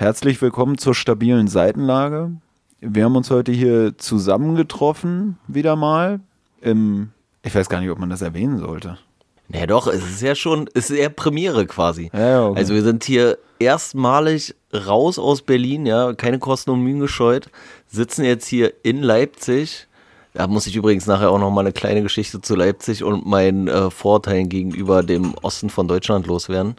Herzlich willkommen zur stabilen Seitenlage. Wir haben uns heute hier zusammengetroffen, wieder mal. Im, ich weiß gar nicht, ob man das erwähnen sollte. Naja doch, es ist ja schon, es ist eher Premiere quasi. Ja, ja, okay. Also wir sind hier erstmalig raus aus Berlin, ja, keine Kosten und Mühen gescheut, sitzen jetzt hier in Leipzig. Da muss ich übrigens nachher auch noch mal eine kleine Geschichte zu Leipzig und meinen äh, Vorteilen gegenüber dem Osten von Deutschland loswerden.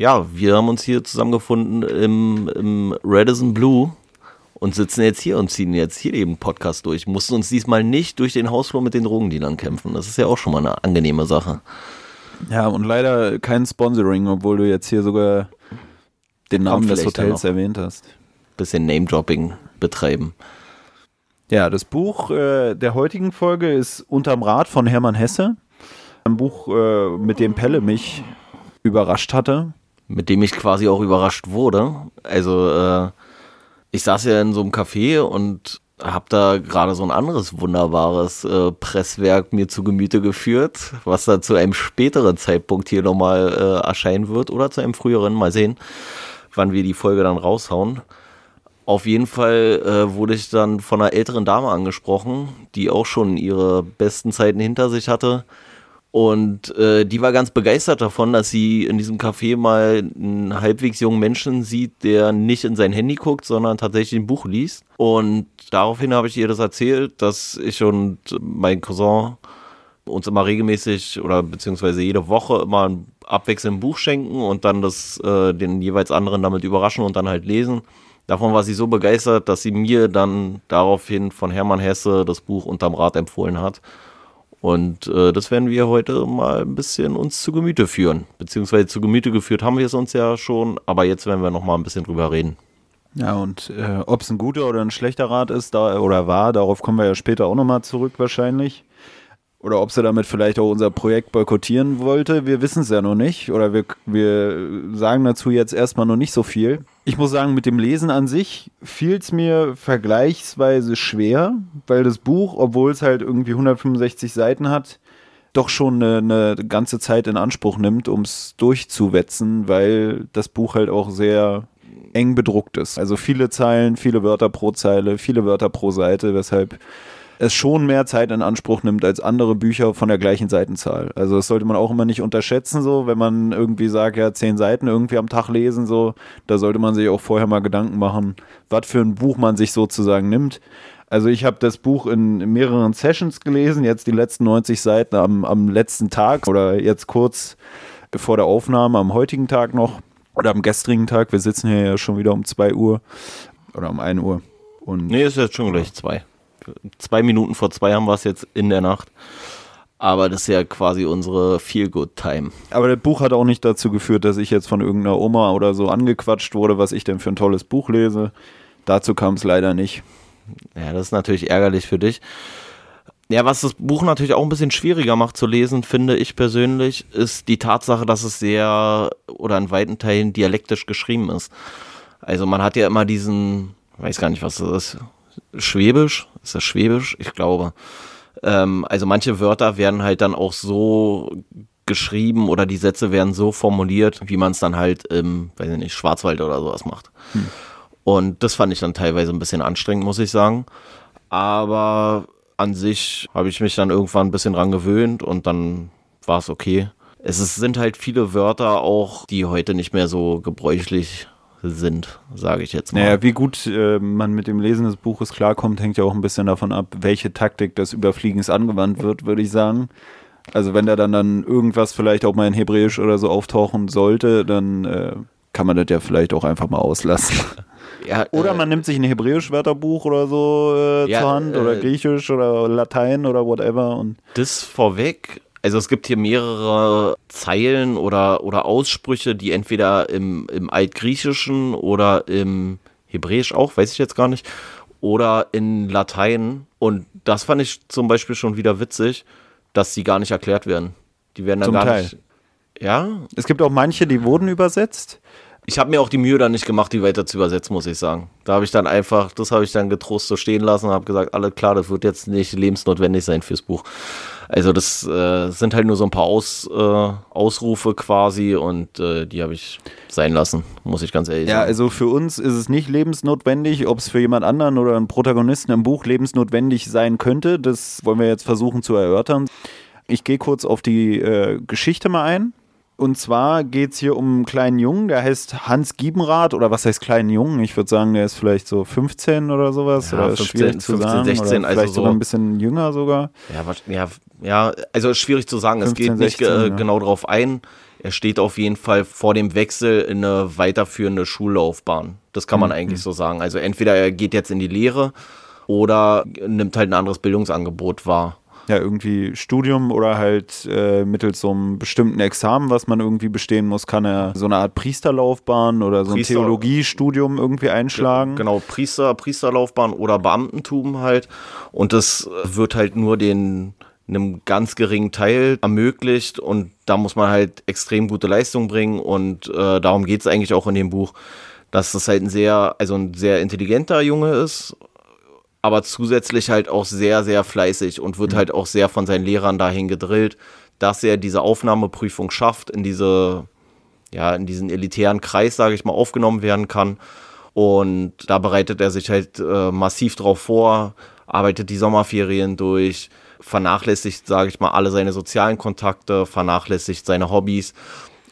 Ja, wir haben uns hier zusammengefunden im, im Radisson Blue und sitzen jetzt hier und ziehen jetzt hier eben Podcast durch. Mussten uns diesmal nicht durch den Hausflur mit den Drogendealern kämpfen. Das ist ja auch schon mal eine angenehme Sache. Ja, und leider kein Sponsoring, obwohl du jetzt hier sogar den Namen des Hotels erwähnt hast. Bisschen Name-Dropping betreiben. Ja, das Buch äh, der heutigen Folge ist Unterm Rad von Hermann Hesse. Ein Buch, äh, mit dem Pelle mich überrascht hatte. Mit dem ich quasi auch überrascht wurde. Also, äh, ich saß ja in so einem Café und habe da gerade so ein anderes wunderbares äh, Presswerk mir zu Gemüte geführt, was da zu einem späteren Zeitpunkt hier nochmal äh, erscheinen wird oder zu einem früheren. Mal sehen, wann wir die Folge dann raushauen. Auf jeden Fall äh, wurde ich dann von einer älteren Dame angesprochen, die auch schon ihre besten Zeiten hinter sich hatte und äh, die war ganz begeistert davon, dass sie in diesem Café mal einen halbwegs jungen Menschen sieht, der nicht in sein Handy guckt, sondern tatsächlich ein Buch liest. Und daraufhin habe ich ihr das erzählt, dass ich und mein Cousin uns immer regelmäßig oder beziehungsweise jede Woche immer ein abwechselnd Buch schenken und dann das äh, den jeweils anderen damit überraschen und dann halt lesen. Davon war sie so begeistert, dass sie mir dann daraufhin von Hermann Hesse das Buch Unterm Rad empfohlen hat. Und äh, das werden wir heute mal ein bisschen uns zu Gemüte führen. Beziehungsweise zu Gemüte geführt haben wir es uns ja schon, aber jetzt werden wir noch mal ein bisschen drüber reden. Ja, und äh, ob es ein guter oder ein schlechter Rat ist da, oder war, darauf kommen wir ja später auch nochmal zurück wahrscheinlich. Oder ob sie damit vielleicht auch unser Projekt boykottieren wollte, wir wissen es ja noch nicht. Oder wir, wir sagen dazu jetzt erstmal noch nicht so viel. Ich muss sagen, mit dem Lesen an sich fiel es mir vergleichsweise schwer, weil das Buch, obwohl es halt irgendwie 165 Seiten hat, doch schon eine, eine ganze Zeit in Anspruch nimmt, um es durchzuwetzen, weil das Buch halt auch sehr eng bedruckt ist. Also viele Zeilen, viele Wörter pro Zeile, viele Wörter pro Seite, weshalb es schon mehr Zeit in Anspruch nimmt als andere Bücher von der gleichen Seitenzahl. Also das sollte man auch immer nicht unterschätzen, so, wenn man irgendwie sagt, ja, zehn Seiten irgendwie am Tag lesen, so, da sollte man sich auch vorher mal Gedanken machen, was für ein Buch man sich sozusagen nimmt. Also ich habe das Buch in mehreren Sessions gelesen, jetzt die letzten 90 Seiten am, am letzten Tag oder jetzt kurz vor der Aufnahme am heutigen Tag noch oder am gestrigen Tag. Wir sitzen hier ja schon wieder um 2 Uhr oder um 1 Uhr. Und nee, ist jetzt schon gleich 2 zwei Minuten vor zwei haben wir es jetzt in der Nacht. Aber das ist ja quasi unsere Feel-Good-Time. Aber das Buch hat auch nicht dazu geführt, dass ich jetzt von irgendeiner Oma oder so angequatscht wurde, was ich denn für ein tolles Buch lese. Dazu kam es leider nicht. Ja, das ist natürlich ärgerlich für dich. Ja, was das Buch natürlich auch ein bisschen schwieriger macht zu lesen, finde ich persönlich, ist die Tatsache, dass es sehr oder in weiten Teilen dialektisch geschrieben ist. Also man hat ja immer diesen, weiß gar nicht, was das ist, Schwäbisch, ist das Schwäbisch? Ich glaube. Ähm, also manche Wörter werden halt dann auch so geschrieben oder die Sätze werden so formuliert, wie man es dann halt im, weiß ich nicht, Schwarzwald oder sowas macht. Hm. Und das fand ich dann teilweise ein bisschen anstrengend, muss ich sagen. Aber an sich habe ich mich dann irgendwann ein bisschen dran gewöhnt und dann war es okay. Es ist, sind halt viele Wörter auch, die heute nicht mehr so gebräuchlich sind, sage ich jetzt mal. Naja, wie gut äh, man mit dem Lesen des Buches klarkommt, hängt ja auch ein bisschen davon ab, welche Taktik des Überfliegens angewandt wird, würde ich sagen. Also wenn da dann, dann irgendwas vielleicht auch mal in Hebräisch oder so auftauchen sollte, dann äh, kann man das ja vielleicht auch einfach mal auslassen. Ja, oder äh, man nimmt sich ein Hebräisch-Wörterbuch oder so äh, ja, zur Hand oder äh, Griechisch oder Latein oder whatever. Und das vorweg, also es gibt hier mehrere Zeilen oder, oder Aussprüche, die entweder im, im Altgriechischen oder im Hebräisch auch, weiß ich jetzt gar nicht, oder in Latein. Und das fand ich zum Beispiel schon wieder witzig, dass sie gar nicht erklärt werden. Die werden dann zum gar Teil. nicht. Ja? Es gibt auch manche, die wurden übersetzt. Ich habe mir auch die Mühe dann nicht gemacht, die weiter zu übersetzen, muss ich sagen. Da habe ich dann einfach, das habe ich dann getrost so stehen lassen und habe gesagt, alles klar, das wird jetzt nicht lebensnotwendig sein fürs Buch. Also das äh, sind halt nur so ein paar Aus, äh, Ausrufe quasi und äh, die habe ich sein lassen, muss ich ganz ehrlich Ja, sagen. also für uns ist es nicht lebensnotwendig. Ob es für jemand anderen oder einen Protagonisten im Buch lebensnotwendig sein könnte, das wollen wir jetzt versuchen zu erörtern. Ich gehe kurz auf die äh, Geschichte mal ein. Und zwar geht es hier um einen kleinen Jungen, der heißt Hans Giebenrath oder was heißt kleinen Jungen? Ich würde sagen, der ist vielleicht so 15 oder sowas. Ja, oder ist 15, schwierig zu 15, sagen. 16, oder vielleicht also so- sogar ein bisschen jünger sogar. Ja, ja, ja, also schwierig zu sagen. es 15, geht nicht 16, äh, ja. genau darauf ein. Er steht auf jeden Fall vor dem Wechsel in eine weiterführende Schullaufbahn. Das kann Mhm. man eigentlich so sagen. Also entweder er geht jetzt in die Lehre oder nimmt halt ein anderes Bildungsangebot wahr. Ja, irgendwie Studium oder halt äh, mittels so einem bestimmten Examen, was man irgendwie bestehen muss, kann er so eine Art Priesterlaufbahn oder so ein Priester- Theologiestudium irgendwie einschlagen. Genau, Priester, Priesterlaufbahn oder Beamtentum halt. Und das wird halt nur den einem ganz geringen Teil ermöglicht und da muss man halt extrem gute Leistung bringen und äh, darum geht es eigentlich auch in dem Buch, dass das halt ein sehr, also ein sehr intelligenter Junge ist, aber zusätzlich halt auch sehr, sehr fleißig und wird halt auch sehr von seinen Lehrern dahin gedrillt, dass er diese Aufnahmeprüfung schafft, in diese, ja, in diesen elitären Kreis, sage ich mal, aufgenommen werden kann. Und da bereitet er sich halt äh, massiv drauf vor, arbeitet die Sommerferien durch, vernachlässigt, sage ich mal, alle seine sozialen Kontakte, vernachlässigt seine Hobbys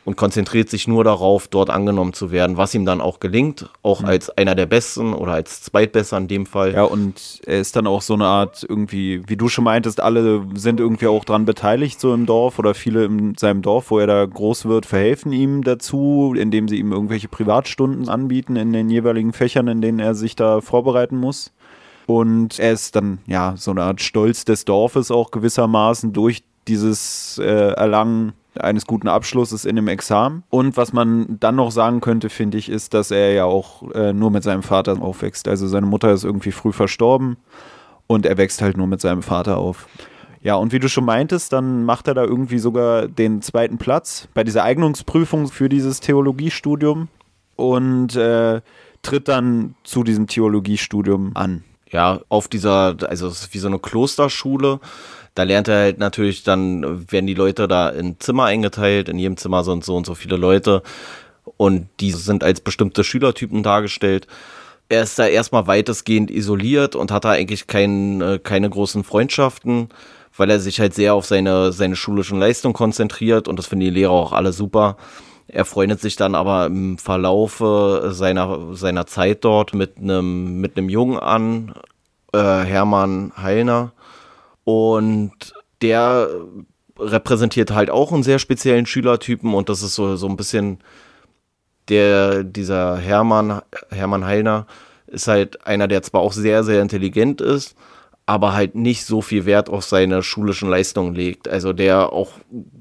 und konzentriert sich nur darauf, dort angenommen zu werden, was ihm dann auch gelingt, auch als einer der Besten oder als Zweitbester in dem Fall. Ja, und er ist dann auch so eine Art irgendwie, wie du schon meintest, alle sind irgendwie auch dran beteiligt, so im Dorf oder viele in seinem Dorf, wo er da groß wird, verhelfen ihm dazu, indem sie ihm irgendwelche Privatstunden anbieten in den jeweiligen Fächern, in denen er sich da vorbereiten muss. Und er ist dann, ja, so eine Art Stolz des Dorfes auch gewissermaßen durch dieses äh, Erlangen eines guten Abschlusses in dem Examen. Und was man dann noch sagen könnte, finde ich, ist, dass er ja auch äh, nur mit seinem Vater aufwächst. Also seine Mutter ist irgendwie früh verstorben und er wächst halt nur mit seinem Vater auf. Ja, und wie du schon meintest, dann macht er da irgendwie sogar den zweiten Platz bei dieser Eignungsprüfung für dieses Theologiestudium und äh, tritt dann zu diesem Theologiestudium an. ja, auf dieser, also es ist wie so eine Klosterschule. Da lernt er halt natürlich, dann werden die Leute da in Zimmer eingeteilt. In jedem Zimmer sind so und so viele Leute. Und die sind als bestimmte Schülertypen dargestellt. Er ist da erstmal weitestgehend isoliert und hat da eigentlich kein, äh, keine großen Freundschaften, weil er sich halt sehr auf seine, seine schulischen Leistungen konzentriert und das finden die Lehrer auch alle super. Er freundet sich dann aber im Verlaufe seiner, seiner Zeit dort mit einem mit einem Jungen an, äh, Hermann Heilner. Und der repräsentiert halt auch einen sehr speziellen Schülertypen und das ist so, so ein bisschen der, dieser Hermann, Hermann Heilner ist halt einer, der zwar auch sehr, sehr intelligent ist, aber halt nicht so viel Wert auf seine schulischen Leistungen legt. Also der auch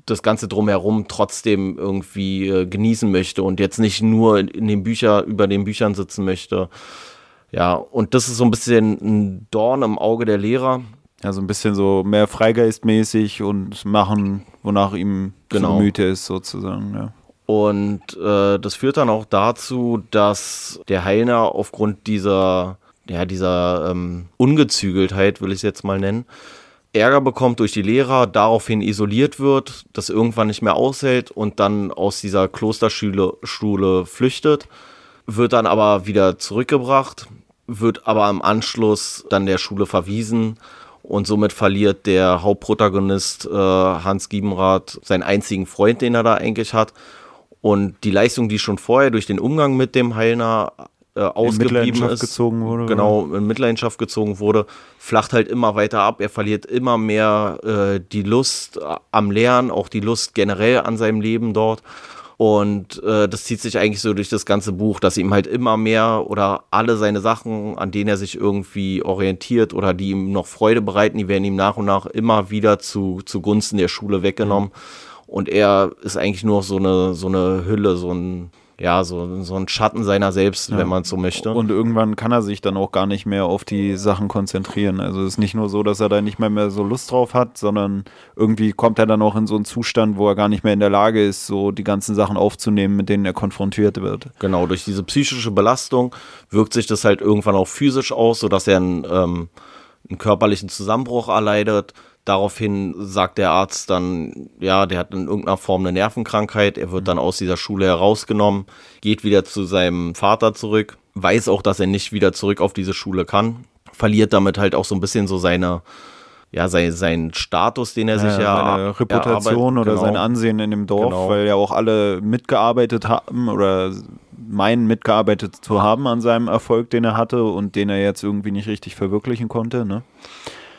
das Ganze drumherum trotzdem irgendwie äh, genießen möchte und jetzt nicht nur in, den Büchern, über den Büchern sitzen möchte. Ja, und das ist so ein bisschen ein Dorn im Auge der Lehrer. Ja, so ein bisschen so mehr freigeistmäßig und machen, wonach ihm Genau. Gemüte ist, sozusagen. Ja. Und äh, das führt dann auch dazu, dass der Heilner aufgrund dieser, ja, dieser ähm, Ungezügeltheit, will ich es jetzt mal nennen, Ärger bekommt durch die Lehrer, daraufhin isoliert wird, das irgendwann nicht mehr aushält und dann aus dieser Klosterschule Schule flüchtet, wird dann aber wieder zurückgebracht, wird aber im Anschluss dann der Schule verwiesen und somit verliert der Hauptprotagonist äh, Hans Giebenrath seinen einzigen Freund, den er da eigentlich hat. Und die Leistung, die schon vorher durch den Umgang mit dem Heilner äh, ausgeblieben ist, gezogen wurde, genau in Mitleidenschaft gezogen wurde, flacht halt immer weiter ab. Er verliert immer mehr äh, die Lust äh, am Lernen, auch die Lust generell an seinem Leben dort. Und äh, das zieht sich eigentlich so durch das ganze Buch, dass ihm halt immer mehr oder alle seine Sachen, an denen er sich irgendwie orientiert oder die ihm noch Freude bereiten, die werden ihm nach und nach immer wieder zu, zugunsten der Schule weggenommen. Und er ist eigentlich nur so eine, so eine Hülle, so ein, ja, so, so ein Schatten seiner selbst, ja. wenn man so möchte. Und irgendwann kann er sich dann auch gar nicht mehr auf die Sachen konzentrieren. Also es ist nicht nur so, dass er da nicht mehr, mehr so Lust drauf hat, sondern irgendwie kommt er dann auch in so einen Zustand, wo er gar nicht mehr in der Lage ist, so die ganzen Sachen aufzunehmen, mit denen er konfrontiert wird. Genau, durch diese psychische Belastung wirkt sich das halt irgendwann auch physisch aus, sodass er einen, ähm, einen körperlichen Zusammenbruch erleidet Daraufhin sagt der Arzt dann, ja, der hat in irgendeiner Form eine Nervenkrankheit. Er wird mhm. dann aus dieser Schule herausgenommen, geht wieder zu seinem Vater zurück, weiß auch, dass er nicht wieder zurück auf diese Schule kann, verliert damit halt auch so ein bisschen so seine, ja, sein, seinen Status, den er sich ja. Seine Reputation oder genau. sein Ansehen in dem Dorf, genau. weil ja auch alle mitgearbeitet haben oder meinen mitgearbeitet zu haben an seinem Erfolg, den er hatte und den er jetzt irgendwie nicht richtig verwirklichen konnte. Ne?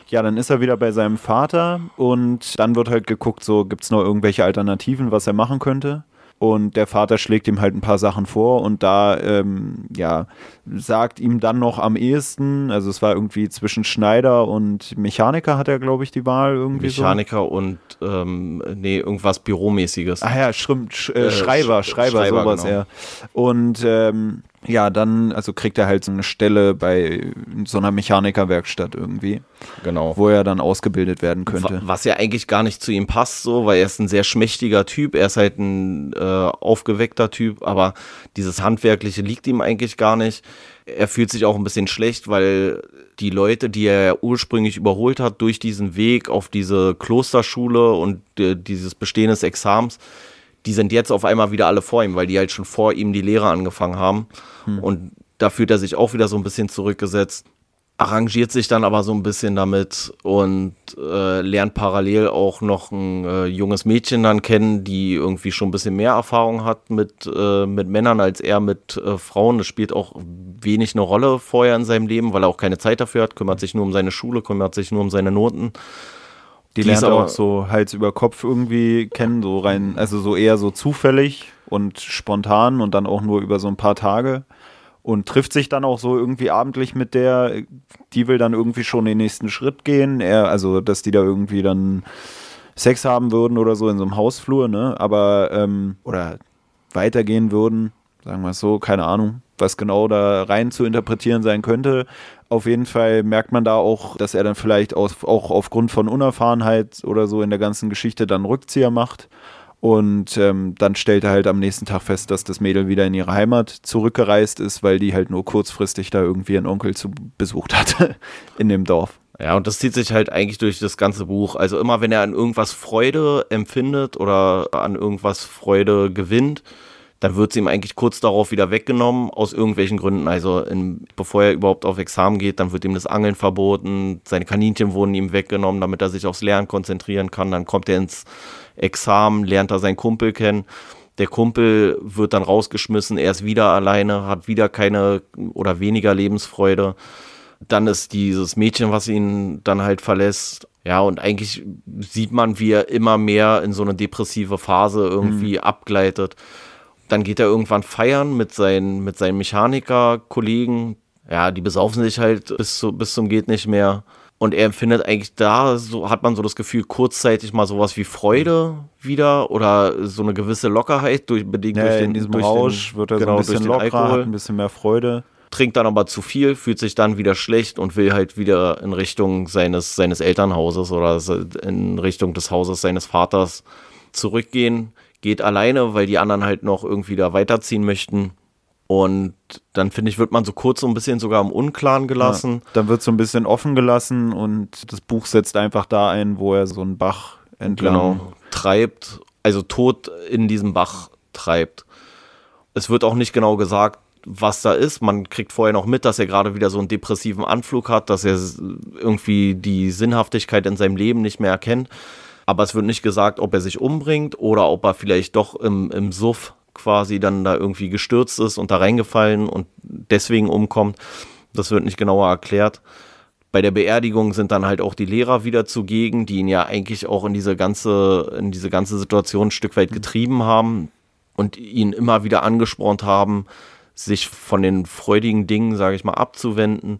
Ja, dann ist er wieder bei seinem Vater und dann wird halt geguckt, so gibt es noch irgendwelche Alternativen, was er machen könnte. Und der Vater schlägt ihm halt ein paar Sachen vor und da, ähm, ja, sagt ihm dann noch am ehesten, also es war irgendwie zwischen Schneider und Mechaniker hat er, glaube ich, die Wahl irgendwie Mechaniker so. und, ähm, nee, irgendwas Büromäßiges. Ach ja, Schrimp, Sch äh, Schreiber, Sch Schreiber, Schreiber, sowas, genau. ja. Und, ähm, ja, dann, also kriegt er halt so eine Stelle bei so einer Mechanikerwerkstatt irgendwie. Genau. Wo er dann ausgebildet werden könnte. Was ja eigentlich gar nicht zu ihm passt, so, weil er ist ein sehr schmächtiger Typ, er ist halt ein äh, aufgeweckter Typ, aber dieses Handwerkliche liegt ihm eigentlich gar nicht. Er fühlt sich auch ein bisschen schlecht, weil die Leute, die er ursprünglich überholt hat, durch diesen Weg auf diese Klosterschule und äh, dieses Bestehen des Examens, die sind jetzt auf einmal wieder alle vor ihm, weil die halt schon vor ihm die Lehre angefangen haben. Hm. Und da fühlt er sich auch wieder so ein bisschen zurückgesetzt, arrangiert sich dann aber so ein bisschen damit und äh, lernt parallel auch noch ein äh, junges Mädchen dann kennen, die irgendwie schon ein bisschen mehr Erfahrung hat mit, äh, mit Männern als er mit äh, Frauen. Das spielt auch wenig eine Rolle vorher in seinem Leben, weil er auch keine Zeit dafür hat, kümmert sich nur um seine Schule, kümmert sich nur um seine Noten. Die, die lernt auch so Hals über Kopf irgendwie kennen, so rein, also so eher so zufällig und spontan und dann auch nur über so ein paar Tage. Und trifft sich dann auch so irgendwie abendlich mit der, die will dann irgendwie schon den nächsten Schritt gehen, er, also dass die da irgendwie dann Sex haben würden oder so in so einem Hausflur, ne, aber, ähm, oder weitergehen würden, sagen wir es so, keine Ahnung, was genau da rein zu interpretieren sein könnte. Auf jeden Fall merkt man da auch, dass er dann vielleicht aus, auch aufgrund von Unerfahrenheit oder so in der ganzen Geschichte dann Rückzieher macht. Und ähm, dann stellt er halt am nächsten Tag fest, dass das Mädel wieder in ihre Heimat zurückgereist ist, weil die halt nur kurzfristig da irgendwie ihren Onkel zu besucht hatte in dem Dorf. Ja, und das zieht sich halt eigentlich durch das ganze Buch. Also immer, wenn er an irgendwas Freude empfindet oder an irgendwas Freude gewinnt, dann wird sie ihm eigentlich kurz darauf wieder weggenommen, aus irgendwelchen Gründen. Also in, bevor er überhaupt auf Examen geht, dann wird ihm das Angeln verboten, seine Kaninchen wurden ihm weggenommen, damit er sich aufs Lernen konzentrieren kann. Dann kommt er ins Examen, lernt er seinen Kumpel kennen. Der Kumpel wird dann rausgeschmissen, er ist wieder alleine, hat wieder keine oder weniger Lebensfreude. Dann ist dieses Mädchen, was ihn dann halt verlässt. Ja, und eigentlich sieht man, wie er immer mehr in so eine depressive Phase irgendwie mhm. abgleitet. Dann geht er irgendwann feiern mit seinen, mit seinen Mechaniker-Kollegen. Ja, die besaufen sich halt bis, zu, bis zum geht nicht mehr. Und er empfindet eigentlich da, so hat man so das Gefühl, kurzzeitig mal sowas wie Freude wieder oder so eine gewisse Lockerheit durch, bedingt ja, durch den, in diesem durch Rausch den, wird er genau, so ein bisschen lockerer, hat ein bisschen mehr Freude. Trinkt dann aber zu viel, fühlt sich dann wieder schlecht und will halt wieder in Richtung seines, seines Elternhauses oder in Richtung des Hauses seines Vaters zurückgehen geht alleine, weil die anderen halt noch irgendwie da weiterziehen möchten. Und dann finde ich, wird man so kurz so ein bisschen sogar im Unklaren gelassen. Ja, dann wird so ein bisschen offen gelassen und das Buch setzt einfach da ein, wo er so einen Bach entlang genau, treibt, also tot in diesem Bach treibt. Es wird auch nicht genau gesagt, was da ist. Man kriegt vorher noch mit, dass er gerade wieder so einen depressiven Anflug hat, dass er irgendwie die Sinnhaftigkeit in seinem Leben nicht mehr erkennt aber es wird nicht gesagt, ob er sich umbringt oder ob er vielleicht doch im, im Suff quasi dann da irgendwie gestürzt ist und da reingefallen und deswegen umkommt. Das wird nicht genauer erklärt. Bei der Beerdigung sind dann halt auch die Lehrer wieder zugegen, die ihn ja eigentlich auch in diese ganze, in diese ganze Situation ein Stück weit getrieben haben und ihn immer wieder angespornt haben, sich von den freudigen Dingen, sage ich mal, abzuwenden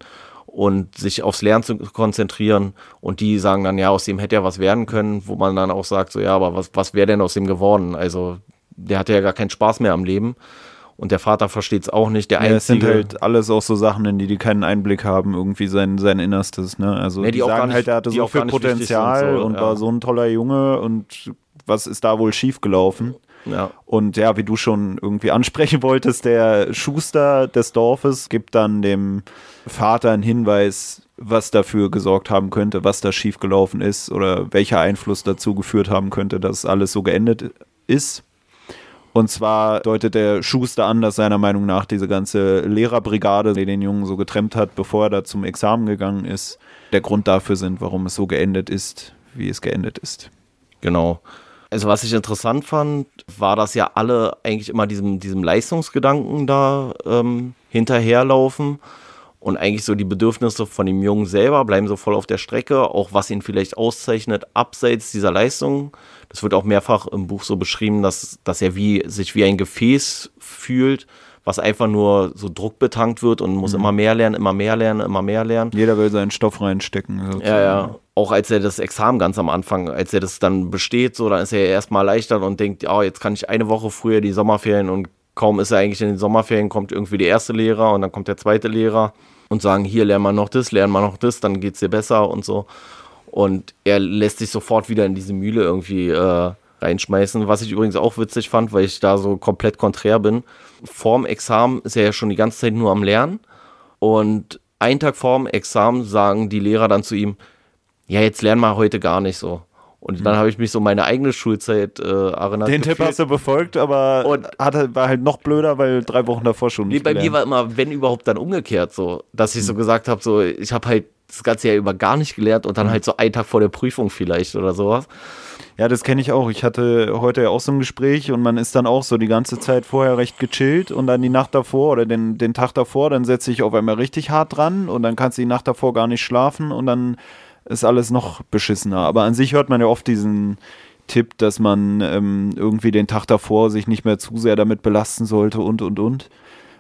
und sich aufs Lernen zu konzentrieren. Und die sagen dann, ja, aus dem hätte ja was werden können, wo man dann auch sagt, so ja, aber was, was wäre denn aus dem geworden? Also der hatte ja gar keinen Spaß mehr am Leben. Und der Vater versteht es auch nicht. Der Ja, es sind einzige, halt alles auch so Sachen, in die die keinen Einblick haben, irgendwie sein, sein Innerstes. Ne? Also Nee, die, die sagen nicht- halt, er hatte so viel Potenzial so, und ja. war so ein toller Junge und was ist da wohl schiefgelaufen? Ja, Und ja, wie du schon irgendwie ansprechen wolltest, der Schuster des Dorfes gibt dann dem Vater einen Hinweis, was dafür gesorgt haben könnte, was da schiefgelaufen ist oder welcher Einfluss dazu geführt haben könnte, dass alles so geendet ist. Und zwar deutet der Schuster an, dass seiner Meinung nach diese ganze Lehrerbrigade, die den Jungen so getrennt hat, bevor er da zum Examen gegangen ist, der Grund dafür sind, warum es so geendet ist, wie es geendet ist. genau. Also was ich interessant fand, war, dass ja alle eigentlich immer diesem, diesem Leistungsgedanken da ähm, hinterherlaufen und eigentlich so die Bedürfnisse von dem Jungen selber bleiben so voll auf der Strecke, auch was ihn vielleicht auszeichnet, abseits dieser Leistung. Das wird auch mehrfach im Buch so beschrieben, dass, dass er wie, sich wie ein Gefäß fühlt, was einfach nur so druckbetankt wird und muss immer mehr lernen, immer mehr lernen, immer mehr lernen. Jeder will seinen Stoff reinstecken. sozusagen. Ja, ja. Auch als er das Examen ganz am Anfang, als er das dann besteht, so, dann ist er erstmal erleichtert und denkt, ja, jetzt kann ich eine Woche früher die Sommerferien und kaum ist er eigentlich in den Sommerferien, kommt irgendwie der erste Lehrer und dann kommt der zweite Lehrer und sagen, hier lernen wir noch das, lernen wir noch das, dann geht's dir besser und so. Und er lässt sich sofort wieder in diese Mühle irgendwie äh, reinschmeißen, was ich übrigens auch witzig fand, weil ich da so komplett konträr bin. Vorm Examen ist er ja schon die ganze Zeit nur am Lernen und einen Tag vorm Examen sagen die Lehrer dann zu ihm, ja, jetzt lernen wir heute gar nicht so. Und dann habe ich mich so meine eigene Schulzeit äh, erinnert. Den Tipp hast du befolgt, aber Und- hatte, war halt noch blöder, weil drei Wochen davor schon Nee, nicht bei mir gelernt. war immer, wenn überhaupt, dann umgekehrt so, dass ich so gesagt habe, so, ich habe halt das ganze Jahr über gar nicht gelernt und dann halt so einen Tag vor der Prüfung vielleicht oder sowas. Ja, das kenne ich auch. Ich hatte heute ja auch so ein Gespräch und man ist dann auch so die ganze Zeit vorher recht gechillt und dann die Nacht davor oder den, den Tag davor, dann setze ich auf einmal richtig hart dran und dann kannst du die Nacht davor gar nicht schlafen und dann ist alles noch beschissener. Aber an sich hört man ja oft diesen Tipp, dass man ähm, irgendwie den Tag davor sich nicht mehr zu sehr damit belasten sollte und und und.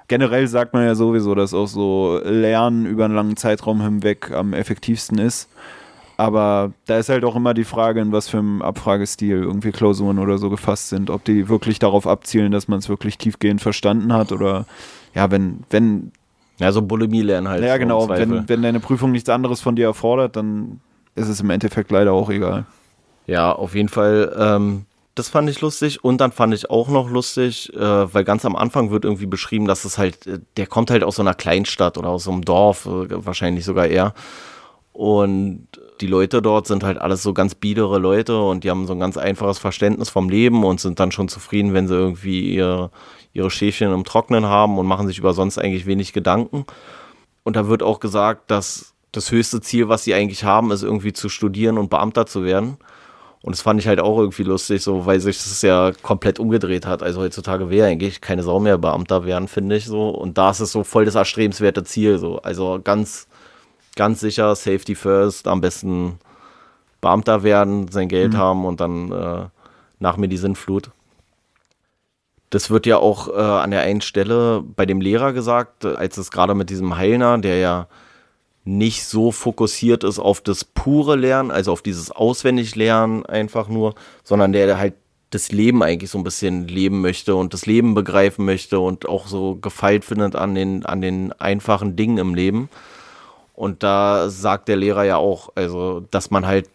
Generell sagt man ja sowieso, dass auch so Lernen über einen langen Zeitraum hinweg am effektivsten ist. Aber da ist halt auch immer die Frage, in was für einem Abfragestil irgendwie Klausuren oder so gefasst sind. Ob die wirklich darauf abzielen, dass man es wirklich tiefgehend verstanden hat oder ja, wenn, wenn, Ja, so Bulimie lernen halt. ja genau, wenn, wenn deine Prüfung nichts anderes von dir erfordert, dann ist es im Endeffekt leider auch egal. Ja, auf jeden Fall. Ähm, das fand ich lustig. Und dann fand ich auch noch lustig, äh, weil ganz am Anfang wird irgendwie beschrieben, dass es halt, äh, der kommt halt aus so einer Kleinstadt oder aus so einem Dorf, äh, wahrscheinlich sogar eher. Und die Leute dort sind halt alles so ganz biedere Leute und die haben so ein ganz einfaches Verständnis vom Leben und sind dann schon zufrieden, wenn sie irgendwie ihre, ihre Schäfchen im Trocknen haben und machen sich über sonst eigentlich wenig Gedanken. Und da wird auch gesagt, dass das höchste Ziel, was sie eigentlich haben, ist irgendwie zu studieren und Beamter zu werden. Und das fand ich halt auch irgendwie lustig, so, weil sich das ja komplett umgedreht hat. Also heutzutage wäre eigentlich keine Sau mehr Beamter werden, finde ich so. Und da ist es so voll das erstrebenswerte Ziel, so. Also ganz, ganz sicher, Safety first, am besten Beamter werden, sein Geld haben und dann äh, nach mir die Sinnflut. Das wird ja auch äh, an der einen Stelle bei dem Lehrer gesagt, als es gerade mit diesem Heilner, der ja nicht so fokussiert ist auf das pure Lernen, also auf dieses Auswendiglernen einfach nur, sondern der halt das Leben eigentlich so ein bisschen leben möchte und das Leben begreifen möchte und auch so gefeilt findet an den, an den einfachen Dingen im Leben. Und da sagt der Lehrer ja auch, also, dass man halt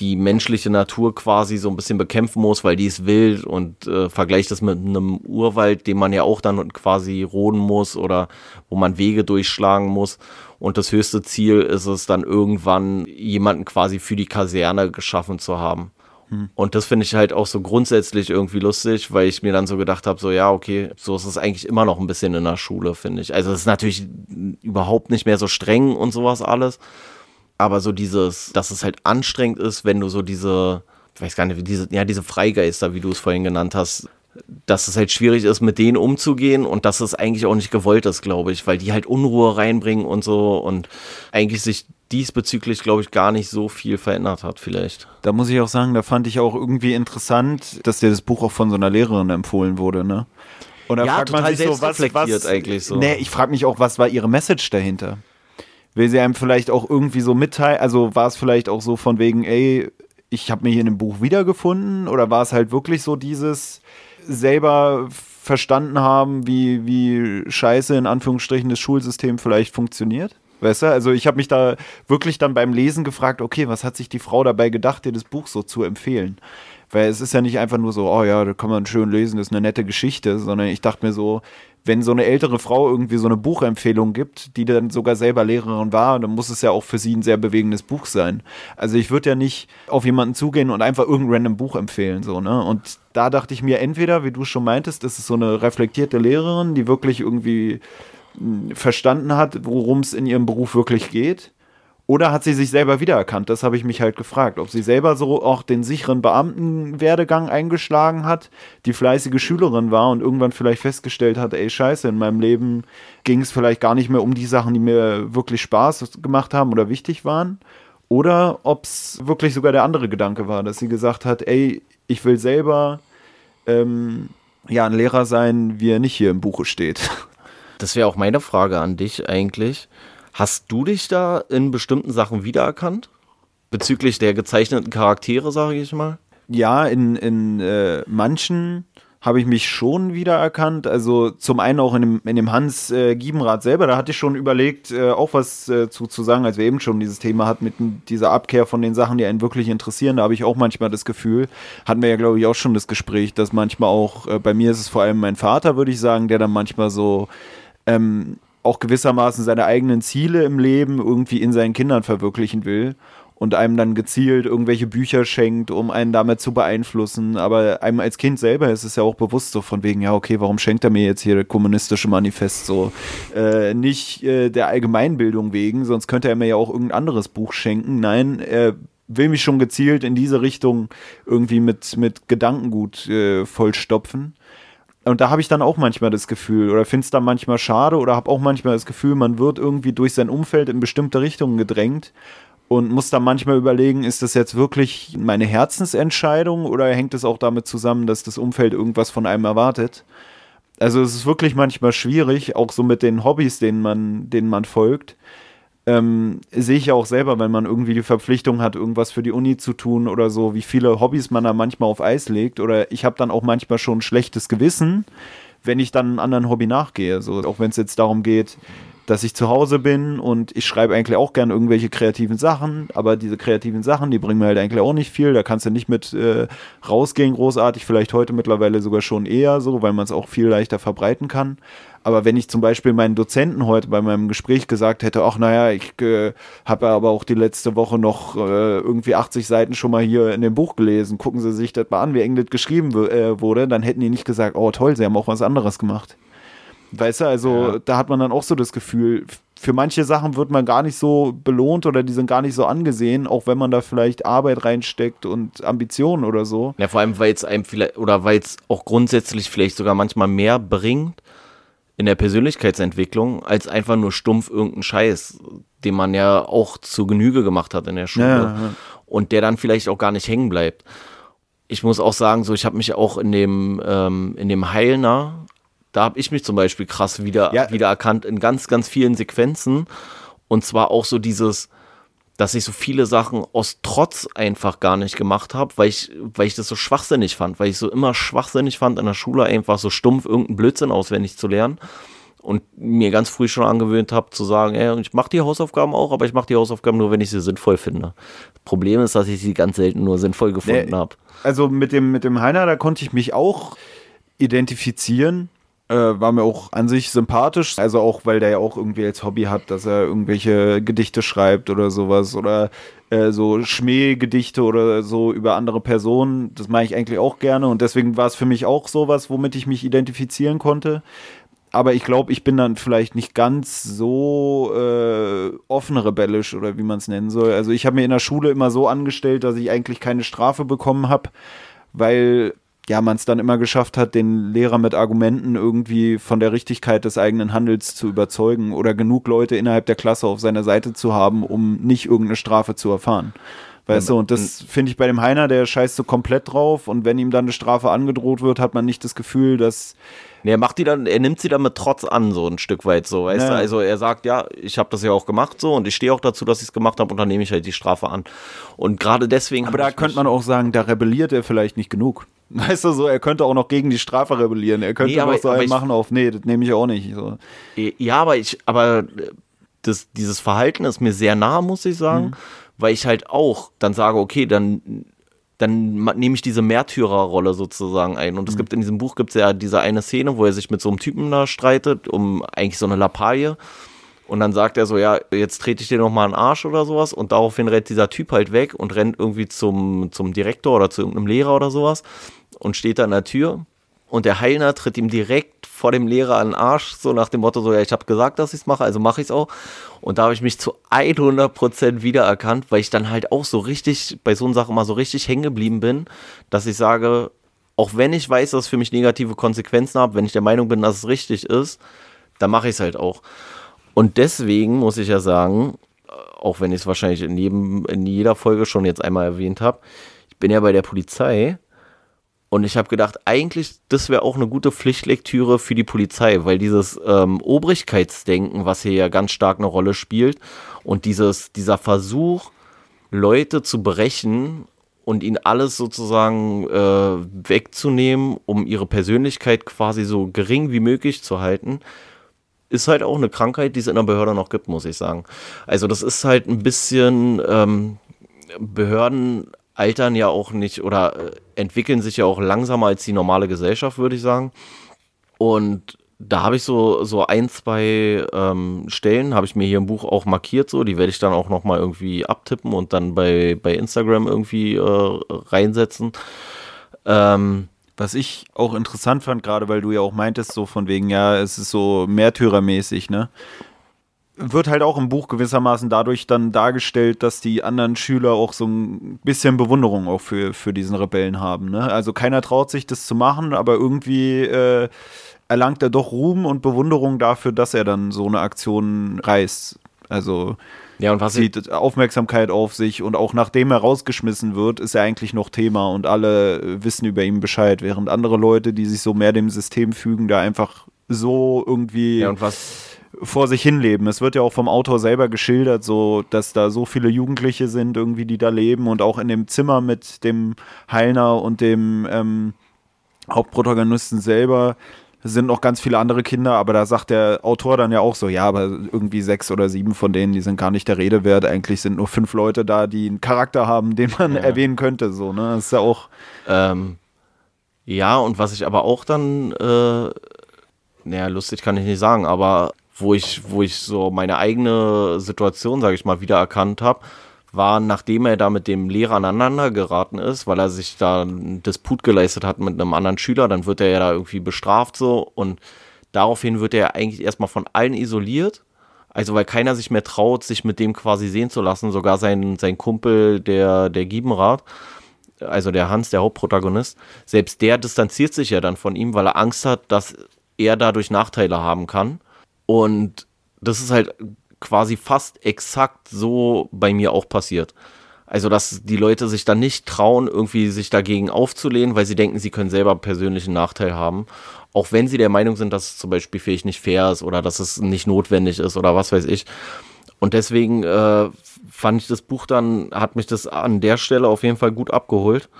die menschliche Natur quasi so ein bisschen bekämpfen muss, weil die ist wild und äh, vergleicht das mit einem Urwald, den man ja auch dann quasi roden muss oder wo man Wege durchschlagen muss. Und das höchste Ziel ist es dann irgendwann, jemanden quasi für die Kaserne geschaffen zu haben. Und das finde ich halt auch so grundsätzlich irgendwie lustig, weil ich mir dann so gedacht habe, so ja, okay, so ist es eigentlich immer noch ein bisschen in der Schule, finde ich. Also es ist natürlich überhaupt nicht mehr so streng und sowas alles. Aber so dieses, dass es halt anstrengend ist, wenn du so diese, ich weiß gar nicht, diese, ja, diese Freigeister, wie du es vorhin genannt hast, dass es halt schwierig ist, mit denen umzugehen und dass es eigentlich auch nicht gewollt ist, glaube ich, weil die halt Unruhe reinbringen und so und eigentlich sich diesbezüglich, glaube ich, gar nicht so viel verändert hat, vielleicht. Da muss ich auch sagen, da fand ich auch irgendwie interessant, dass dir das Buch auch von so einer Lehrerin empfohlen wurde, ne? Und da Ja, fragt man sich so, was, was eigentlich so. Nee, ich frage mich auch, was war ihre Message dahinter? Will sie einem vielleicht auch irgendwie so mitteilen, also war es vielleicht auch so von wegen, ey, ich habe mich in dem Buch wiedergefunden oder war es halt wirklich so dieses selber verstanden haben, wie, wie scheiße in Anführungsstrichen das Schulsystem vielleicht funktioniert. Weißt du, also ich habe mich da wirklich dann beim Lesen gefragt, okay, was hat sich die Frau dabei gedacht, dir das Buch so zu empfehlen? Weil es ist ja nicht einfach nur so, oh ja, da kann man schön lesen, das ist eine nette Geschichte, sondern ich dachte mir so, wenn so eine ältere Frau irgendwie so eine Buchempfehlung gibt, die dann sogar selber Lehrerin war, dann muss es ja auch für sie ein sehr bewegendes Buch sein. Also ich würde ja nicht auf jemanden zugehen und einfach irgendein random Buch empfehlen, so, ne? Und da dachte ich mir, entweder, wie du schon meintest, ist es so eine reflektierte Lehrerin, die wirklich irgendwie verstanden hat, worum es in ihrem Beruf wirklich geht. Oder hat sie sich selber wiedererkannt? Das habe ich mich halt gefragt. Ob sie selber so auch den sicheren Beamtenwerdegang eingeschlagen hat, die fleißige Schülerin war und irgendwann vielleicht festgestellt hat, ey scheiße, in meinem Leben ging es vielleicht gar nicht mehr um die Sachen, die mir wirklich Spaß gemacht haben oder wichtig waren. Oder ob es wirklich sogar der andere Gedanke war, dass sie gesagt hat, ey, ich will selber ähm, ja ein Lehrer sein, wie er nicht hier im Buche steht. Das wäre auch meine Frage an dich eigentlich. Hast du dich da in bestimmten Sachen wiedererkannt? Bezüglich der gezeichneten Charaktere, sage ich mal? Ja, in, in äh, manchen habe ich mich schon wiedererkannt. Also zum einen auch in dem, in dem Hans äh, Giebenrath selber, da hatte ich schon überlegt, äh, auch was äh, zu, zu sagen, als wir eben schon dieses Thema hatten mit dieser Abkehr von den Sachen, die einen wirklich interessieren. Da habe ich auch manchmal das Gefühl, hatten wir ja, glaube ich, auch schon das Gespräch, dass manchmal auch, äh, bei mir ist es vor allem mein Vater, würde ich sagen, der dann manchmal so ähm, auch gewissermaßen seine eigenen Ziele im Leben irgendwie in seinen Kindern verwirklichen will und einem dann gezielt irgendwelche Bücher schenkt, um einen damit zu beeinflussen. Aber einem als Kind selber ist es ja auch bewusst so von wegen, ja, okay, warum schenkt er mir jetzt hier das kommunistische Manifest so? Äh, nicht äh, der Allgemeinbildung wegen, sonst könnte er mir ja auch irgendein anderes Buch schenken. Nein, er will mich schon gezielt in diese Richtung irgendwie mit, mit Gedankengut äh, vollstopfen. Und da habe ich dann auch manchmal das Gefühl, oder finde es dann manchmal schade, oder habe auch manchmal das Gefühl, man wird irgendwie durch sein Umfeld in bestimmte Richtungen gedrängt und muss dann manchmal überlegen, ist das jetzt wirklich meine Herzensentscheidung oder hängt es auch damit zusammen, dass das Umfeld irgendwas von einem erwartet? Also es ist wirklich manchmal schwierig, auch so mit den Hobbys, denen man, denen man folgt ähm, sehe ich ja auch selber, wenn man irgendwie die Verpflichtung hat, irgendwas für die Uni zu tun oder so, wie viele Hobbys man da manchmal auf Eis legt. Oder ich habe dann auch manchmal schon ein schlechtes Gewissen, wenn ich dann einem anderen Hobby nachgehe. So, auch wenn es jetzt darum geht, dass ich zu Hause bin und ich schreibe eigentlich auch gerne irgendwelche kreativen Sachen, aber diese kreativen Sachen, die bringen mir halt eigentlich auch nicht viel. Da kannst du nicht mit äh, rausgehen, großartig, vielleicht heute mittlerweile sogar schon eher so, weil man es auch viel leichter verbreiten kann. Aber wenn ich zum Beispiel meinen Dozenten heute bei meinem Gespräch gesagt hätte, ach naja, ich äh, habe aber auch die letzte Woche noch äh, irgendwie 80 Seiten schon mal hier in dem Buch gelesen, gucken Sie sich das mal an, wie eng das geschrieben äh, wurde, dann hätten die nicht gesagt, oh toll, Sie haben auch was anderes gemacht. Weißt du, also ja. da hat man dann auch so das Gefühl, für manche Sachen wird man gar nicht so belohnt oder die sind gar nicht so angesehen, auch wenn man da vielleicht Arbeit reinsteckt und Ambitionen oder so. Ja, vor allem, weil es einem vielleicht, oder weil es auch grundsätzlich vielleicht sogar manchmal mehr bringt, in der Persönlichkeitsentwicklung als einfach nur stumpf irgendein Scheiß, den man ja auch zu Genüge gemacht hat in der Schule ja, ja. und der dann vielleicht auch gar nicht hängen bleibt. Ich muss auch sagen, so ich habe mich auch in dem ähm, in dem Heilner, da habe ich mich zum Beispiel krass wieder ja. wiedererkannt in ganz ganz vielen Sequenzen und zwar auch so dieses dass ich so viele Sachen aus Trotz einfach gar nicht gemacht habe, weil ich, weil ich das so schwachsinnig fand, weil ich so immer schwachsinnig fand, in der Schule einfach so stumpf irgendeinen Blödsinn auswendig zu lernen und mir ganz früh schon angewöhnt habe zu sagen, ey, ich mache die Hausaufgaben auch, aber ich mache die Hausaufgaben nur, wenn ich sie sinnvoll finde. Problem ist, dass ich sie ganz selten nur sinnvoll gefunden nee, habe. Also mit dem, mit dem Heiner, da konnte ich mich auch identifizieren, äh, war mir auch an sich sympathisch. Also auch, weil der ja auch irgendwie als Hobby hat, dass er irgendwelche Gedichte schreibt oder sowas oder äh, so Schmähgedichte oder so über andere Personen. Das mache ich eigentlich auch gerne und deswegen war es für mich auch sowas, womit ich mich identifizieren konnte. Aber ich glaube, ich bin dann vielleicht nicht ganz so äh, offen rebellisch oder wie man es nennen soll. Also ich habe mir in der Schule immer so angestellt, dass ich eigentlich keine Strafe bekommen habe, weil ja, man es dann immer geschafft hat, den Lehrer mit Argumenten irgendwie von der Richtigkeit des eigenen Handels zu überzeugen oder genug Leute innerhalb der Klasse auf seiner Seite zu haben, um nicht irgendeine Strafe zu erfahren. Weißt du, und das finde ich bei dem Heiner, der scheißt so komplett drauf und wenn ihm dann eine Strafe angedroht wird, hat man nicht das Gefühl, dass Nee, er macht die dann, er nimmt sie dann mit Trotz an, so ein Stück weit so, weißt ja. du? Also er sagt, ja, ich habe das ja auch gemacht so und ich stehe auch dazu, dass ich es gemacht habe und dann nehme ich halt die Strafe an. Und gerade deswegen. Aber da könnte man auch sagen, da rebelliert er vielleicht nicht genug. Weißt du, so, er könnte auch noch gegen die Strafe rebellieren. Er könnte Nee, aber- noch so einen machen auf, nee, das nehme ich auch nicht. So. Ja, aber ich, aber äh, das, dieses Verhalten ist mir sehr nah, muss ich sagen, weil ich halt auch dann sage, okay, dann, dann nehme ich diese Märtyrerrolle sozusagen ein. Und es gibt in diesem Buch gibt es ja diese eine Szene, wo er sich mit so einem Typen da streitet, um eigentlich so eine Lappalie. Und dann sagt er so, ja, jetzt trete ich dir noch mal einen Arsch oder sowas. Und daraufhin rennt dieser Typ halt weg und rennt irgendwie zum, zum Direktor oder zu irgendeinem Lehrer oder sowas und steht da an der Tür. Und der Heilner tritt ihm direkt vor dem Lehrer an den Arsch, so nach dem Motto, so, ja, ich habe gesagt, dass ich es mache, also mache ich es auch. Und da habe ich mich zu 100% wiedererkannt, weil ich dann halt auch so richtig, bei so einer Sache mal so richtig hängen geblieben bin, dass ich sage, auch wenn ich weiß, dass es für mich negative Konsequenzen hat, wenn ich der Meinung bin, dass es richtig ist, dann mache ich es halt auch. Und deswegen muss ich ja sagen, äh, auch wenn ich es wahrscheinlich in, jedem, in jeder Folge schon jetzt einmal erwähnt habe, ich bin ja bei der Polizei und ich habe gedacht, eigentlich, das wäre auch eine gute Pflichtlektüre für die Polizei, weil dieses ähm, Obrigkeitsdenken, was hier ja ganz stark eine Rolle spielt, und dieses, dieser Versuch, Leute zu brechen und ihnen alles sozusagen äh, wegzunehmen, um ihre Persönlichkeit quasi so gering wie möglich zu halten, ist halt auch eine Krankheit, die es in der Behörde noch gibt, muss ich sagen. Also das ist halt ein bisschen, ähm, Behörden altern ja auch nicht oder äh, entwickeln sich ja auch langsamer als die normale Gesellschaft, würde ich sagen. Und da habe ich so, so ein, zwei ähm, Stellen, habe ich mir hier im Buch auch markiert, so, die werde ich dann auch nochmal irgendwie abtippen und dann bei, bei Instagram irgendwie äh, reinsetzen. Ähm, Was ich auch interessant fand, gerade weil du ja auch meintest, so von wegen, ja, es ist so märtyrermäßig, ne? Wird halt auch im Buch gewissermaßen dadurch dann dargestellt, dass die anderen Schüler auch so ein bisschen Bewunderung auch für, für diesen Rebellen haben, ne? Also keiner traut sich das zu machen, aber irgendwie äh, erlangt er doch Ruhm und Bewunderung dafür, dass er dann so eine Aktion reißt. Also ja, und was ich, zieht Aufmerksamkeit auf sich und auch nachdem er rausgeschmissen wird, ist er eigentlich noch Thema und alle äh, wissen über ihn Bescheid, während andere Leute, die sich so mehr dem System fügen, da einfach so irgendwie ja, vor sich hinleben. Es wird ja auch vom Autor selber geschildert, so dass da so viele Jugendliche sind, irgendwie, die da leben und auch in dem Zimmer mit dem Heilner und dem ähm, Hauptprotagonisten selber sind noch ganz viele andere Kinder, aber da sagt der Autor dann ja auch so, ja, aber irgendwie sechs oder sieben von denen, die sind gar nicht der Rede wert. Eigentlich sind nur fünf Leute da, die einen Charakter haben, den man Ja. erwähnen könnte. So, ne? Das ist ja auch. Ähm, ja, und was ich aber auch dann, äh, naja, lustig kann ich nicht sagen, aber wo ich, wo ich so meine eigene Situation, sage ich mal, wiedererkannt habe, war, nachdem er da mit dem Lehrer aneinander geraten ist, weil er sich da einen Disput geleistet hat mit einem anderen Schüler, dann wird er ja da irgendwie bestraft so und daraufhin wird er eigentlich erstmal von allen isoliert. Also weil keiner sich mehr traut, sich mit dem quasi sehen zu lassen, sogar sein, sein Kumpel, der, der Giebenrat, also der Hans, der Hauptprotagonist, selbst der distanziert sich ja dann von ihm, weil er Angst hat, dass er dadurch Nachteile haben kann. Und das ist halt quasi fast exakt so bei mir auch passiert. Also, dass die Leute sich dann nicht trauen, irgendwie sich dagegen aufzulehnen, weil sie denken, sie können selber persönlichen Nachteil haben. Auch wenn sie der Meinung sind, dass es zum Beispiel vielleicht nicht fair ist oder dass es nicht notwendig ist oder was weiß ich. Und deswegen äh, fand ich das Buch dann, hat mich das an der Stelle auf jeden Fall gut abgeholt.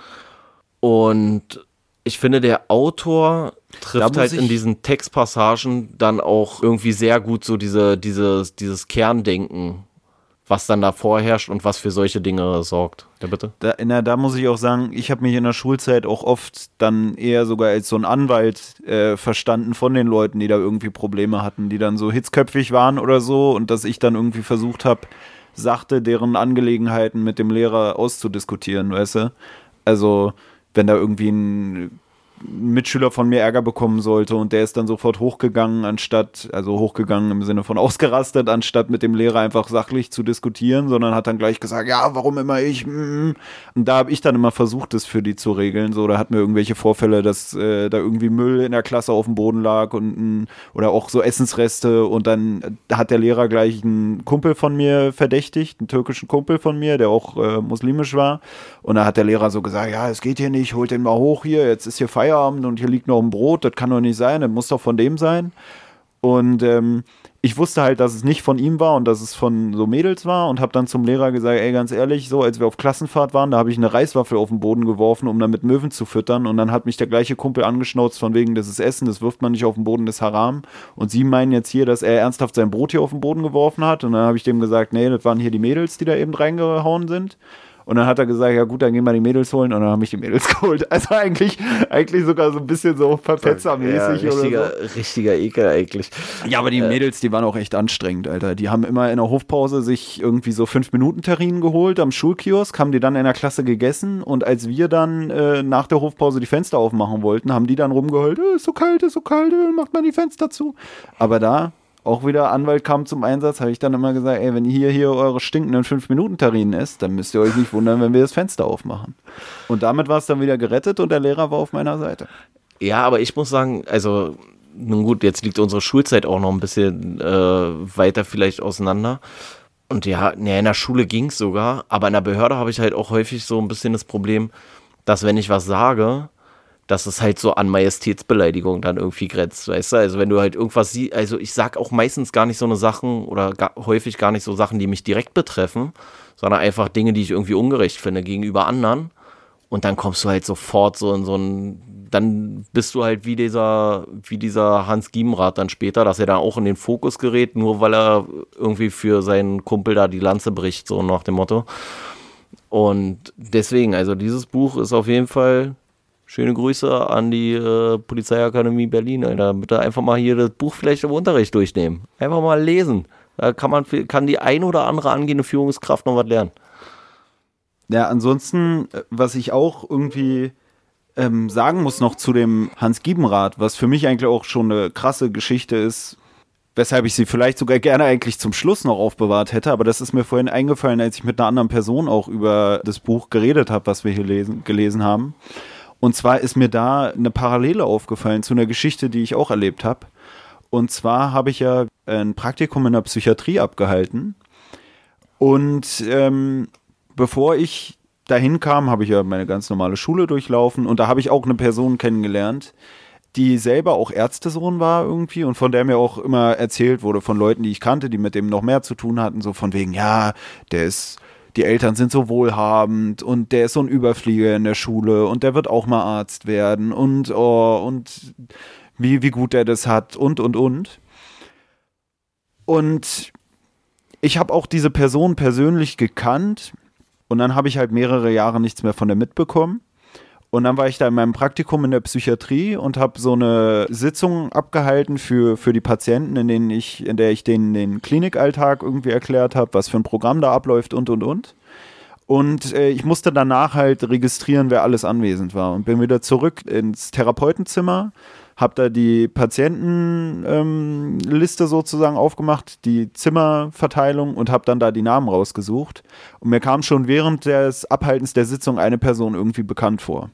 Und ich finde, der Autor trifft halt in diesen Textpassagen dann auch irgendwie sehr gut so diese, dieses, dieses Kerndenken, was dann da vorherrscht und was für solche Dinge sorgt. Ja, bitte? Da, na, da muss ich auch sagen, ich habe mich in der Schulzeit auch oft dann eher sogar als so ein Anwalt äh, verstanden von den Leuten, die da irgendwie Probleme hatten, die dann so hitzköpfig waren oder so und dass ich dann irgendwie versucht habe, sachte deren Angelegenheiten mit dem Lehrer auszudiskutieren, weißt du? Also, wenn da irgendwie ein Mitschüler von mir Ärger bekommen sollte und der ist dann sofort hochgegangen, anstatt, also hochgegangen im Sinne von ausgerastet, anstatt mit dem Lehrer einfach sachlich zu diskutieren, sondern hat dann gleich gesagt, ja, warum immer ich? mm. Und da habe ich dann immer versucht, das für die zu regeln. So, da hatten wir irgendwelche Vorfälle, dass äh, da irgendwie Müll in der Klasse auf dem Boden lag und oder auch so Essensreste und dann hat der Lehrer gleich einen Kumpel von mir verdächtigt, einen türkischen Kumpel von mir, der auch äh, muslimisch war. Und da hat der Lehrer so gesagt, ja, es geht hier nicht, holt den mal hoch hier, jetzt ist hier Feierabend und hier liegt noch ein Brot, das kann doch nicht sein, das muss doch von dem sein. Und ähm, ich wusste halt, dass es nicht von ihm war und dass es von so Mädels war und habe dann zum Lehrer gesagt, ey, ganz ehrlich, so als wir auf Klassenfahrt waren, da habe ich eine Reiswaffel auf den Boden geworfen, um damit Möwen zu füttern. Und dann hat mich der gleiche Kumpel angeschnauzt von wegen, das ist Essen, das wirft man nicht auf den Boden des Haram. Und sie meinen jetzt hier, dass er ernsthaft sein Brot hier auf den Boden geworfen hat. Und dann habe ich dem gesagt, nee, das waren hier die Mädels, die da eben reingehauen sind und dann hat er gesagt, ja gut, dann gehen wir die Mädels holen und dann haben mich die Mädels geholt. Also eigentlich, eigentlich sogar so ein bisschen so verpetzermäßig ja, richtiger, oder so. Richtiger Ekel eigentlich. Ja, aber die äh, Mädels, die waren auch echt anstrengend, Alter. Die haben immer in der Hofpause sich irgendwie so fünf Minuten Terrinen geholt am Schulkiosk, haben die dann in der Klasse gegessen und als wir dann äh, nach der Hofpause die Fenster aufmachen wollten, haben die dann rumgeheult, äh, ist so kalt, ist so kalt, äh, macht man die Fenster zu. Aber da auch wieder Anwalt kam zum Einsatz, habe ich dann immer gesagt, ey, wenn hier, hier eure stinkenden 5-Minuten-Tarinen isst, dann müsst ihr euch nicht wundern, wenn wir das Fenster aufmachen. Und damit war es dann wieder gerettet und der Lehrer war auf meiner Seite. Ja, aber ich muss sagen, also nun gut, jetzt liegt unsere Schulzeit auch noch ein bisschen äh, weiter vielleicht auseinander. Und ja, nee, in der Schule ging es sogar, aber in der Behörde habe ich halt auch häufig so ein bisschen das Problem, dass wenn ich was sage, dass es halt so an Majestätsbeleidigung dann irgendwie grenzt, weißt du? Also wenn du halt irgendwas siehst, also ich sag auch meistens gar nicht so eine Sachen oder gar, häufig gar nicht so Sachen, die mich direkt betreffen, sondern einfach Dinge, die ich irgendwie ungerecht finde gegenüber anderen. Und dann kommst du halt sofort so in so ein, dann bist du halt wie dieser, wie dieser Hans Giebenrath dann später, dass er dann auch in den Fokus gerät, nur weil er irgendwie für seinen Kumpel da die Lanze bricht, so nach dem Motto. Und deswegen, also dieses Buch ist auf jeden Fall Schöne Grüße an die äh, Polizeiakademie Berlin, Alter. Bitte einfach mal hier das Buch vielleicht im Unterricht durchnehmen. Einfach mal lesen. Da kann man kann die ein oder andere angehende Führungskraft noch was lernen. Ja, ansonsten, äh, was ich auch irgendwie ähm, sagen muss noch zu dem Hans Giebenrath, was für mich eigentlich auch schon eine krasse Geschichte ist, weshalb ich sie vielleicht sogar gerne eigentlich zum Schluss noch aufbewahrt hätte, aber das ist mir vorhin eingefallen, als ich mit einer anderen Person auch über das Buch geredet habe, was wir hier lesen, gelesen haben. Und zwar ist mir da eine Parallele aufgefallen zu einer Geschichte, die ich auch erlebt habe. Und zwar habe ich ja ein Praktikum in der Psychiatrie abgehalten. Und ähm, bevor ich dahin kam, habe ich ja meine ganz normale Schule durchlaufen und da habe ich auch eine Person kennengelernt, die selber auch Ärztesohn war irgendwie und von der mir auch immer erzählt wurde von Leuten, die ich kannte, die mit dem noch mehr zu tun hatten, so von wegen, ja, der ist die Eltern sind so wohlhabend und der ist so ein Überflieger in der Schule und der wird auch mal Arzt werden und oh, und wie, wie gut er das hat und und und. Und ich habe auch diese Person persönlich gekannt und dann habe ich halt mehrere Jahre nichts mehr von der mitbekommen. Und dann war ich da in meinem Praktikum in der Psychiatrie und habe so eine Sitzung abgehalten für, für die Patienten, in, denen ich, in der ich denen den Klinikalltag irgendwie erklärt habe, was für ein Programm da abläuft und und und. Und äh, ich musste danach halt registrieren, wer alles anwesend war und bin wieder zurück ins Therapeutenzimmer, habe da die Patientenliste ähm, sozusagen aufgemacht, die Zimmerverteilung und habe dann da die Namen rausgesucht. Und mir kam schon während des Abhaltens der Sitzung eine Person irgendwie bekannt vor.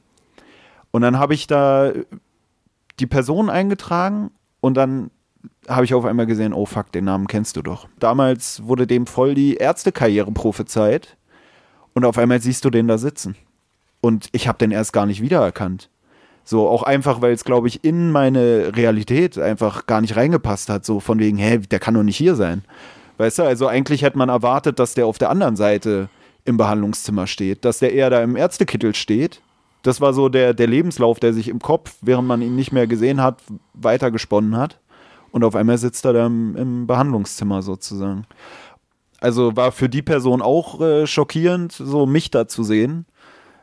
Und dann habe ich da die Person eingetragen und dann habe ich auf einmal gesehen, oh fuck, den Namen kennst du doch. Damals wurde dem voll die Ärztekarriere prophezeit und auf einmal siehst du den da sitzen. Und ich habe den erst gar nicht wiedererkannt. So, auch einfach, weil es, glaube ich, in meine Realität einfach gar nicht reingepasst hat. So von wegen, hä, der kann doch nicht hier sein. Weißt du, also eigentlich hätte man erwartet, dass der auf der anderen Seite im Behandlungszimmer steht, dass der eher da im Ärztekittel steht das war so der, der Lebenslauf, der sich im Kopf, während man ihn nicht mehr gesehen hat, weitergesponnen hat. Und auf einmal sitzt er da im, im Behandlungszimmer sozusagen. Also war für die Person auch äh, schockierend, so mich da zu sehen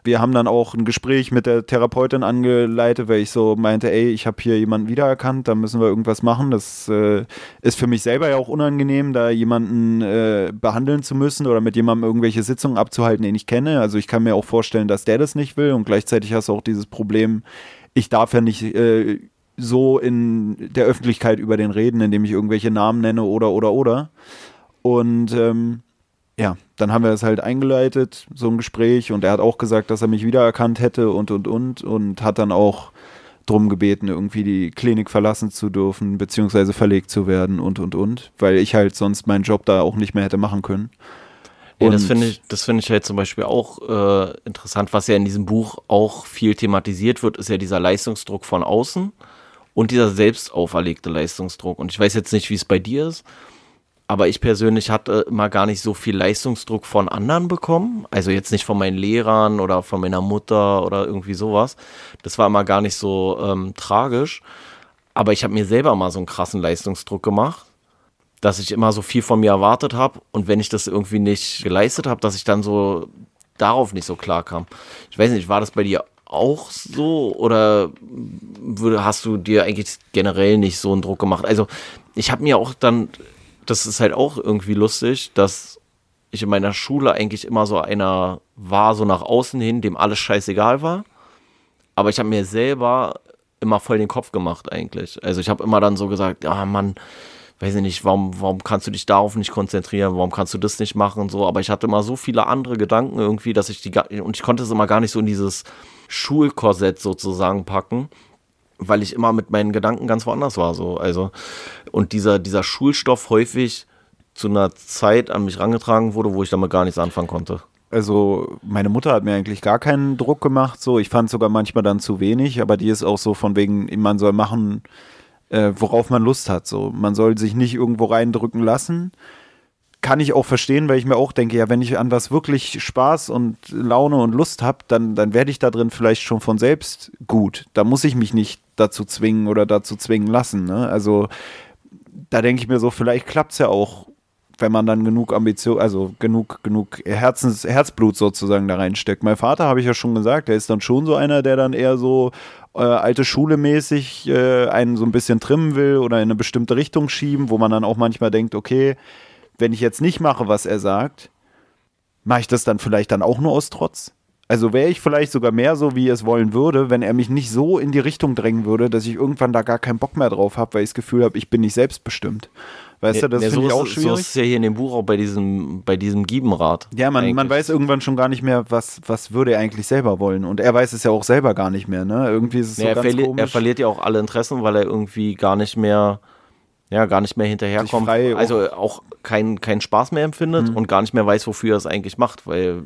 wir haben dann auch ein Gespräch mit der Therapeutin angeleitet, weil ich so meinte, ey, ich habe hier jemanden wiedererkannt, da müssen wir irgendwas machen. Das äh, ist für mich selber ja auch unangenehm, da jemanden äh, behandeln zu müssen oder mit jemandem irgendwelche Sitzungen abzuhalten, den ich kenne. Also ich kann mir auch vorstellen, dass der das nicht will und gleichzeitig hast du auch dieses Problem, ich darf ja nicht äh, so in der Öffentlichkeit über den reden, indem ich irgendwelche Namen nenne oder oder oder. Und ähm, ja, dann haben wir das halt eingeleitet, so ein Gespräch, und er hat auch gesagt, dass er mich wiedererkannt hätte und und und und hat dann auch drum gebeten, irgendwie die Klinik verlassen zu dürfen, beziehungsweise verlegt zu werden und und und, weil ich halt sonst meinen Job da auch nicht mehr hätte machen können. Ja, das finde ich, das finde ich halt zum Beispiel auch äh, interessant, was ja in diesem Buch auch viel thematisiert wird, ist ja dieser Leistungsdruck von außen und dieser selbst auferlegte Leistungsdruck. Und ich weiß jetzt nicht, wie es bei dir ist, aber ich persönlich hatte immer gar nicht so viel Leistungsdruck von anderen bekommen. Also jetzt nicht von meinen Lehrern oder von meiner Mutter oder irgendwie sowas. Das war immer gar nicht so ähm, tragisch. Aber ich habe mir selber mal so einen krassen Leistungsdruck gemacht, dass ich immer so viel von mir erwartet habe. Und wenn ich das irgendwie nicht geleistet habe, dass ich dann so darauf nicht so klar kam. Ich weiß nicht, war das bei dir auch so oder hast du dir eigentlich generell nicht so einen Druck gemacht? Also ich habe mir auch dann das ist halt auch irgendwie lustig, dass ich in meiner Schule eigentlich immer so einer war, so nach außen hin, dem alles scheißegal war. Aber ich habe mir selber immer voll den Kopf gemacht eigentlich. Also ich habe immer dann so gesagt, ja Mann, weiß ich nicht, warum, warum kannst du dich darauf nicht konzentrieren, warum kannst du das nicht machen und so. Aber ich hatte immer so viele andere Gedanken irgendwie, dass ich die, und ich konnte es immer gar nicht so in dieses Schulkorsett sozusagen packen weil ich immer mit meinen Gedanken ganz woanders war. So. Also, und dieser, dieser Schulstoff häufig zu einer Zeit an mich rangetragen wurde, wo ich damit gar nichts anfangen konnte. Also meine Mutter hat mir eigentlich gar keinen Druck gemacht. So, ich fand sogar manchmal dann zu wenig, aber die ist auch so von wegen, man soll machen, äh, worauf man Lust hat. So, man soll sich nicht irgendwo reindrücken lassen kann ich auch verstehen, weil ich mir auch denke, ja, wenn ich an was wirklich Spaß und Laune und Lust habe, dann, dann werde ich da drin vielleicht schon von selbst gut. Da muss ich mich nicht dazu zwingen oder dazu zwingen lassen. Ne? Also da denke ich mir so, vielleicht klappt es ja auch, wenn man dann genug Ambition, also genug, genug Herzens, Herzblut sozusagen da reinsteckt. Mein Vater, habe ich ja schon gesagt, der ist dann schon so einer, der dann eher so äh, alte Schule mäßig äh, einen so ein bisschen trimmen will oder in eine bestimmte Richtung schieben, wo man dann auch manchmal denkt, okay, wenn ich jetzt nicht mache, was er sagt, mache ich das dann vielleicht dann auch nur aus Trotz? Also wäre ich vielleicht sogar mehr so, wie er es wollen würde, wenn er mich nicht so in die Richtung drängen würde, dass ich irgendwann da gar keinen Bock mehr drauf habe, weil ich das Gefühl habe, ich bin nicht selbstbestimmt. Weißt ja, du, das ja, finde so ich auch schwierig. So ist es ja hier in dem Buch auch bei diesem, bei diesem Giebenrad. Ja, man, man weiß irgendwann schon gar nicht mehr, was, was würde er eigentlich selber wollen. Und er weiß es ja auch selber gar nicht mehr, ne? Irgendwie ist es so Ja, er, ganz verli er komisch. verliert ja auch alle Interessen, weil er irgendwie gar nicht mehr, ja, gar nicht mehr hinterherkommt. also auch keinen keinen Spaß mehr empfindet und gar nicht mehr weiß, wofür er es eigentlich macht. Weil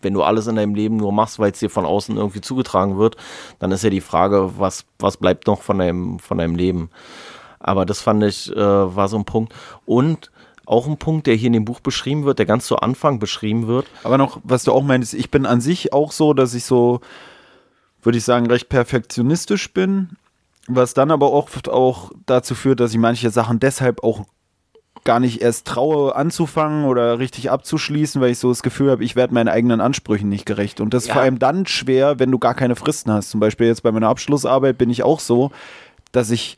wenn du alles in deinem Leben nur machst, weil es dir von außen irgendwie zugetragen wird, dann ist ja die Frage, was, was bleibt noch von deinem, von deinem Leben. Aber das fand ich, äh, war so ein Punkt. Und auch ein Punkt, der hier in dem Buch beschrieben wird, der ganz zu Anfang beschrieben wird. Aber noch, was du auch meinst, ich bin an sich auch so, dass ich so, würde ich sagen, recht perfektionistisch bin, was dann aber oft auch dazu führt, dass ich manche Sachen deshalb auch gar nicht erst traue anzufangen oder richtig abzuschließen, weil ich so das Gefühl habe, ich werde meinen eigenen Ansprüchen nicht gerecht. Und das ist Ja. vor allem dann schwer, wenn du gar keine Fristen hast. Zum Beispiel jetzt bei meiner Abschlussarbeit bin ich auch so, dass ich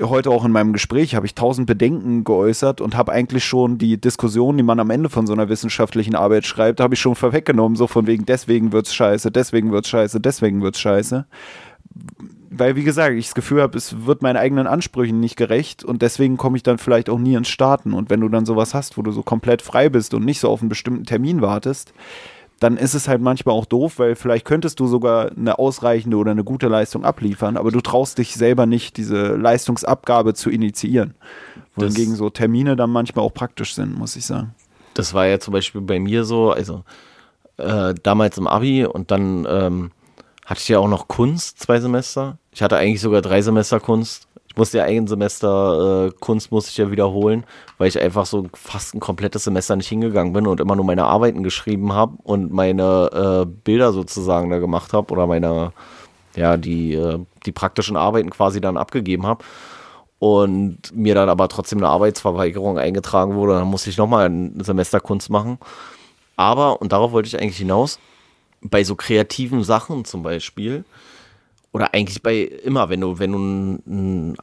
heute auch in meinem Gespräch habe ich tausend Bedenken geäußert und habe eigentlich schon die Diskussion, die man am Ende von so einer wissenschaftlichen Arbeit schreibt, habe ich schon vorweggenommen, so von wegen, deswegen wird's scheiße, deswegen wird's scheiße, deswegen wird's scheiße. Weil, wie gesagt, ich das Gefühl habe, es wird meinen eigenen Ansprüchen nicht gerecht und deswegen komme ich dann vielleicht auch nie ins Starten. Und wenn du dann sowas hast, wo du so komplett frei bist und nicht so auf einen bestimmten Termin wartest, dann ist es halt manchmal auch doof, weil vielleicht könntest du sogar eine ausreichende oder eine gute Leistung abliefern, aber du traust dich selber nicht, diese Leistungsabgabe zu initiieren. Wohingegen so Termine dann manchmal auch praktisch sind, muss ich sagen. das war ja zum Beispiel bei mir so, also äh, damals im Abi und dann ähm, hatte ich ja auch noch Kunst zwei Semester. Ich hatte eigentlich sogar drei Semester Kunst. Ich musste ja ein Semester äh, Kunst musste ich ja wiederholen, weil ich einfach so fast ein komplettes Semester nicht hingegangen bin und immer nur meine Arbeiten geschrieben habe und meine äh, Bilder sozusagen da gemacht habe oder meine, ja, die, äh, die praktischen Arbeiten quasi dann abgegeben habe und mir dann aber trotzdem eine Arbeitsverweigerung eingetragen wurde. Dann musste ich nochmal ein Semester Kunst machen. Aber, und darauf wollte ich eigentlich hinaus, bei so kreativen Sachen zum Beispiel, oder eigentlich bei immer, wenn du, wenn du n- n-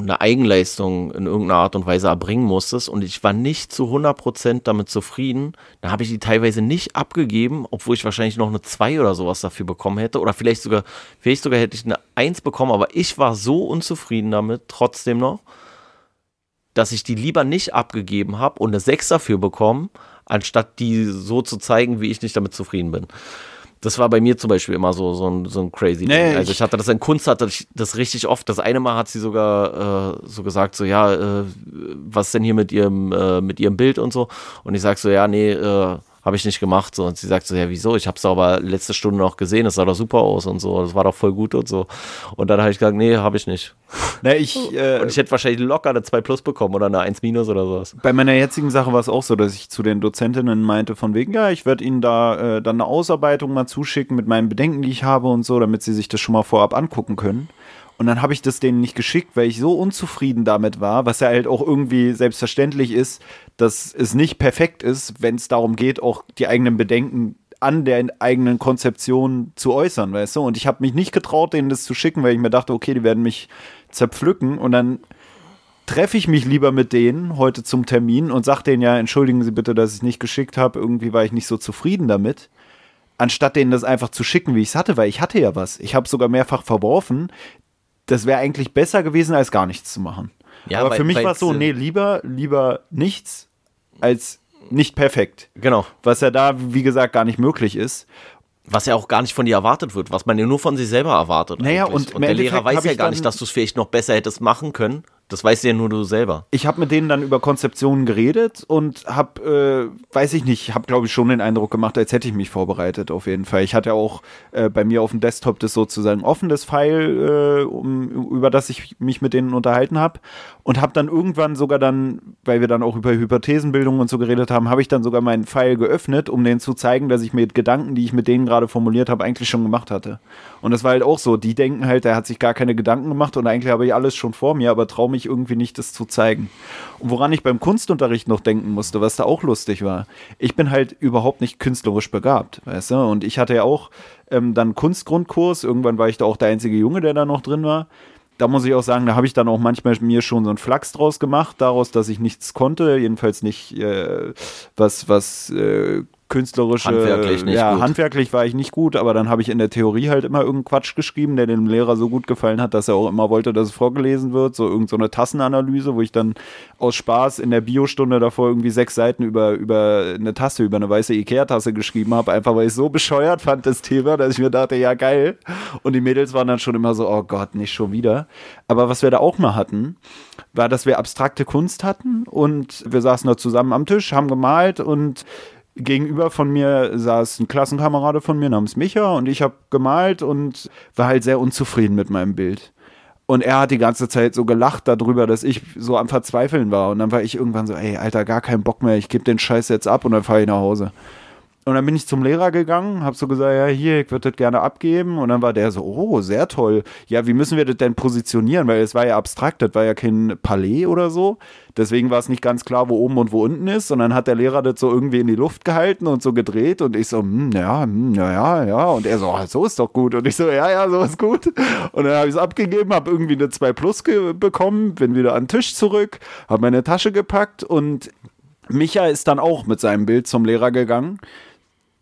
eine Eigenleistung in irgendeiner Art und Weise erbringen musstest und ich war nicht zu 100% damit zufrieden, dann habe ich die teilweise nicht abgegeben, obwohl ich wahrscheinlich noch eine 2 oder sowas dafür bekommen hätte oder vielleicht sogar, vielleicht sogar hätte ich eine 1 bekommen, aber ich war so unzufrieden damit, trotzdem noch, dass ich die lieber nicht abgegeben habe und eine 6 dafür bekommen, anstatt die so zu zeigen, wie ich nicht damit zufrieden bin. Das war bei mir zum Beispiel immer so, so ein, so ein crazy Nee, Ding. Also ich- hatte das in Kunst, hatte ich das richtig oft. Das eine Mal hat sie sogar äh, so gesagt, so ja, äh, was denn hier mit ihrem, äh, mit ihrem Bild und so. Und ich sag so, ja, nee, äh, habe ich nicht gemacht. So. Und sie sagt so, ja, wieso? Ich habe es aber letzte Stunde noch gesehen, das sah doch super aus und so. Das war doch voll gut und so. Und dann habe ich gesagt, nee, habe ich nicht. Na, ich, äh, Und ich hätte wahrscheinlich locker eine 2 Plus bekommen oder eine 1 Minus oder sowas. bei meiner jetzigen Sache war es auch so, dass ich zu den Dozentinnen meinte, von wegen, ja, ich werde Ihnen da äh, dann eine Ausarbeitung mal zuschicken mit meinen Bedenken, die ich habe und so, damit Sie sich das schon mal vorab angucken können. Und dann habe ich das denen nicht geschickt, weil ich so unzufrieden damit war, was ja halt auch irgendwie selbstverständlich ist, dass es nicht perfekt ist, wenn es darum geht, auch die eigenen Bedenken an der eigenen Konzeption zu äußern, weißt du? Und ich habe mich nicht getraut, denen das zu schicken, weil ich mir dachte, okay, die werden mich zerpflücken. Und dann treffe ich mich lieber mit denen heute zum Termin und sage denen ja, entschuldigen Sie bitte, dass ich es nicht geschickt habe, irgendwie war ich nicht so zufrieden damit, anstatt denen das einfach zu schicken, wie ich es hatte, weil ich hatte ja was. Ich habe sogar mehrfach verworfen. Das wäre eigentlich besser gewesen, als gar nichts zu machen. Ja, Aber weil- für mich war es so, nee, lieber, lieber nichts als nicht perfekt. Genau. Was ja da, wie gesagt, gar nicht möglich ist. Was ja auch gar nicht von dir erwartet wird, was man ja nur von sich selber erwartet. Naja, eigentlich. und und der Lehrer weiß ja gar nicht, dass du es vielleicht noch besser hättest machen können. Das weißt ja nur du selber. ich habe mit denen dann über Konzeptionen geredet und habe, äh, weiß ich nicht, habe glaube ich schon den Eindruck gemacht, als hätte ich mich vorbereitet auf jeden Fall. Ich hatte auch äh, bei mir auf dem Desktop das sozusagen offenes File, äh, um, über das ich mich mit denen unterhalten habe und habe dann irgendwann sogar dann, weil wir dann auch über Hypothesenbildung und so geredet haben, habe ich dann sogar meinen File geöffnet, um denen zu zeigen, dass ich mir Gedanken, die ich mit denen gerade formuliert habe, eigentlich schon gemacht hatte. Und das war halt auch so, die denken halt, der hat sich gar keine Gedanken gemacht und eigentlich habe ich alles schon vor mir, aber traue mich irgendwie nicht, das zu zeigen. Und woran ich beim Kunstunterricht noch denken musste, was da auch lustig war, ich bin halt überhaupt nicht künstlerisch begabt, weißt du? Und ich hatte ja auch ähm, dann Kunstgrundkurs, irgendwann war ich da auch der einzige Junge, der da noch drin war. Da muss ich auch sagen, da habe ich dann auch manchmal mir schon so einen Flachs draus gemacht, daraus, dass ich nichts konnte, jedenfalls nicht äh, was, was äh, künstlerische, Handwerklich nicht ja, gut. handwerklich war ich nicht gut, aber dann habe ich in der Theorie halt immer irgendeinen Quatsch geschrieben, der dem Lehrer so gut gefallen hat, dass er auch immer wollte, dass es vorgelesen wird, so irgendeine so eine Tassenanalyse, wo ich dann aus Spaß in der Biostunde davor irgendwie sechs Seiten über, über eine Tasse, über eine weiße Ikea-Tasse geschrieben habe, einfach weil ich so bescheuert fand, das Thema, dass ich mir dachte, ja geil. Und die Mädels waren dann schon immer so, oh Gott, nicht schon wieder. Aber was wir da auch mal hatten, war, dass wir abstrakte Kunst hatten und wir saßen da zusammen am Tisch, haben gemalt und gegenüber von mir saß ein Klassenkamerade von mir namens Micha und ich habe gemalt und war halt sehr unzufrieden mit meinem Bild. Und er hat die ganze Zeit so gelacht darüber, dass ich so am Verzweifeln war. Und dann war ich irgendwann so, ey, Alter, gar keinen Bock mehr, ich gebe den Scheiß jetzt ab und dann fahre ich nach Hause. Und dann bin ich zum Lehrer gegangen, habe so gesagt, ja, hier, ich würde das gerne abgeben. Und dann war der so, oh, sehr toll. Ja, wie müssen wir das denn positionieren? Weil es war ja abstrakt, das war ja kein Palais oder so. Deswegen war es nicht ganz klar, wo oben und wo unten ist. Und dann hat der Lehrer das so irgendwie in die Luft gehalten und so gedreht. Und ich so, hm, ja, hm, ja, ja, ja. Und er so, ah, so ist doch gut. Und ich so, ja, ja, so ist gut. Und dann habe ich es abgegeben, habe irgendwie eine 2 Plus bekommen, bin wieder an den Tisch zurück, habe meine Tasche gepackt und Micha ist dann auch mit seinem Bild zum Lehrer gegangen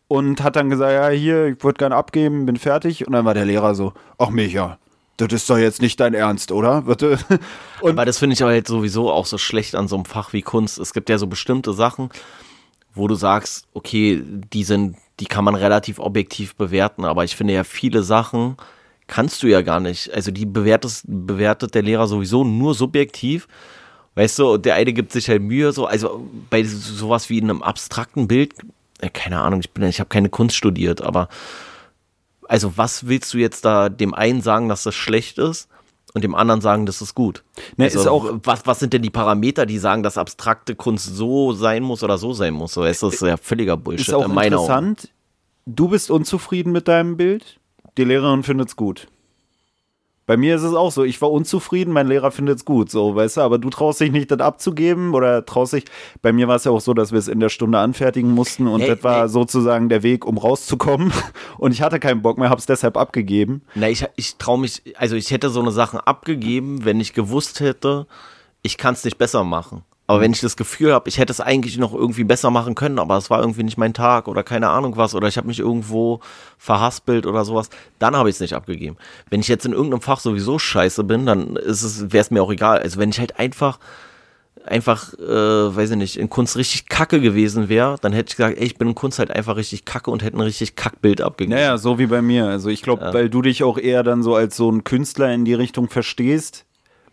und hat dann gesagt, ja, hier, ich würde gerne abgeben, bin fertig. Und dann war der Lehrer so, ach Micha, das ist doch jetzt nicht dein Ernst, oder? Und Aber das finde ich aber halt sowieso auch so schlecht an so einem Fach wie Kunst. Es gibt ja so bestimmte Sachen, wo du sagst, okay, die sind, die kann man relativ objektiv bewerten, aber ich finde ja viele Sachen kannst du ja gar nicht. Also die bewertest, bewertet der Lehrer sowieso nur subjektiv. Weißt du, der eine gibt sich halt Mühe, so, also bei sowas wie in einem abstrakten Bild, keine Ahnung, ich bin, ich habe keine Kunst studiert, aber also was willst du jetzt da dem einen sagen, dass das schlecht ist und dem anderen sagen, das ist gut? Ne, also, ist auch- was, was sind denn die Parameter, die sagen, dass abstrakte Kunst so sein muss oder so sein muss? So, das ist ja völliger Bullshit ist auch in meinen Augen. interessant, du bist unzufrieden mit deinem Bild, die Lehrerin findet es gut. Bei mir ist es auch so, ich war unzufrieden, mein Lehrer findet es gut, so, weißt du, aber du traust dich nicht, das abzugeben oder traust dich, bei mir war es ja auch so, dass wir es in der Stunde anfertigen mussten und Nee, das war nee. sozusagen der Weg, um rauszukommen und ich hatte keinen Bock mehr, hab's deshalb abgegeben. Na, ich, ich traue mich, also ich hätte so eine Sachen abgegeben, wenn ich gewusst hätte, ich kann es nicht besser machen. Aber wenn ich das Gefühl habe, ich hätte es eigentlich noch irgendwie besser machen können, aber es war irgendwie nicht mein Tag oder keine Ahnung was oder ich habe mich irgendwo verhaspelt oder sowas, dann habe ich es nicht abgegeben. Wenn ich jetzt in irgendeinem Fach sowieso scheiße bin, dann ist es, wäre es mir auch egal. Also wenn ich halt einfach, einfach, äh, weiß ich nicht, in Kunst richtig kacke gewesen wäre, dann hätte ich gesagt, ey, ich bin in Kunst halt einfach richtig kacke und hätte ein richtig Kackbild abgegeben. Naja, so wie bei mir. Also ich glaube, weil du dich auch eher dann so als so ein Künstler in die Richtung verstehst,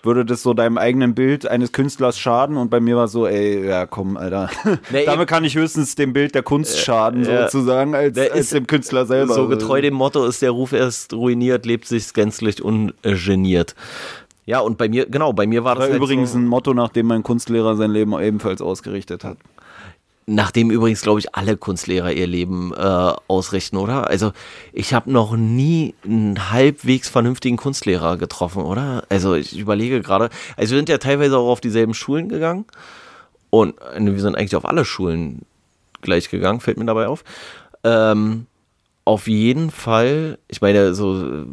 würde das so deinem eigenen Bild eines Künstlers schaden und bei mir war so, ey, ja komm, Alter. Nee, Damit kann ich höchstens dem Bild der Kunst schaden, ja. sozusagen, als, Der als ist dem Künstler selber. So getreu dem Motto ist der Ruf erst ruiniert, lebt sich gänzlich ungeniert. Ja, und bei mir, genau, bei mir war das war halt übrigens so, ein Motto, nach dem mein Kunstlehrer sein Leben ebenfalls ausgerichtet hat. Nachdem übrigens, glaube ich, alle Kunstlehrer ihr Leben äh, ausrichten, oder? Also ich habe noch nie einen halbwegs vernünftigen Kunstlehrer getroffen, oder? Also ich überlege gerade, also wir sind ja teilweise auch auf dieselben Schulen gegangen und äh, wir sind eigentlich auf alle Schulen gleich gegangen, fällt mir dabei auf. Ähm, auf jeden Fall, ich meine, so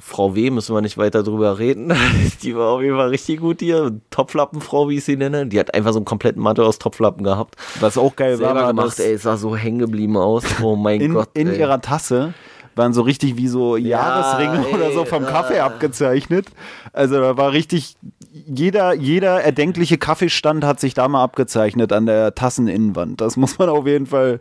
Frau W. müssen wir nicht weiter drüber reden. Die war auf jeden Fall richtig gut hier. Topflappenfrau, wie ich sie nenne. Die hat einfach so einen kompletten Mantel aus Topflappen gehabt. Was auch geil war, Selber war gemacht, dass ey, es sah so hängen geblieben aus. Oh mein in, Gott. in ey. ihrer Tasse waren so richtig wie so Jahresringe ey, oder so vom. Kaffee abgezeichnet. Also da war richtig, jeder, jeder erdenkliche Kaffeestand hat sich da mal abgezeichnet an der Tasseninnenwand. Das muss man auf jeden Fall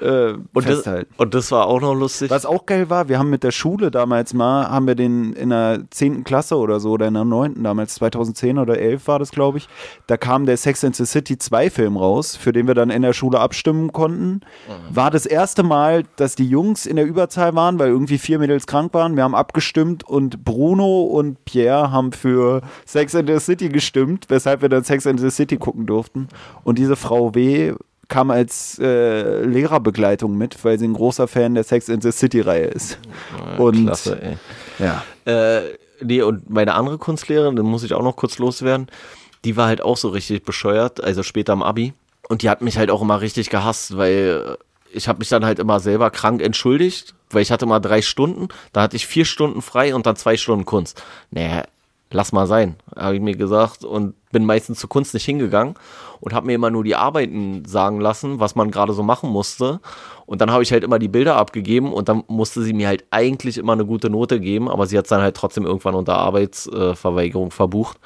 äh, und, das, und das war auch noch lustig. Was auch geil war, wir haben mit der Schule damals mal, haben wir den in der 10. Klasse oder so, oder in der 9. damals, 2010 oder 11 war das, glaube ich, da kam der Sex and the City 2 Film raus, für den wir dann in der Schule abstimmen konnten. War das erste Mal, dass die Jungs in der Überzahl waren, weil irgendwie vier Mädels krank waren. Wir haben abgestimmt und Bruno und Pierre haben für Sex and the City gestimmt, weshalb wir dann Sex and the City gucken durften. Und diese Frau W kam als äh, Lehrerbegleitung mit, weil sie ein großer Fan der Sex and the City-Reihe ist. Und Klasse, ey. ja. Äh, nee, und meine andere Kunstlehrerin, den muss ich auch noch kurz loswerden, die war halt auch so richtig bescheuert, also später im Abi. Und die hat mich halt auch immer richtig gehasst, weil ich habe mich dann halt immer selber krank entschuldigt, weil ich hatte mal drei Stunden, da hatte ich vier Stunden frei und dann zwei Stunden Kunst. Naja, lass mal sein, habe ich mir gesagt und bin meistens zur Kunst nicht hingegangen und habe mir immer nur die Arbeiten sagen lassen, was man gerade so machen musste. Und dann habe ich halt immer die Bilder abgegeben und dann musste sie mir halt eigentlich immer eine gute Note geben, aber sie hat dann halt trotzdem irgendwann unter Arbeitsverweigerung verbucht,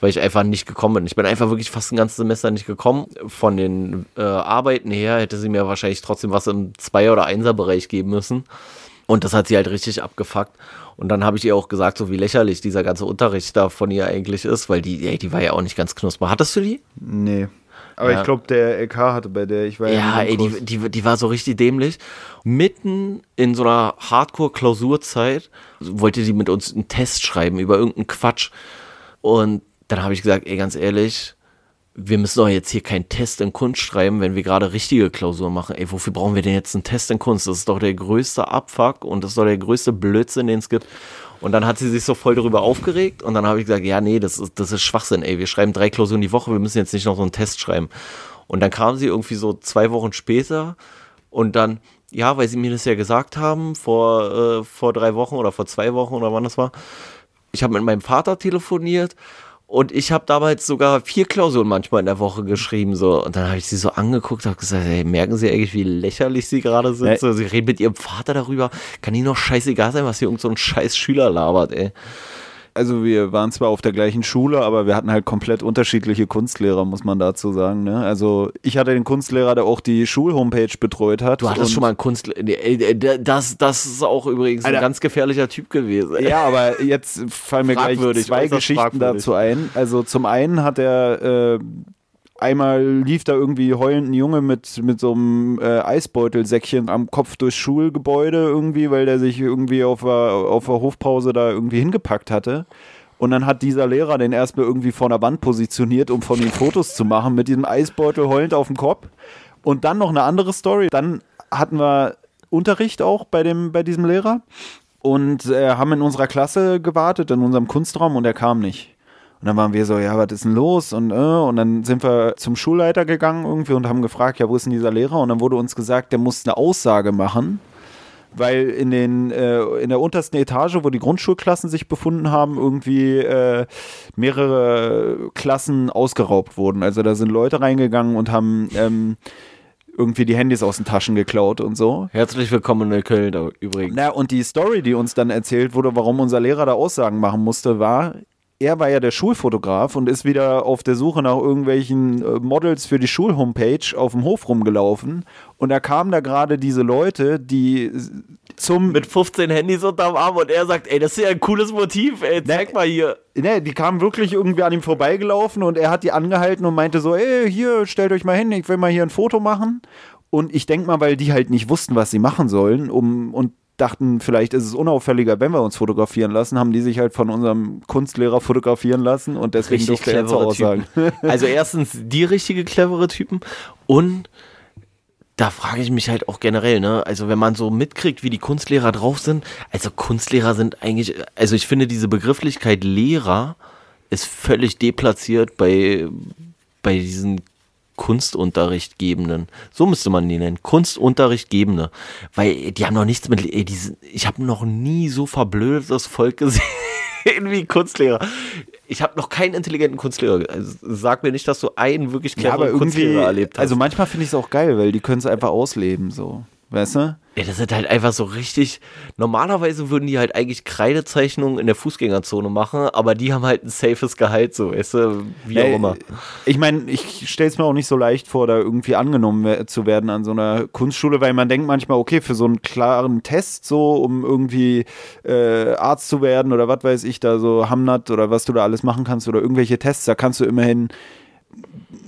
weil ich einfach nicht gekommen bin. Ich bin einfach wirklich fast ein ganzes Semester nicht gekommen. Von den äh, Arbeiten her hätte sie mir wahrscheinlich trotzdem was im Zweier- oder Einser-Bereich geben müssen. Und das hat sie halt richtig abgefuckt. Und dann habe ich ihr auch gesagt, so wie lächerlich dieser ganze Unterricht da von ihr eigentlich ist, weil die, ey, die war ja auch nicht ganz knusper. Hattest du die? Nee. Aber Ja. ich glaube, der LK hatte bei der, ich war ja, Ja, ey, die, die, die war so richtig dämlich. Mitten in so einer Hardcore-Klausurzeit wollte die mit uns einen Test schreiben über irgendeinen Quatsch. Und dann habe ich gesagt, ey, ganz ehrlich, wir müssen doch jetzt hier keinen Test in Kunst schreiben, wenn wir gerade richtige Klausuren machen. Ey, wofür brauchen wir denn jetzt einen Test in Kunst? Das ist doch der größte Abfuck und das ist doch der größte Blödsinn, den es gibt. Und dann hat sie sich so voll darüber aufgeregt und dann habe ich gesagt, ja, nee, das ist, das ist Schwachsinn, ey. Wir schreiben drei Klausuren die Woche, wir müssen jetzt nicht noch so einen Test schreiben. Und dann kam sie irgendwie so zwei Wochen später und dann, ja, weil sie mir das ja gesagt haben, vor, äh, vor drei Wochen oder vor zwei Wochen oder wann das war, ich habe mit meinem Vater telefoniert und ich habe damals sogar vier Klausuren manchmal in der Woche geschrieben. So. Und dann habe ich sie so angeguckt und habe gesagt, hey, merken Sie eigentlich, wie lächerlich Sie gerade sind? Ja. So, sie reden mit Ihrem Vater darüber. Kann Ihnen doch scheißegal sein, was hier irgend so ein scheiß Schüler labert, ey. Also wir waren zwar auf der gleichen Schule, aber wir hatten halt komplett unterschiedliche Kunstlehrer, muss man dazu sagen. Ne? Also ich hatte den Kunstlehrer, der auch die Schulhomepage betreut hat. Du hattest schon mal einen Künstler. Nee, ey, das, das ist auch übrigens Alter. ein ganz gefährlicher Typ gewesen. Ja, aber jetzt fallen mir gleich zwei Geschichten dazu ein. Also zum einen hat er äh, einmal lief da irgendwie heulend ein Junge mit, mit so einem äh, Eisbeutelsäckchen am Kopf durchs Schulgebäude irgendwie, weil der sich irgendwie auf der, auf der Hofpause da irgendwie hingepackt hatte. Und dann hat dieser Lehrer den erstmal irgendwie vor der Wand positioniert, um von ihm Fotos zu machen, mit diesem Eisbeutel heulend auf dem Kopf. Und dann noch eine andere Story. Dann hatten wir Unterricht auch bei, dem, bei diesem Lehrer und äh, haben in unserer Klasse gewartet, in unserem Kunstraum und er kam nicht. Und dann waren wir so, ja, was ist denn los? Und, äh, und dann sind wir zum Schulleiter gegangen irgendwie und haben gefragt, ja, wo ist denn dieser Lehrer? Und dann wurde uns gesagt, der muss eine Aussage machen, weil in, den, äh, in der untersten Etage, wo die Grundschulklassen sich befunden haben, irgendwie äh, mehrere Klassen ausgeraubt wurden. Also da sind Leute reingegangen und haben ähm, irgendwie die Handys aus den Taschen geklaut und so. Herzlich willkommen in Köln übrigens. Na, und die Story, die uns dann erzählt wurde, warum unser Lehrer da Aussagen machen musste, war, er war ja der Schulfotograf und ist wieder auf der Suche nach irgendwelchen äh, Models für die Schulhomepage auf dem Hof rumgelaufen. Und da kamen da gerade diese Leute, die zum mit 15 Handys unterm Arm und er sagt, ey, das ist ja ein cooles Motiv, ey, zeig mal hier. Ne, die kamen wirklich irgendwie an ihm vorbeigelaufen und er hat die angehalten und meinte so, ey, hier, stellt euch mal hin, ich will mal hier ein Foto machen. Und ich denke mal, weil die halt nicht wussten, was sie machen sollen, um und dachten, vielleicht ist es unauffälliger, wenn wir uns fotografieren lassen, haben die sich halt von unserem Kunstlehrer fotografieren lassen und deswegen Richtig jetzt clevere auch sagen. Also erstens die richtige clevere Typen und da frage ich mich halt auch generell, ne? Also wenn man so mitkriegt, wie die Kunstlehrer drauf sind, also Kunstlehrer sind eigentlich, also ich finde diese Begrifflichkeit Lehrer ist völlig deplatziert bei, bei diesen Kunstunterrichtgebenden. So müsste man die nennen. Kunstunterrichtgebende. Weil die haben noch nichts mit, ey, die ich habe noch nie so verblödetes Volk gesehen wie Kunstlehrer. Ich habe noch keinen intelligenten Kunstlehrer. Also sag mir nicht, dass du einen wirklich Ja, cleveren irgendwie, Kunstlehrer erlebt hast. also manchmal finde ich es auch geil, weil die können es einfach ausleben, so. Weißt du? Ja, das sind halt einfach so richtig. Normalerweise würden die halt eigentlich Kreidezeichnungen in der Fußgängerzone machen, aber die haben halt ein safes Gehalt, so, weißt du, wie auch immer. Ich meine, ich stelle es mir auch nicht so leicht vor, da irgendwie angenommen zu werden an so einer Kunstschule, weil man denkt manchmal, okay, für so einen klaren Test, so, um irgendwie äh, Arzt zu werden oder was weiß ich, da so Hamnat oder was du da alles machen kannst oder irgendwelche Tests, da kannst du immerhin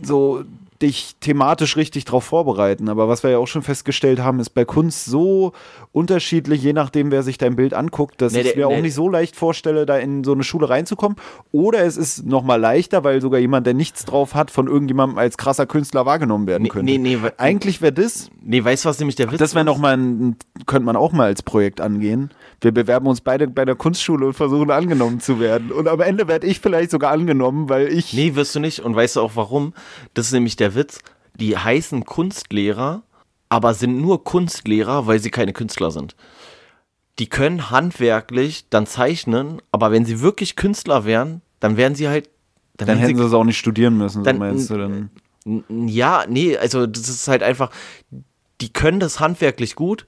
so dich thematisch richtig drauf vorbereiten. Aber was wir ja auch schon festgestellt haben, ist bei Kunst so unterschiedlich, je nachdem, wer sich dein Bild anguckt, dass Nee, ich mir auch nee. nicht so leicht vorstelle, da in so eine Schule reinzukommen. Oder es ist noch mal leichter, weil sogar jemand, der nichts drauf hat, von irgendjemandem als krasser Künstler wahrgenommen werden könnte. nee, nee, Eigentlich wäre das, Nee, weißt du, was nämlich der Witz das wäre noch mal ein, könnte man auch mal als Projekt angehen. Wir bewerben uns beide bei der Kunstschule und versuchen angenommen zu werden. Und am Ende werde ich vielleicht sogar angenommen, weil ich Nee, wirst du nicht. Und weißt du auch warum? Das ist nämlich der Witz. Die heißen Kunstlehrer, aber sind nur Kunstlehrer, weil sie keine Künstler sind. Die können handwerklich dann zeichnen, aber wenn sie wirklich Künstler wären, dann wären sie halt. dann wären hätten sie es auch nicht studieren müssen, so dann- meinst du dann. N- Ja, nee, also das ist halt einfach, die können das handwerklich gut.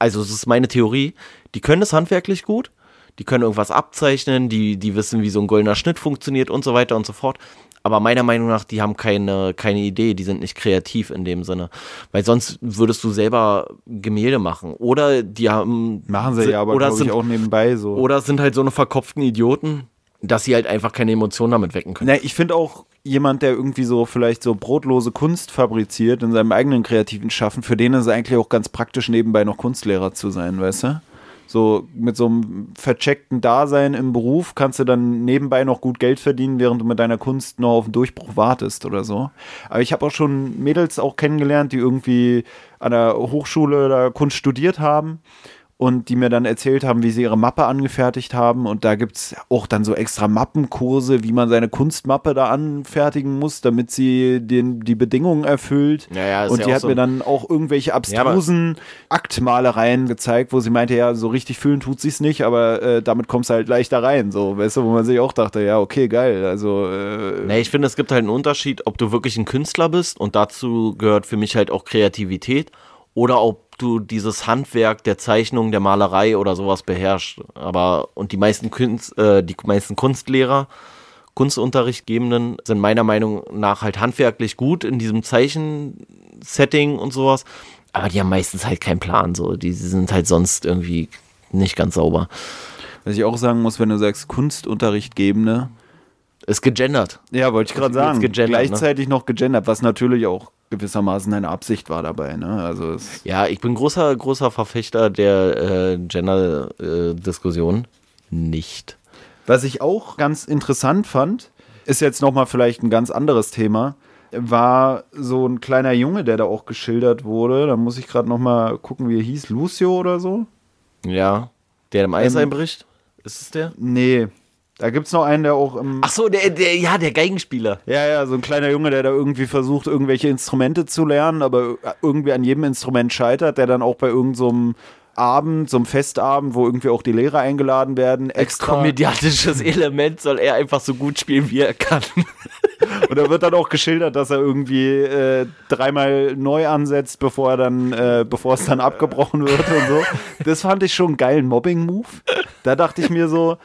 Also, das ist meine Theorie. Die können das handwerklich gut. Die können irgendwas abzeichnen, die, die wissen, wie so ein goldener Schnitt funktioniert und so weiter und so fort. Aber meiner Meinung nach, die haben keine, keine Idee, die sind nicht kreativ in dem Sinne. Weil sonst würdest du selber Gemälde machen. Oder die haben. Machen sie sind- ja aber, oder sind, auch nebenbei so. Oder sind halt so eine verkopften Idioten, dass sie halt einfach keine Emotionen damit wecken können. Na, ich finde auch jemand, der irgendwie so vielleicht so brotlose Kunst fabriziert in seinem eigenen kreativen Schaffen, für den ist es eigentlich auch ganz praktisch, nebenbei noch Kunstlehrer zu sein, weißt du? So mit so einem vercheckten Dasein im Beruf kannst du dann nebenbei noch gut Geld verdienen, während du mit deiner Kunst noch auf den Durchbruch wartest oder so. Aber ich habe auch schon Mädels auch kennengelernt, die irgendwie an der Hochschule da Kunst studiert haben und die mir dann erzählt haben, wie sie ihre Mappe angefertigt haben. Und da gibt es auch dann so extra Mappenkurse, wie man seine Kunstmappe da anfertigen muss, damit sie den, die Bedingungen erfüllt. Ja, ja, und ja die auch hat so. mir dann auch irgendwelche abstrusen Aktmalereien gezeigt, wo sie meinte, ja, so richtig fühlen tut sie es nicht, aber äh, damit kommst du halt leichter rein. So, weißt du, wo man sich auch dachte, ja, okay, geil. Also, äh, Nee, ich finde, es gibt halt einen Unterschied, ob du wirklich ein Künstler bist und dazu gehört für mich halt auch Kreativität oder ob du dieses Handwerk der Zeichnung, der Malerei oder sowas beherrschst. Aber und die meisten Kunst, äh, die meisten Kunstlehrer, Kunstunterrichtgebenden sind meiner Meinung nach halt handwerklich gut in diesem Zeichensetting und sowas. Aber die haben meistens halt keinen Plan. So, die sind halt sonst irgendwie nicht ganz sauber. was ich auch sagen muss, wenn du sagst Kunstunterrichtgebende, Ist gegendert. Ja, wollte ich gerade sagen. gegendert, Gleichzeitig noch gegendert, was natürlich auch gewissermaßen eine Absicht war dabei. Ne? Also Ja, ich bin großer, großer Verfechter der äh, Gender-Diskussion. Nicht. was ich auch ganz interessant fand, ist jetzt nochmal vielleicht ein ganz anderes Thema, war so ein kleiner Junge, der da auch geschildert wurde. Da muss ich gerade nochmal gucken, wie er hieß. Lucio oder so? Ja. Der im Eis Ähm, einbricht? Ist es der? Nee. Da gibt es noch einen, der auch im. Ach so, der, der, ja, der Geigenspieler. Ja, ja, so ein kleiner Junge, der da irgendwie versucht, irgendwelche Instrumente zu lernen, aber irgendwie an jedem Instrument scheitert, der dann auch bei irgendeinem so Abend, so einem Festabend, wo irgendwie auch die Lehrer eingeladen werden, Als extra. komödiantisches Element soll er einfach so gut spielen, wie er kann. Und da wird dann auch geschildert, dass er irgendwie äh, dreimal neu ansetzt, bevor er dann, äh, bevor es dann abgebrochen wird und so. Das fand ich schon einen geilen Mobbing-Move. Da dachte ich mir so,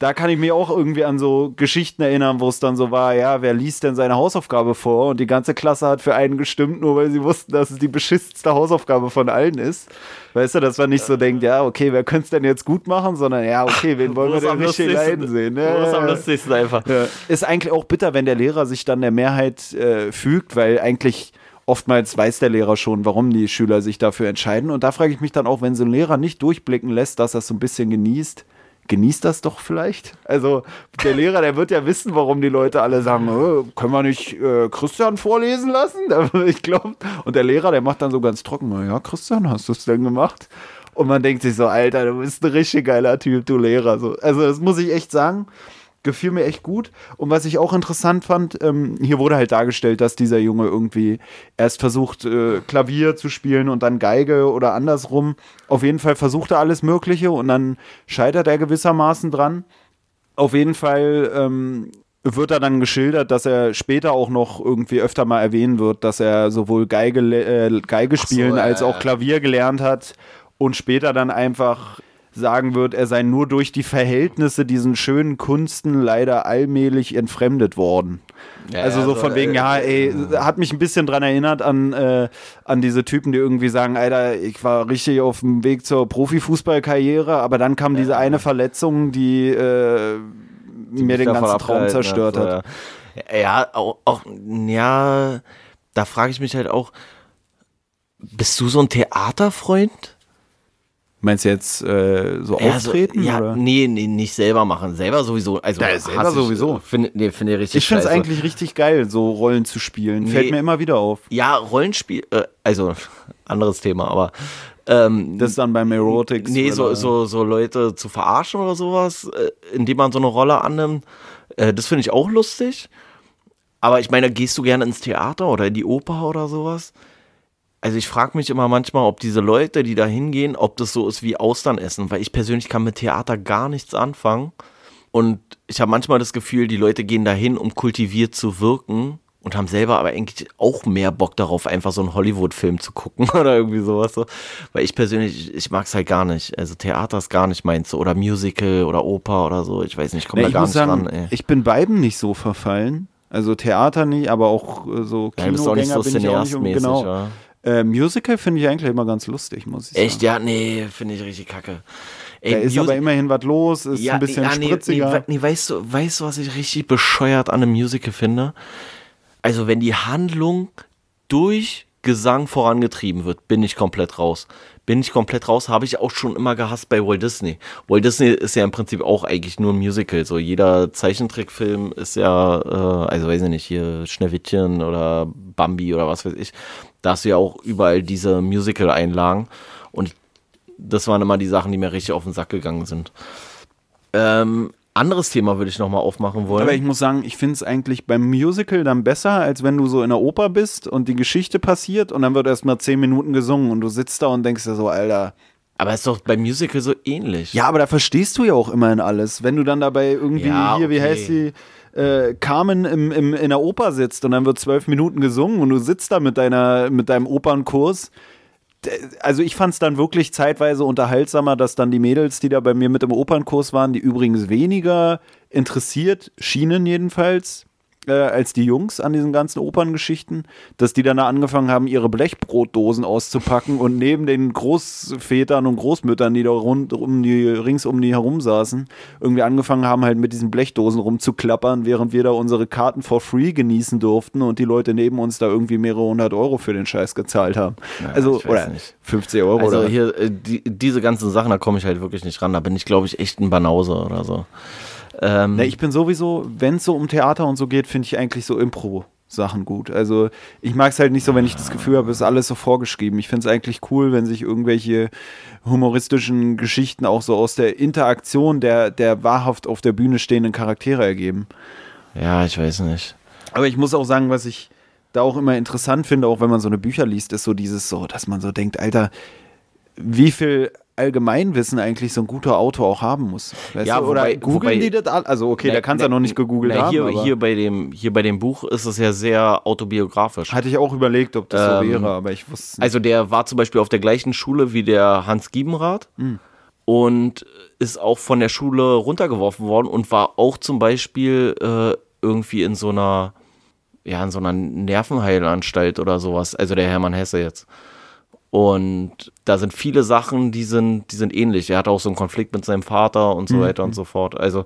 da kann ich mich auch irgendwie an so Geschichten erinnern, wo es dann so war, ja, wer liest denn seine Hausaufgabe vor? Und die ganze Klasse hat für einen gestimmt, nur weil sie wussten, dass es die beschissenste Hausaufgabe von allen ist. Weißt du, dass man nicht so denkt, ja, okay, wer könnte es denn jetzt gut machen, sondern ja, okay, wen wollen wir denn richtig leiden sehen? Ja, ist am lustigsten einfach. Ja. Ist eigentlich auch bitter, wenn der Lehrer sich dann der Mehrheit äh, fügt, weil eigentlich oftmals weiß der Lehrer schon, warum die Schüler sich dafür entscheiden. Und da frage ich mich dann auch, wenn so ein Lehrer nicht durchblicken lässt, dass er es so ein bisschen genießt, genießt das doch vielleicht. Also der Lehrer, der wird ja wissen, warum die Leute alle sagen, äh, können wir nicht äh, Christian vorlesen lassen? Ich glaube, und der Lehrer, der macht dann so ganz trocken, ja, Christian, hast du es denn gemacht? Und man denkt sich so, Alter, du bist ein richtig geiler Typ, du Lehrer. So, also das muss ich echt sagen gefiel mir echt gut. Und was ich auch interessant fand, ähm, hier wurde halt dargestellt, dass dieser Junge irgendwie erst versucht, äh, Klavier zu spielen und dann Geige oder andersrum. Auf jeden Fall versucht er alles Mögliche und dann scheitert er gewissermaßen dran. Auf jeden Fall ähm, wird er dann geschildert, dass er später auch noch irgendwie öfter mal erwähnen wird, dass er sowohl Geige, äh, Geige spielen so, äh, als auch Klavier gelernt hat und später dann einfach sagen wird, er sei nur durch die Verhältnisse diesen schönen Kunsten leider allmählich entfremdet worden. Ja, also so also, von wegen, äh, ja, ey, hat mich ein bisschen dran erinnert an, äh, an diese Typen, die irgendwie sagen, Alter, ich war richtig auf dem Weg zur Profifußballkarriere, aber dann kam ja. diese eine Verletzung, die, äh, die mir den ganzen Traum zerstört hat. hat. Ja, auch, auch, ja, da frage ich mich halt auch, bist du so ein Theaterfreund? Meinst du jetzt äh, so ja, auftreten? So, ja, oder? Nee, nee, nicht selber machen. Selber sowieso. Also ja, selber sowieso. Finde nee, find ich richtig Ich finde es eigentlich richtig geil, so Rollen zu spielen. Nee, Fällt mir immer wieder auf. Ja, Rollenspiel, äh, also anderes Thema, aber ähm, das ist dann beim Erotics. Nee, so, so, so Leute zu verarschen oder sowas, äh, indem man so eine Rolle annimmt. Äh, das finde ich auch lustig. Aber ich meine, gehst du gerne ins Theater oder in die Oper oder sowas? Also ich frage mich immer manchmal, ob diese Leute, die da hingehen, ob das so ist wie Austern essen, weil ich persönlich kann mit Theater gar nichts anfangen. Und ich habe manchmal das Gefühl, die Leute gehen dahin, um kultiviert zu wirken und haben selber aber eigentlich auch mehr Bock darauf, einfach so einen Hollywood-Film zu gucken oder irgendwie sowas so. Weil ich persönlich, ich mag es halt gar nicht. Also Theater ist gar nicht meins so. Oder Musical oder Oper oder so. Ich weiß nicht, ich komme da gar nicht sagen, ran. Ey. Ich bin beiden nicht so verfallen. Also Theater nicht, aber auch äh, so Kinogänger ja, bist auch nicht so bin ich auch nicht um, genau. Ja. Äh, Musical finde ich eigentlich immer ganz lustig, muss ich sagen. Echt? Ja, nee, finde ich richtig kacke. Ey, da ist Mus aber immerhin was los, ist ja, ein bisschen ja, nee, spritziger. Nee, nee, weißt, du, weißt du, was ich richtig bescheuert an einem Musical finde? Also, wenn die Handlung durch Gesang vorangetrieben wird, bin ich komplett raus. Bin ich komplett raus, habe ich auch schon immer gehasst bei Walt Disney. Walt Disney ist ja im Prinzip auch eigentlich nur ein Musical. So jeder Zeichentrickfilm ist ja, äh, also weiß ich nicht, hier Schneewittchen oder Bambi oder was weiß ich. Da hast du ja auch überall diese Musical-Einlagen. Und das waren immer die Sachen, die mir richtig auf den Sack gegangen sind. Ähm, anderes Thema würde ich nochmal aufmachen wollen. Aber ich muss sagen, ich finde es eigentlich beim Musical dann besser, als wenn du so in der Oper bist und die Geschichte passiert und dann wird erst mal zehn Minuten gesungen und du sitzt da und denkst dir so, Alter. Aber ist doch beim Musical so ähnlich. Ja, aber da verstehst du ja auch immerhin alles. Wenn du dann dabei irgendwie ja, hier, okay. wie heißt sie, äh, Carmen im, im, in der Oper sitzt und dann wird zwölf Minuten gesungen und du sitzt da mit, deiner, mit deinem Opernkurs also ich fand es dann wirklich zeitweise unterhaltsamer, dass dann die Mädels, die da bei mir mit im Opernkurs waren, die übrigens weniger interessiert schienen jedenfalls, äh, als die Jungs an diesen ganzen Operngeschichten, dass die dann da angefangen haben, ihre Blechbrotdosen auszupacken und neben den Großvätern und Großmüttern, die da rund um die, rings um die herum saßen, irgendwie angefangen haben, halt mit diesen Blechdosen rumzuklappern, während wir da unsere Karten for free genießen durften und die Leute neben uns da irgendwie mehrere hundert Euro für den Scheiß gezahlt haben. Ja, also, oder nicht. 50 Euro. Also oder? hier, äh, die, diese ganzen Sachen, da komme ich halt wirklich nicht ran. Da bin ich, glaube ich, echt ein Banause oder so. Ähm, Na, ich bin sowieso, wenn es so um Theater und so geht, finde ich eigentlich so Impro. Sachen gut. Also ich mag es halt nicht so, wenn ich das Gefühl habe, es ist alles so vorgeschrieben. Ich finde es eigentlich cool, wenn sich irgendwelche humoristischen Geschichten auch so aus der Interaktion der, der wahrhaft auf der Bühne stehenden Charaktere ergeben. Ja, ich weiß nicht. Aber ich muss auch sagen, was ich da auch immer interessant finde, auch wenn man so eine Bücher liest, ist so dieses so, dass man so denkt, Alter, wie viel Allgemeinwissen eigentlich so ein guter Autor auch haben muss. Weißt ja, du? oder googeln die das? Also okay, na, da kannst du ja noch nicht gegoogelt na, hier, haben. Hier bei, dem, hier bei dem Buch ist es ja sehr autobiografisch. Hatte ich auch überlegt, ob das ähm, so wäre, aber ich wusste nicht. Also der war zum Beispiel auf der gleichen Schule wie der Hans Giebenrath. Mhm. und ist auch von der Schule runtergeworfen worden und war auch zum Beispiel äh, irgendwie in so einer, ja, in so einer Nervenheilanstalt oder sowas. Also der Hermann Hesse jetzt. Und da sind viele Sachen, die sind, die sind ähnlich. Er hat auch so einen Konflikt mit seinem Vater und so mhm. weiter und so fort. Also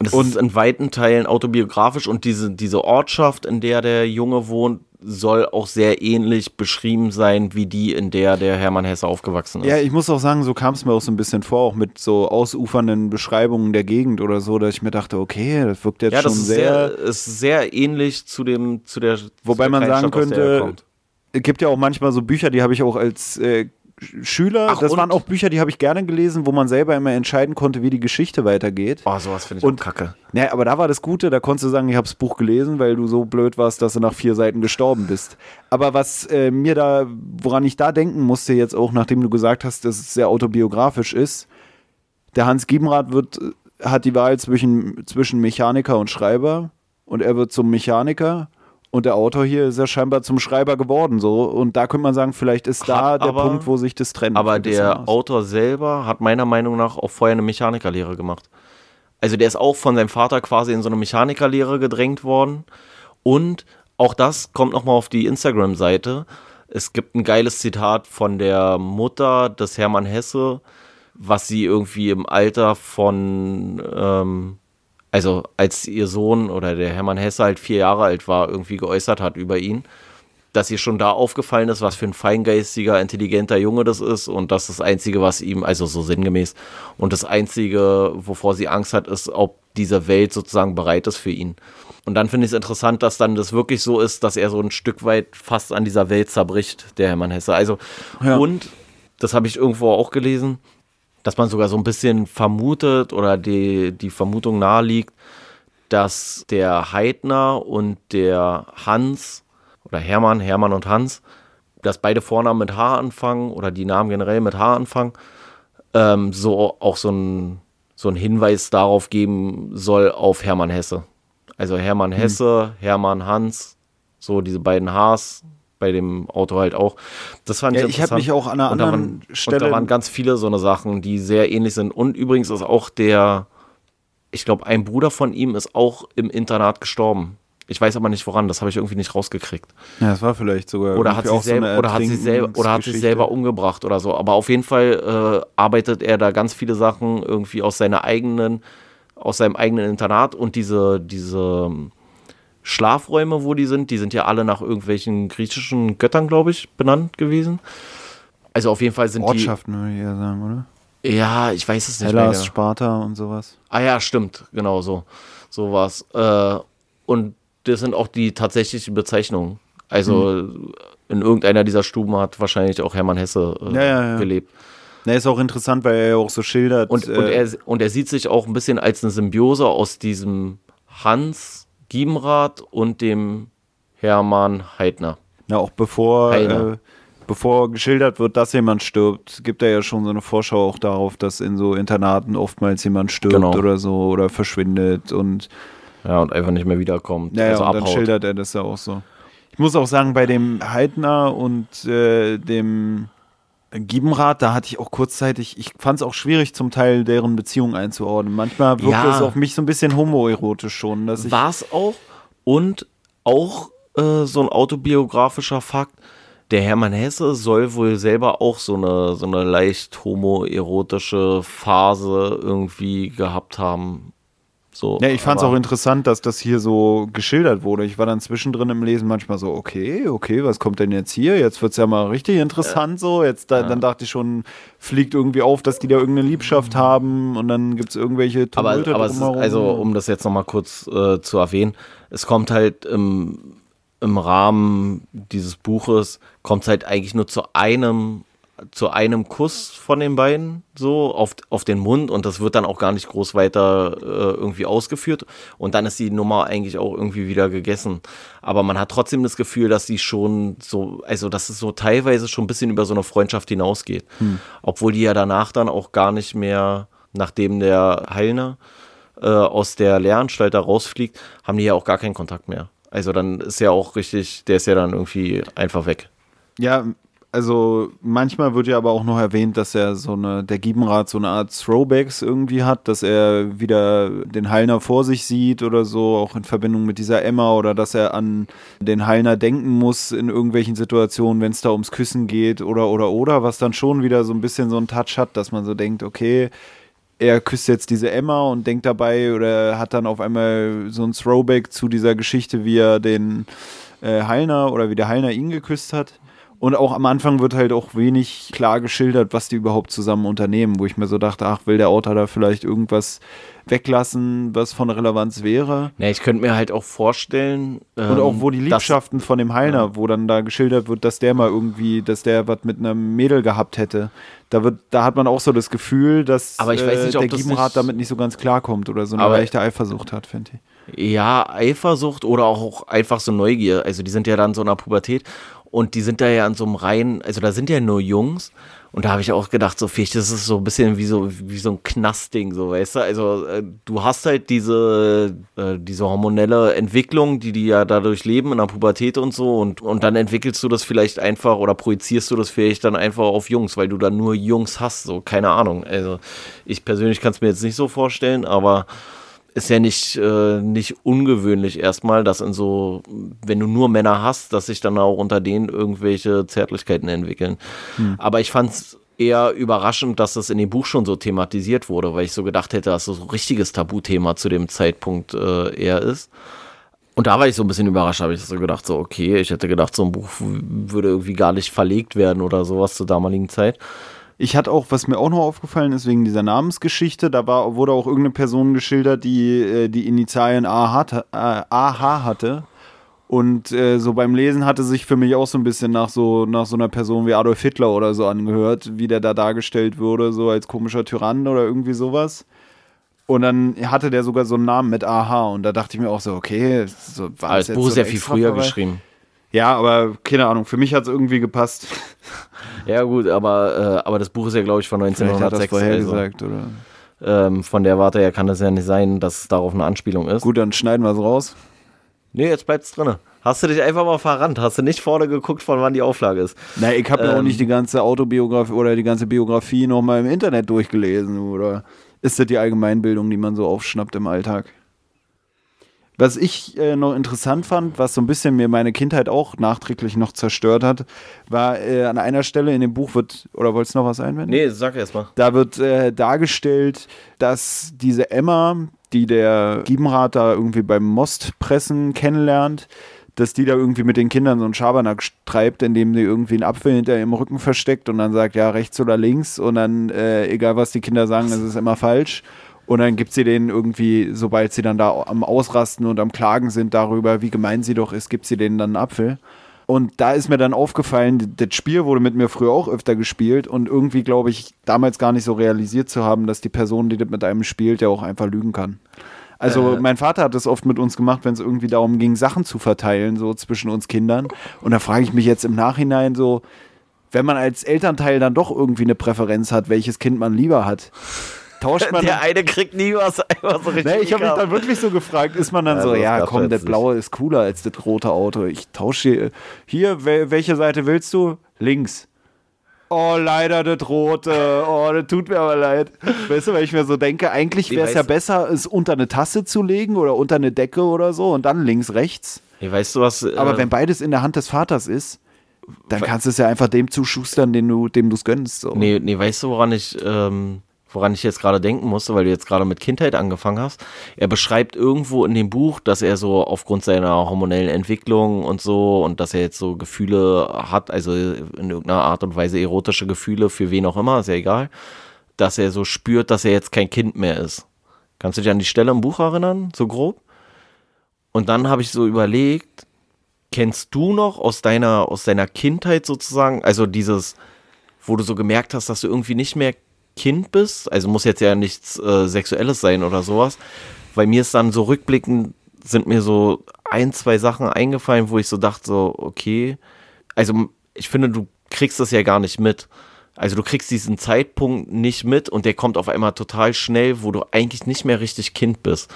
das und ist in weiten Teilen autobiografisch und diese, diese Ortschaft, in der der Junge wohnt, soll auch sehr ähnlich beschrieben sein wie die, in der der Hermann Hesse aufgewachsen ist. Ja, ich muss auch sagen, so kam es mir auch so ein bisschen vor, auch mit so ausufernden Beschreibungen der Gegend oder so, dass ich mir dachte, okay, das wirkt jetzt ja, schon sehr. Ja, das ist sehr ähnlich zu dem, zu der. Wobei zu der man sagen könnte, gibt ja auch manchmal so Bücher, die habe ich auch als äh, Schüler, Ach, das waren auch Bücher, die habe ich gerne gelesen, wo man selber immer entscheiden konnte, wie die Geschichte weitergeht. Oh, sowas finde ich und, kacke. Ne, aber da war das Gute, da konntest du sagen, ich habe das Buch gelesen, weil du so blöd warst, dass du nach vier Seiten gestorben bist. Aber was äh, mir da, woran ich da denken musste jetzt auch, nachdem du gesagt hast, dass es sehr autobiografisch ist, der Hans Giebenrath wird, hat die Wahl zwischen, zwischen Mechaniker und Schreiber und er wird zum Mechaniker und der Autor hier ist ja scheinbar zum Schreiber geworden, so. Und da könnte man sagen, vielleicht ist da hat der aber, Punkt, wo sich das trennt. Aber der Autor selber hat meiner Meinung nach auch vorher eine Mechanikerlehre gemacht. Also der ist auch von seinem Vater quasi in so eine Mechanikerlehre gedrängt worden. Und auch das kommt nochmal auf die Instagram-Seite. Es gibt ein geiles Zitat von der Mutter des Hermann Hesse, was sie irgendwie im Alter von ähm, also als ihr Sohn oder der Hermann Hesse halt vier Jahre alt war, irgendwie geäußert hat über ihn, dass ihr schon da aufgefallen ist, was für ein feingeistiger, intelligenter Junge das ist und das ist das Einzige, was ihm, also so sinngemäß, und das Einzige, wovor sie Angst hat, ist, ob diese Welt sozusagen bereit ist für ihn. Und dann finde ich es interessant, dass dann das wirklich so ist, dass er so ein Stück weit fast an dieser Welt zerbricht, der Hermann Hesse. Also, ja. und, das habe ich irgendwo auch gelesen, dass man sogar so ein bisschen vermutet oder die, die Vermutung naheliegt, dass der Heidner und der Hans oder Hermann, Hermann und Hans, dass beide Vornamen mit H anfangen oder die Namen generell mit H anfangen, ähm, so auch so ein, so ein Hinweis darauf geben soll auf Hermann Hesse. Also Hermann hm. Hesse, hm. Hermann Hans, so diese beiden Hs bei dem Auto halt auch. Das fand ja, ich Ich habe mich auch an einer und anderen waren, Stelle. Und da waren ganz viele so eine Sachen, die sehr ähnlich sind. Und übrigens ist auch der, ich glaube, ein Bruder von ihm ist auch im Internat gestorben. Ich weiß aber nicht woran, das habe ich irgendwie nicht rausgekriegt. Ja, das war vielleicht sogar. Oder hat, sie selber, so oder, hat sie selber, oder hat sich selber umgebracht oder so. Aber auf jeden Fall äh, arbeitet er da ganz viele Sachen irgendwie aus seiner eigenen, aus seinem eigenen Internat und diese, diese Schlafräume, wo die sind, die sind ja alle nach irgendwelchen griechischen Göttern, glaube ich, benannt gewesen. Also auf jeden Fall sind Ortschaften, die. Ortschaften, würde ich eher sagen, oder? Ja, ich weiß es nicht Hellas, mehr. Sparta und sowas. Ah ja, stimmt, genau so. Sowas. Äh, und das sind auch die tatsächlichen Bezeichnungen. Also hm. in irgendeiner dieser Stuben hat wahrscheinlich auch Hermann Hesse äh, ja, ja, ja. gelebt. Na, ist auch interessant, weil er ja auch so schildert. Und, äh, und, er, und er sieht sich auch ein bisschen als eine Symbiose aus diesem Hans Giebenrath und dem Hermann Heidner. Ja, auch bevor, äh, bevor geschildert wird, dass jemand stirbt, gibt er ja schon so eine Vorschau auch darauf, dass in so Internaten oftmals jemand stirbt genau. oder so oder verschwindet und ja, und einfach nicht mehr wiederkommt. Ja, also und abhaut. dann schildert er das ja auch so. Ich muss auch sagen, bei dem Heidner und äh, dem Giebenrad, da hatte ich auch kurzzeitig, ich fand es auch schwierig, zum Teil deren Beziehung einzuordnen. Manchmal wirkte ja, es auf mich so ein bisschen homoerotisch schon. War es auch. Und auch äh, so ein autobiografischer Fakt, der Hermann Hesse soll wohl selber auch so eine, so eine leicht homoerotische Phase irgendwie gehabt haben. So, ja, ich fand es auch interessant, dass das hier so geschildert wurde. Ich war dann zwischendrin im Lesen manchmal so, okay, okay, was kommt denn jetzt hier? Jetzt wird es ja mal richtig interessant äh, so. Jetzt da, ja. dann dachte ich schon, fliegt irgendwie auf, dass die da irgendeine Liebschaft haben und dann gibt es irgendwelche Tumulte Aber, aber ist, also, um das jetzt nochmal kurz äh, zu erwähnen, es kommt halt im, im Rahmen dieses Buches, kommt es halt eigentlich nur zu einem zu einem Kuss von den beiden, so auf, auf den Mund und das wird dann auch gar nicht groß weiter äh, irgendwie ausgeführt und dann ist die Nummer eigentlich auch irgendwie wieder gegessen. Aber man hat trotzdem das Gefühl, dass sie schon so, also dass es so teilweise schon ein bisschen über so eine Freundschaft hinausgeht. Hm. Obwohl die ja danach dann auch gar nicht mehr, nachdem der Heilner äh, aus der Lehranstalt da rausfliegt, haben die ja auch gar keinen Kontakt mehr. Also dann ist ja auch richtig, der ist ja dann irgendwie einfach weg. Ja, Also manchmal wird ja aber auch noch erwähnt, dass er so eine, der Giebenrat so eine Art Throwbacks irgendwie hat, dass er wieder den Heilner vor sich sieht oder so, auch in Verbindung mit dieser Emma oder dass er an den Heilner denken muss in irgendwelchen Situationen, wenn es da ums Küssen geht oder oder oder, was dann schon wieder so ein bisschen so einen Touch hat, dass man so denkt, okay, er küsst jetzt diese Emma und denkt dabei oder hat dann auf einmal so ein Throwback zu dieser Geschichte, wie er den äh, Heilner oder wie der Heilner ihn geküsst hat. Und auch am Anfang wird halt auch wenig klar geschildert, was die überhaupt zusammen unternehmen, wo ich mir so dachte, ach, will der Autor da vielleicht irgendwas weglassen, was von Relevanz wäre? Ja, ich könnte mir halt auch vorstellen. Ähm, und auch wo die Liebschaften von dem Heilner, ja. wo dann da geschildert wird, dass der mal irgendwie, dass der was mit einem Mädel gehabt hätte. Da, wird, da hat man auch so das Gefühl, dass aber ich weiß nicht, äh, der Giebenrat damit nicht so ganz klarkommt oder so eine leichte Eifersucht hat, finde ich. Ja, Eifersucht oder auch einfach so Neugier. Also die sind ja dann so in der Pubertät und die sind da ja an so einem Reihen, also da sind ja nur Jungs. Und da habe ich auch gedacht, so vielleicht ist es so ein bisschen wie so, wie so ein Knastding, so, weißt du? Also äh, du hast halt diese, äh, diese hormonelle Entwicklung, die die ja dadurch leben in der Pubertät und so. Und, und dann entwickelst du das vielleicht einfach oder projizierst du das vielleicht dann einfach auf Jungs, weil du dann nur Jungs hast, so, keine Ahnung. Also ich persönlich kann es mir jetzt nicht so vorstellen, aber ist ja nicht, äh, nicht ungewöhnlich erstmal, dass in so, wenn du nur Männer hast, dass sich dann auch unter denen irgendwelche Zärtlichkeiten entwickeln. Hm. Aber ich fand es eher überraschend, dass das in dem Buch schon so thematisiert wurde, weil ich so gedacht hätte, dass das so ein richtiges Tabuthema zu dem Zeitpunkt äh, eher ist. Und da war ich so ein bisschen überrascht, habe ich so gedacht, so okay, ich hätte gedacht, so ein Buch würde irgendwie gar nicht verlegt werden oder sowas zur damaligen Zeit. Ich hatte auch, was mir auch noch aufgefallen ist, wegen dieser Namensgeschichte, da war, wurde auch irgendeine Person geschildert, die äh, die Initialien AH, äh, AH hatte. Und äh, so beim Lesen hatte sich für mich auch so ein bisschen nach so, nach so einer Person wie Adolf Hitler oder so angehört, wie der da dargestellt wurde, so als komischer Tyrann oder irgendwie sowas. Und dann hatte der sogar so einen Namen mit AH und da dachte ich mir auch so, okay, so, war das, das Buch ist ja viel früher vorbei? geschrieben. Ja, aber keine Ahnung, für mich hat es irgendwie gepasst. Ja, gut, aber, äh, aber das Buch ist ja, glaube ich, von 1906. Vielleicht hat also, gesagt, oder? Ähm, von der Warte her kann es ja nicht sein, dass es darauf eine Anspielung ist. Gut, dann schneiden wir es raus. Nee, jetzt bleibt es drin. Hast du dich einfach mal verrannt? Hast du nicht vorne geguckt, von wann die Auflage ist? Na, ich habe ähm, ja auch nicht die ganze Autobiografie oder die ganze Biografie nochmal im Internet durchgelesen, oder? Ist das die Allgemeinbildung, die man so aufschnappt im Alltag? Was ich äh, noch interessant fand, was so ein bisschen mir meine Kindheit auch nachträglich noch zerstört hat, war äh, an einer Stelle in dem Buch wird, oder wolltest du noch was einwenden? Nee, sag erst mal. Da wird äh, dargestellt, dass diese Emma, die der Giebenrat da irgendwie beim Mostpressen kennenlernt, dass die da irgendwie mit den Kindern so einen Schabernack treibt, indem sie irgendwie einen Apfel hinter ihrem Rücken versteckt und dann sagt, ja, rechts oder links und dann, äh, egal was die Kinder sagen, es ist immer falsch. Und dann gibt sie denen irgendwie, sobald sie dann da am Ausrasten und am Klagen sind darüber, wie gemein sie doch ist, gibt sie denen dann einen Apfel. Und da ist mir dann aufgefallen, das Spiel wurde mit mir früher auch öfter gespielt und irgendwie glaube ich damals gar nicht so realisiert zu haben, dass die Person, die das mit einem spielt, ja auch einfach lügen kann. Also äh. mein Vater hat das oft mit uns gemacht, wenn es irgendwie darum ging, Sachen zu verteilen, so zwischen uns Kindern. Und da frage ich mich jetzt im Nachhinein so, wenn man als Elternteil dann doch irgendwie eine Präferenz hat, welches Kind man lieber hat tauscht man. Der eine kriegt nie was so richtig. Nee, ich habe mich dann wirklich so gefragt, ist man dann ja, so, ja komm, der blaue ist cooler als das rote Auto. Ich tausche hier, hier, welche Seite willst du? Links. Oh, leider das rote. Oh, das tut mir aber leid. Weißt du, weil ich mir so denke, eigentlich wäre es ja besser, es unter eine Tasse zu legen oder unter eine Decke oder so und dann links, rechts. Hey, weißt du was? Aber äh, wenn beides in der Hand des Vaters ist, dann kannst du es ja einfach dem zuschustern, den du, dem du es gönnst. So. Nee, nee, weißt du, woran ich ähm, woran ich jetzt gerade denken musste, weil du jetzt gerade mit Kindheit angefangen hast. Er beschreibt irgendwo in dem Buch, dass er so aufgrund seiner hormonellen Entwicklung und so und dass er jetzt so Gefühle hat, also in irgendeiner Art und Weise erotische Gefühle für wen auch immer, ist ja egal, dass er so spürt, dass er jetzt kein Kind mehr ist. Kannst du dich an die Stelle im Buch erinnern, so grob? Und dann habe ich so überlegt, kennst du noch aus deiner, aus deiner Kindheit sozusagen, also dieses, wo du so gemerkt hast, dass du irgendwie nicht mehr Kind bist, also muss jetzt ja nichts äh, Sexuelles sein oder sowas, weil mir ist dann so rückblickend, sind mir so ein, zwei Sachen eingefallen, wo ich so dachte, so, okay, also ich finde, du kriegst das ja gar nicht mit. Also du kriegst diesen Zeitpunkt nicht mit und der kommt auf einmal total schnell, wo du eigentlich nicht mehr richtig Kind bist.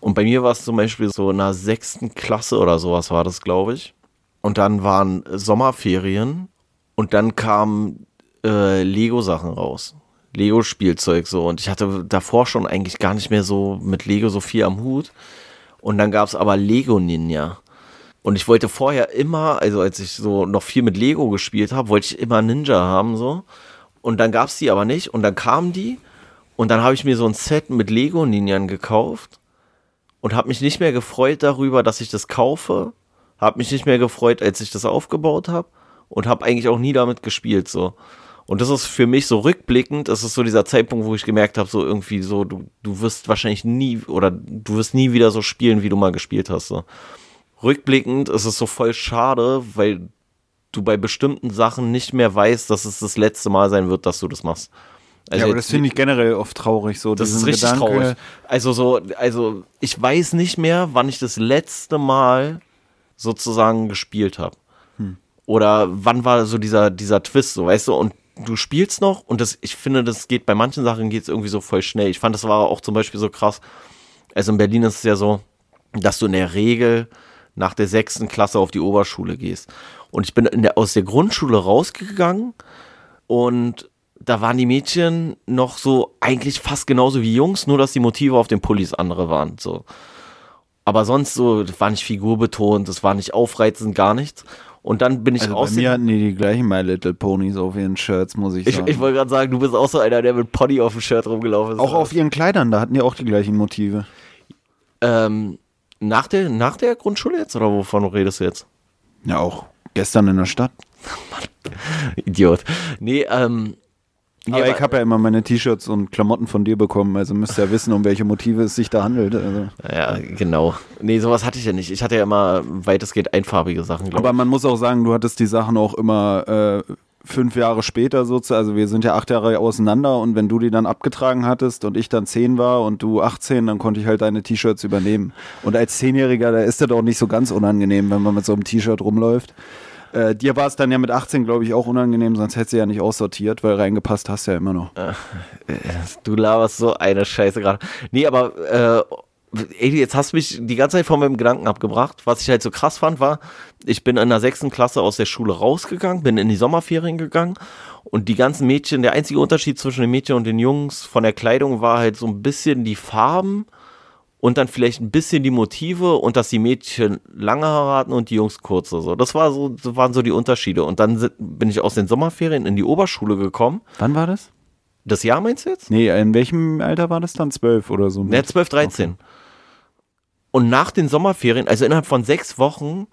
Und bei mir war es zum Beispiel so in der sechsten Klasse oder sowas war das, glaube ich. Und dann waren Sommerferien Und dann kamen äh, Lego-Sachen raus. Lego-Spielzeug so. Und ich hatte davor schon eigentlich gar nicht mehr so mit Lego so viel am Hut. Und dann gab es aber Lego Ninja. Und ich wollte vorher immer, also als ich so noch viel mit Lego gespielt habe, wollte ich immer Ninja haben so. Und dann gab es die aber nicht. Und dann kamen die. Und dann habe ich mir so ein Set mit Lego Ninjan gekauft. Und habe mich nicht mehr gefreut darüber, dass ich das kaufe. Habe mich nicht mehr gefreut, als ich das aufgebaut habe. Und habe eigentlich auch nie damit gespielt so. Und das ist für mich so rückblickend, das ist so dieser Zeitpunkt, wo ich gemerkt habe, so irgendwie so, du, du wirst wahrscheinlich nie oder du wirst nie wieder so spielen, wie du mal gespielt hast. So. Rückblickend ist es so voll schade, weil du bei bestimmten Sachen nicht mehr weißt, dass es das letzte Mal sein wird, dass du das machst. Also ja, aber das finde ich generell oft traurig. So, das ist richtig Gedanke. traurig. Also so, also ich weiß nicht mehr, wann ich das letzte Mal sozusagen gespielt habe. Hm. Oder wann war so dieser, dieser Twist, so weißt du, und du spielst noch und das, ich finde, das geht bei manchen Sachen geht es irgendwie so voll schnell. Ich fand, das war auch zum Beispiel so krass. Also in Berlin ist es ja so, dass du in der Regel nach der sechsten Klasse auf die Oberschule gehst. Und ich bin der, aus der Grundschule rausgegangen und da waren die Mädchen noch so eigentlich fast genauso wie Jungs, nur dass die Motive auf den Pullis andere waren. So. Aber sonst so, das war nicht figurbetont, das war nicht aufreizend, gar nichts. Und dann bin ich also aus. Bei mir hatten die die gleichen My Little Ponies auf ihren Shirts, muss ich sagen. Ich, ich wollte gerade sagen, du bist auch so einer, der mit Pony auf dem Shirt rumgelaufen ist. Auch auf ihren Kleidern, da hatten die auch die gleichen Motive. Ähm, nach der, nach der Grundschule jetzt oder wovon redest du jetzt? Ja, auch gestern in der Stadt. Idiot. Nee, ähm, Nee, aber, ich habe ja immer meine T-Shirts und Klamotten von dir bekommen, also müsst ihr ja wissen, um welche Motive es sich da handelt. Also. Ja, genau. Nee, sowas hatte ich ja nicht. Ich hatte ja immer weitestgehend einfarbige Sachen, glaube ich. Aber man muss auch sagen, du hattest die Sachen auch immer äh, fünf Jahre später sozusagen. Also wir sind ja acht Jahre auseinander und wenn du die dann abgetragen hattest und ich dann zehn war und du 18, dann konnte ich halt deine T-Shirts übernehmen. Und als Zehnjähriger, da ist das auch nicht so ganz unangenehm, wenn man mit so einem T-Shirt rumläuft. Äh, dir war es dann ja mit 18, glaube ich, auch unangenehm, sonst hättest du ja nicht aussortiert, weil reingepasst hast ja immer noch. Äh, du laberst so eine Scheiße gerade. Nee, aber äh, ey, jetzt hast du mich die ganze Zeit von meinem Gedanken abgebracht. Was ich halt so krass fand, war, ich bin in der sechsten Klasse aus der Schule rausgegangen, bin in die Sommerferien gegangen und die ganzen Mädchen, der einzige Unterschied zwischen den Mädchen und den Jungs von der Kleidung war halt so ein bisschen die Farben und dann vielleicht ein bisschen die Motive und dass die Mädchen lange Haare hatten und die Jungs kurze. So, das war so, das waren so die Unterschiede. Und dann bin ich aus den Sommerferien in die Oberschule gekommen. Wann war das? Das Jahr meinst du jetzt? Nee, in welchem Alter war das dann? Zwölf oder so? Ne, zwölf, dreizehn. Okay. Und nach den Sommerferien, also innerhalb von sechs Wochen,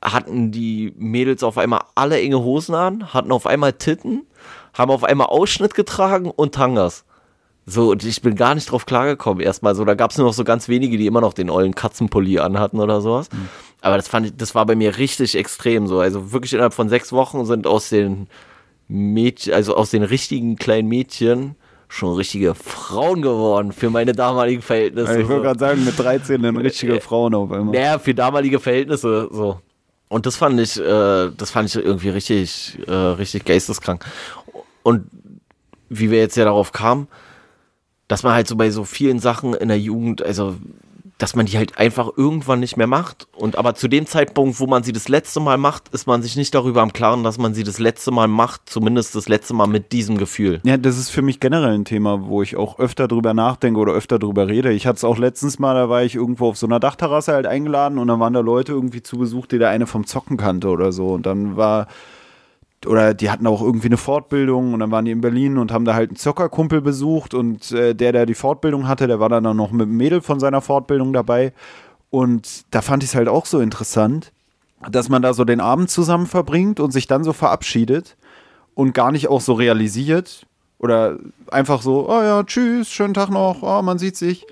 hatten die Mädels auf einmal alle enge Hosen an, hatten auf einmal Titten, haben auf einmal Ausschnitt getragen und Tangas. So, und ich bin gar nicht drauf klargekommen erstmal. So, da gab es nur noch so ganz wenige, die immer noch den ollen Katzenpulli anhatten oder sowas. Mhm. Aber das fand ich, das war bei mir richtig extrem so. Also wirklich innerhalb von sechs Wochen sind aus den Mädchen, also aus den richtigen kleinen Mädchen schon richtige Frauen geworden für meine damaligen Verhältnisse. Ich würde gerade sagen, mit 13 dann richtige Frauen auf einmal. Naja, für damalige Verhältnisse so. Und das fand ich, äh, das fand ich irgendwie richtig, äh, richtig geisteskrank. Und wie wir jetzt ja darauf kamen, dass man halt so bei so vielen Sachen in der Jugend, also dass man die halt einfach irgendwann nicht mehr macht. Und aber zu dem Zeitpunkt, wo man sie das letzte Mal macht, ist man sich nicht darüber am Klaren, dass man sie das letzte Mal macht, zumindest das letzte Mal mit diesem Gefühl. Ja, das ist für mich generell ein Thema, wo ich auch öfter drüber nachdenke oder öfter drüber rede. Ich hatte es auch letztens mal, da war ich irgendwo auf so einer Dachterrasse halt eingeladen und dann waren da Leute irgendwie zu Besuch, die da eine vom Zocken kannte oder so. Und dann war oder die hatten auch irgendwie eine Fortbildung und dann waren die in Berlin und haben da halt einen Zockerkumpel besucht und äh, der, der die Fortbildung hatte, der war dann noch mit dem Mädel von seiner Fortbildung dabei und da fand ich es halt auch so interessant, dass man da so den Abend zusammen verbringt und sich dann so verabschiedet und gar nicht auch so realisiert oder einfach so, oh ja, tschüss, schönen Tag noch, oh, man sieht sich.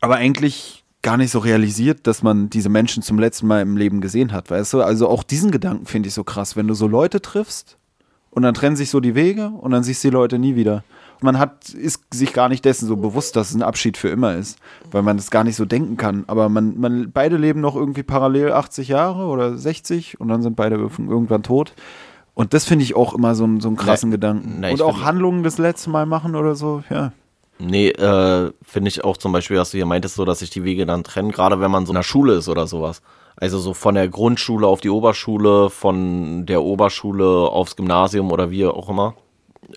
Aber eigentlich gar nicht so realisiert, dass man diese Menschen zum letzten Mal im Leben gesehen hat, weißt du? Also auch diesen Gedanken finde ich so krass, wenn du so Leute triffst und dann trennen sich so die Wege und dann siehst du die Leute nie wieder. Und man hat, ist sich gar nicht dessen so bewusst, dass es ein Abschied für immer ist, weil man es gar nicht so denken kann. Aber man, man, beide leben noch irgendwie parallel 80 Jahre oder 60 und dann sind beide irgendwann tot. Und das finde ich auch immer so, so einen krassen nee, Gedanken. Nee, und auch Handlungen das letzte Mal machen oder so, ja. Nee, äh, finde ich auch zum Beispiel, dass du hier meintest, so, dass sich die Wege dann trennen, gerade wenn man so in der Schule ist oder sowas. Also so von der Grundschule auf die Oberschule, von der Oberschule aufs Gymnasium oder wie auch immer.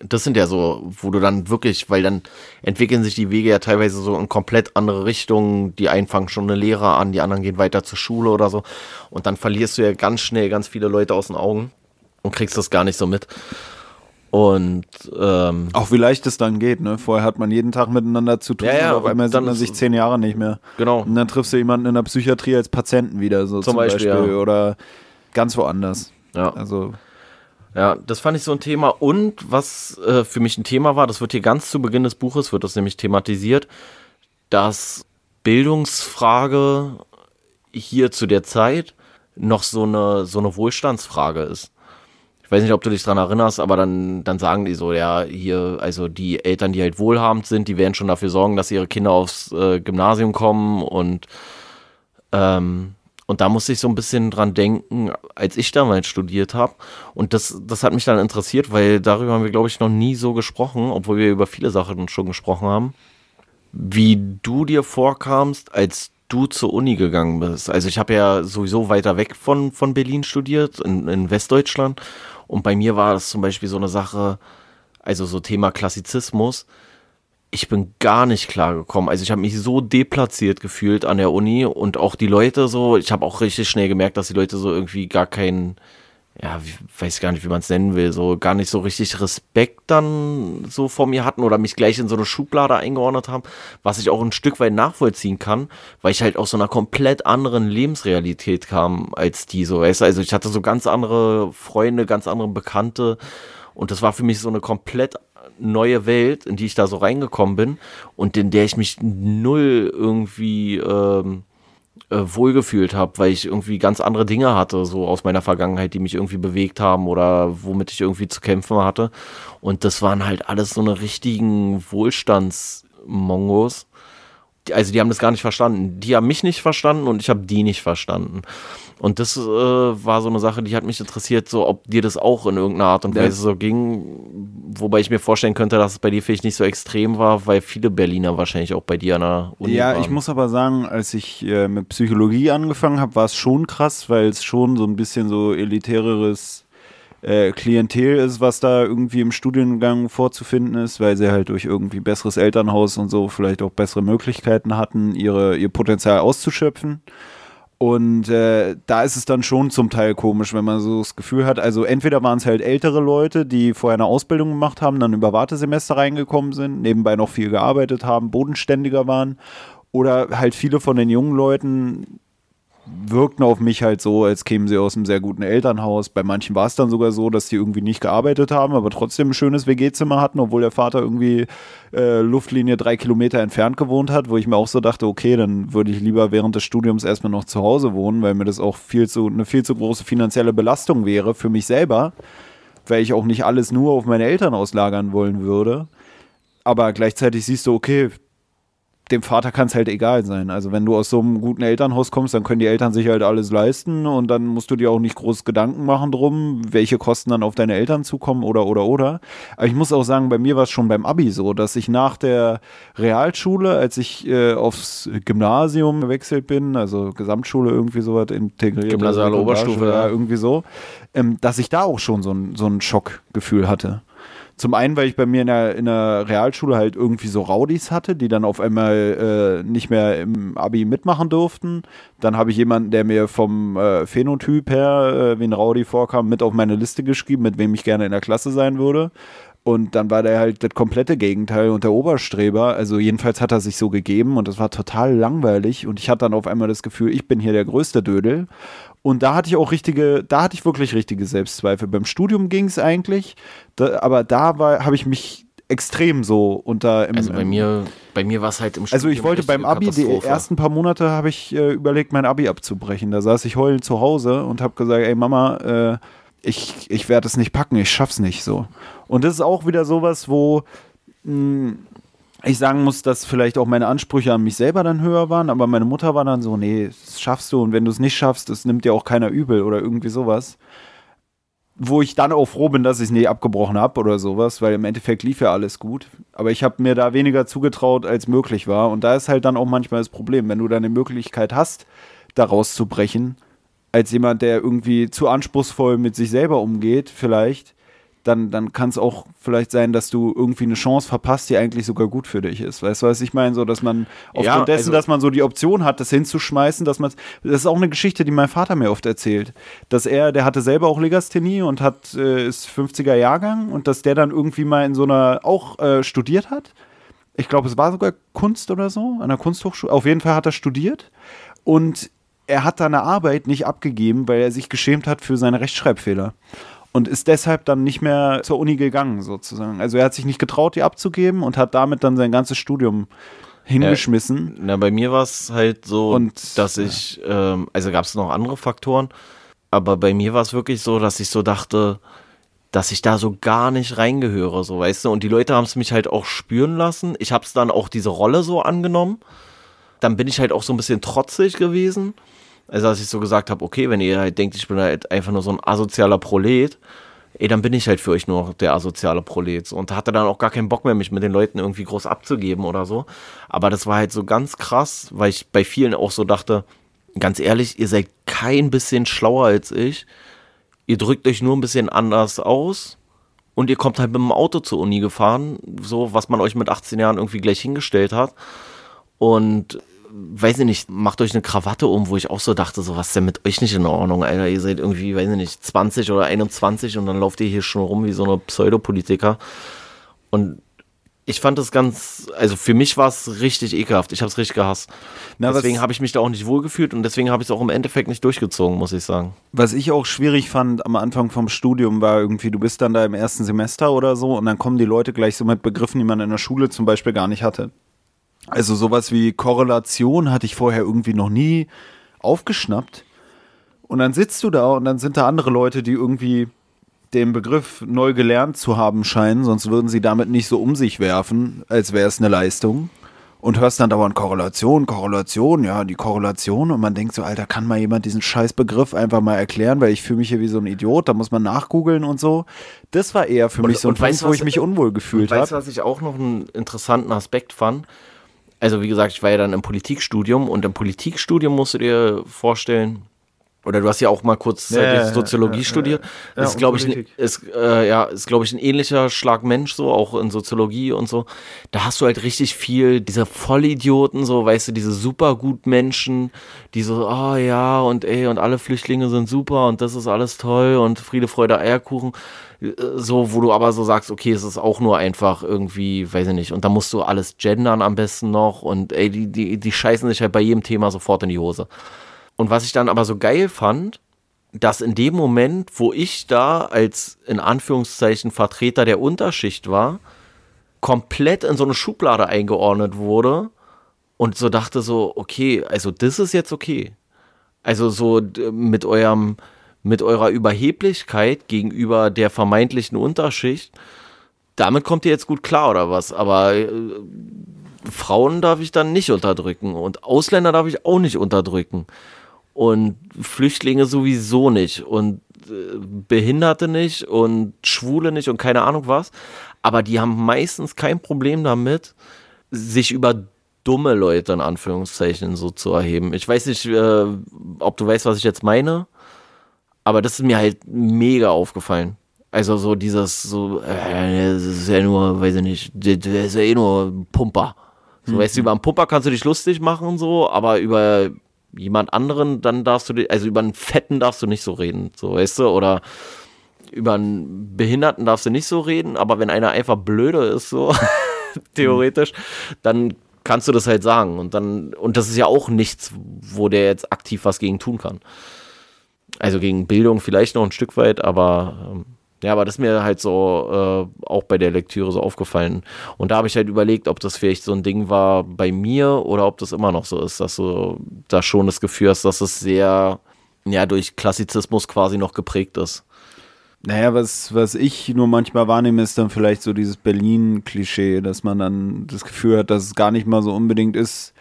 Das sind ja so, wo du dann wirklich, weil dann entwickeln sich die Wege ja teilweise so in komplett andere Richtungen. Die einen fangen schon eine Lehre an, die anderen gehen weiter zur Schule oder so. Und dann verlierst du ja ganz schnell ganz viele Leute aus den Augen und kriegst das gar nicht so mit. Und ähm, auch wie leicht es dann geht, ne? Vorher hat man jeden Tag miteinander zu tun Ja, ja, und auf einmal sieht man sich zehn Jahre nicht mehr. genau. Und dann triffst du jemanden in der Psychiatrie als Patienten wieder, so zum, Zum Beispiel, Beispiel. ja. Oder ganz woanders. Ja. Also, Ja, das fand ich so ein Thema. Und was äh, für mich ein Thema war, das wird hier ganz zu Beginn des Buches, wird das nämlich thematisiert, dass Bildungsfrage hier zu der Zeit noch so eine, so eine Wohlstandsfrage ist. Ich weiß nicht, ob du dich dran erinnerst, aber dann, dann sagen die so, ja, hier, also die Eltern, die halt wohlhabend sind, die werden schon dafür sorgen, dass ihre Kinder aufs äh, Gymnasium kommen und ähm, und da musste ich so ein bisschen dran denken, als ich damals studiert habe. Und das, das hat mich dann interessiert, weil darüber haben wir, glaube ich, noch nie so gesprochen, obwohl wir über viele Sachen schon gesprochen haben. Wie du dir vorkamst, als du zur Uni gegangen bist. Also ich habe ja sowieso weiter weg von, von Berlin studiert, in, in Westdeutschland. Und bei mir war das zum Beispiel so eine Sache, also so Thema Klassizismus ich bin gar nicht klar gekommen. Also ich habe mich so deplatziert gefühlt an der Uni und auch die Leute so, ich habe auch richtig schnell gemerkt, dass die Leute so irgendwie gar keinen, ja, weiß gar nicht, wie man es nennen will, so gar nicht so richtig Respekt dann so vor mir hatten oder mich gleich in so eine Schublade eingeordnet haben, was ich auch ein Stück weit nachvollziehen kann, weil ich halt aus so einer komplett anderen Lebensrealität kam als die, so, weißt du, also ich hatte so ganz andere Freunde, ganz andere Bekannte und das war für mich so eine komplett neue Welt, in die ich da so reingekommen bin und in der ich mich null irgendwie ähm, äh, wohlgefühlt habe, weil ich irgendwie ganz andere Dinge hatte, so aus meiner Vergangenheit, die mich irgendwie bewegt haben oder womit ich irgendwie zu kämpfen hatte. Und das waren halt alles so eine richtigen Wohlstandsmongos. Also die haben das gar nicht verstanden. Die haben mich nicht verstanden und ich habe die nicht verstanden. Und das äh, war so eine Sache, die hat mich interessiert, so ob dir das auch in irgendeiner Art und Ja. Weise so ging. Wobei ich mir vorstellen könnte, dass es bei dir vielleicht nicht so extrem war, weil viele Berliner wahrscheinlich auch bei dir an der Uni ja, waren. ich muss aber sagen, als ich äh, mit Psychologie angefangen habe, war es schon krass, weil es schon so ein bisschen so elitäreres äh, Klientel ist, was da irgendwie im Studiengang vorzufinden ist, weil sie halt durch irgendwie besseres Elternhaus und so vielleicht auch bessere Möglichkeiten hatten, ihre, ihr Potenzial auszuschöpfen. Und äh, da ist es dann schon zum Teil komisch, wenn man so das Gefühl hat, also entweder waren es halt ältere Leute, die vorher eine Ausbildung gemacht haben, dann über Wartesemester reingekommen sind, nebenbei noch viel gearbeitet haben, bodenständiger waren, oder halt viele von den jungen Leuten wirkten auf mich halt so, als kämen sie aus einem sehr guten Elternhaus. Bei manchen war es dann sogar so, dass die irgendwie nicht gearbeitet haben, aber trotzdem ein schönes WG-Zimmer hatten, obwohl der Vater irgendwie äh, Luftlinie drei Kilometer entfernt gewohnt hat, wo ich mir auch so dachte, okay, dann würde ich lieber während des Studiums erstmal noch zu Hause wohnen, weil mir das auch viel zu, eine viel zu große finanzielle Belastung wäre für mich selber, weil ich auch nicht alles nur auf meine Eltern auslagern wollen würde. Aber gleichzeitig siehst du, okay, dem Vater kann es halt egal sein. Also wenn du aus so einem guten Elternhaus kommst, dann können die Eltern sich halt alles leisten und dann musst du dir auch nicht groß Gedanken machen drum, welche Kosten dann auf deine Eltern zukommen oder oder oder. Aber ich muss auch sagen, bei mir war es schon beim Abi so, dass ich nach der Realschule, als ich äh, aufs Gymnasium gewechselt bin, also Gesamtschule irgendwie sowas integriert, Gymnasiale Oberstufe, ja, ja. irgendwie so, ähm, dass ich da auch schon so ein, so ein Schockgefühl hatte. Zum einen, weil ich bei mir in der, in der Realschule halt irgendwie so Raudis hatte, die dann auf einmal äh, nicht mehr im Abi mitmachen durften. Dann habe ich jemanden, der mir vom äh, Phänotyp her, äh, wie ein Raudi vorkam, mit auf meine Liste geschrieben, mit wem ich gerne in der Klasse sein würde. Und dann war der halt das komplette Gegenteil und der Oberstreber. Also jedenfalls hat er sich so gegeben und das war total langweilig. Und ich hatte dann auf einmal das Gefühl, ich bin hier der größte Dödel. Und da hatte ich auch richtige, da hatte ich wirklich richtige Selbstzweifel. Beim Studium ging es eigentlich, da, aber da habe ich mich extrem so unter. Im, Also bei mir, bei mir war es halt im also ich Studium wollte beim Abi, die ersten paar Monate habe ich äh, überlegt, mein Abi abzubrechen. Da saß ich heulend zu Hause und habe gesagt, ey Mama, äh, ich, ich werde es nicht packen, ich schaff's nicht so. Und das ist auch wieder sowas, wo mh, ich sagen muss, dass vielleicht auch meine Ansprüche an mich selber dann höher waren, aber meine Mutter war dann so, nee, das schaffst du und wenn du es nicht schaffst, das nimmt dir auch keiner übel oder irgendwie sowas. Wo ich dann auch froh bin, dass ich es nie abgebrochen habe oder sowas, weil im Endeffekt lief ja alles gut. Aber ich habe mir da weniger zugetraut, als möglich war. Und da ist halt dann auch manchmal das Problem, wenn du dann eine Möglichkeit hast, da rauszubrechen, als jemand, der irgendwie zu anspruchsvoll mit sich selber umgeht, vielleicht, dann, dann kann es auch vielleicht sein, dass du irgendwie eine Chance verpasst, die eigentlich sogar gut für dich ist. Weißt du, was ich meine? So, dass man aufgrund Ja, dessen, also- dass man so die Option hat, das hinzuschmeißen, dass man das ist auch eine Geschichte, die mein Vater mir oft erzählt, dass er, der hatte selber auch Legasthenie und hat äh, ist 50er Jahrgang und dass der dann irgendwie mal in so einer auch äh, studiert hat. Ich glaube, es war sogar Kunst oder so, an der Kunsthochschule. Auf jeden Fall hat er studiert und er hat seine Arbeit nicht abgegeben, weil er sich geschämt hat für seine Rechtschreibfehler. Und ist deshalb dann nicht mehr zur Uni gegangen, sozusagen. Also er hat sich nicht getraut, die abzugeben und hat damit dann sein ganzes Studium hingeschmissen. Na, bei mir war es halt so, Und- dass ich, ähm, also gab es noch andere Faktoren, aber bei mir war es wirklich so, dass ich so dachte, dass ich da so gar nicht reingehöre, so weißt du. Und die Leute haben es mich halt auch spüren lassen. Ich habe es dann auch diese Rolle so angenommen. Dann bin ich halt auch so ein bisschen trotzig gewesen. Also dass ich so gesagt habe, okay, wenn ihr halt denkt, ich bin halt einfach nur so ein asozialer Prolet, ey, dann bin ich halt für euch nur der asoziale Prolet. Und hatte dann auch gar keinen Bock mehr, mich mit den Leuten irgendwie groß abzugeben oder so. Aber das war halt so ganz krass, weil ich bei vielen auch so dachte, ganz ehrlich, ihr seid kein bisschen schlauer als ich. Ihr drückt euch nur ein bisschen anders aus und ihr kommt halt mit dem Auto zur Uni gefahren, so was man euch mit 18 Jahren irgendwie gleich hingestellt hat. Und weiß ich nicht, macht euch eine Krawatte um, wo ich auch so dachte, so was ist denn mit euch nicht in Ordnung, Alter, ihr seid irgendwie, weiß ich nicht, 20 oder 21 und dann lauft ihr hier schon rum wie so eine Pseudopolitiker. Und ich fand das ganz, also für mich war es richtig ekelhaft, ich habe es richtig gehasst. Na, deswegen habe ich mich da auch nicht wohlgefühlt und deswegen habe ich es auch im Endeffekt nicht durchgezogen, muss ich sagen. Was ich auch schwierig fand am Anfang vom Studium war irgendwie, du bist dann da im ersten Semester oder so und dann kommen die Leute gleich so mit Begriffen, die man in der Schule zum Beispiel gar nicht hatte. Also sowas wie Korrelation hatte ich vorher irgendwie noch nie aufgeschnappt. Und dann sitzt du da und dann sind da andere Leute, die irgendwie den Begriff neu gelernt zu haben scheinen, sonst würden sie damit nicht so um sich werfen, als wäre es eine Leistung. Und hörst dann dauernd Korrelation, Korrelation, ja, die Korrelation. Und man denkt so, Alter, kann mal jemand diesen Scheißbegriff einfach mal erklären, weil ich fühle mich hier wie so ein Idiot, da muss man nachgoogeln und so. Das war eher für Und- mich so ein weißt Punkt, du, wo ich mich unwohl gefühlt Weißt du, habe. was ich auch noch einen interessanten Aspekt fand? Also, wie gesagt, ich war ja dann im Politikstudium und im Politikstudium musst du dir vorstellen, oder du hast ja auch mal kurzzeitig Ja, Soziologie ja, studiert. ja. ist, glaube ich, ein- Politik. ist, äh, ja, ist, glaube ich, ein ähnlicher Schlag Mensch, so, auch in Soziologie und so. Da hast du halt richtig viel, diese Vollidioten, so, weißt du, diese Supergutmenschen, die so, ah ja, und ey, und alle Flüchtlinge sind super und das ist alles toll und Friede, Freude, Eierkuchen. Äh, So, wo du aber so sagst, okay, es ist auch nur einfach irgendwie, weiß ich nicht, und da musst du alles gendern am besten noch und ey, die, die, die scheißen sich halt bei jedem Thema sofort in die Hose. Und was ich dann aber so geil fand, dass in dem Moment, wo ich da als in Anführungszeichen Vertreter der Unterschicht war, komplett in so eine Schublade eingeordnet wurde und so dachte so, okay, also das ist jetzt okay. Also so mit eurem mit eurer Überheblichkeit gegenüber der vermeintlichen Unterschicht, damit kommt ihr jetzt gut klar oder was? Aber äh, Frauen darf ich dann nicht unterdrücken und Ausländer darf ich auch nicht unterdrücken und Flüchtlinge sowieso nicht und äh, Behinderte nicht und Schwule nicht und keine Ahnung was. Aber die haben meistens kein Problem damit, sich über dumme Leute in Anführungszeichen so zu erheben. Ich weiß nicht, äh, ob du weißt, was ich jetzt meine, aber das ist mir halt mega aufgefallen. Also so dieses, so, äh, das ist ja nur, weiß ich nicht, das ist ja eh nur ein Pumper. So, weißt du, über einen Pumper kannst du dich lustig machen, so, aber über jemand anderen, dann darfst du, also über einen Fetten darfst du nicht so reden, so, weißt du, oder über einen Behinderten darfst du nicht so reden, aber wenn einer einfach blöde ist, so, theoretisch, dann kannst du das halt sagen. Und dann, und das ist ja auch nichts, wo der jetzt aktiv was gegen tun kann. Also gegen Bildung vielleicht noch ein Stück weit, aber ähm, ja, aber das ist mir halt so äh, auch bei der Lektüre so aufgefallen. Und da habe ich halt überlegt, ob das vielleicht so ein Ding war bei mir oder ob das immer noch so ist, dass du da schon das Gefühl hast, dass es sehr, ja, durch Klassizismus quasi noch geprägt ist. Naja, was, was ich nur manchmal wahrnehme, ist dann vielleicht so dieses Berlin-Klischee, dass man dann das Gefühl hat, dass es gar nicht mal so unbedingt ist,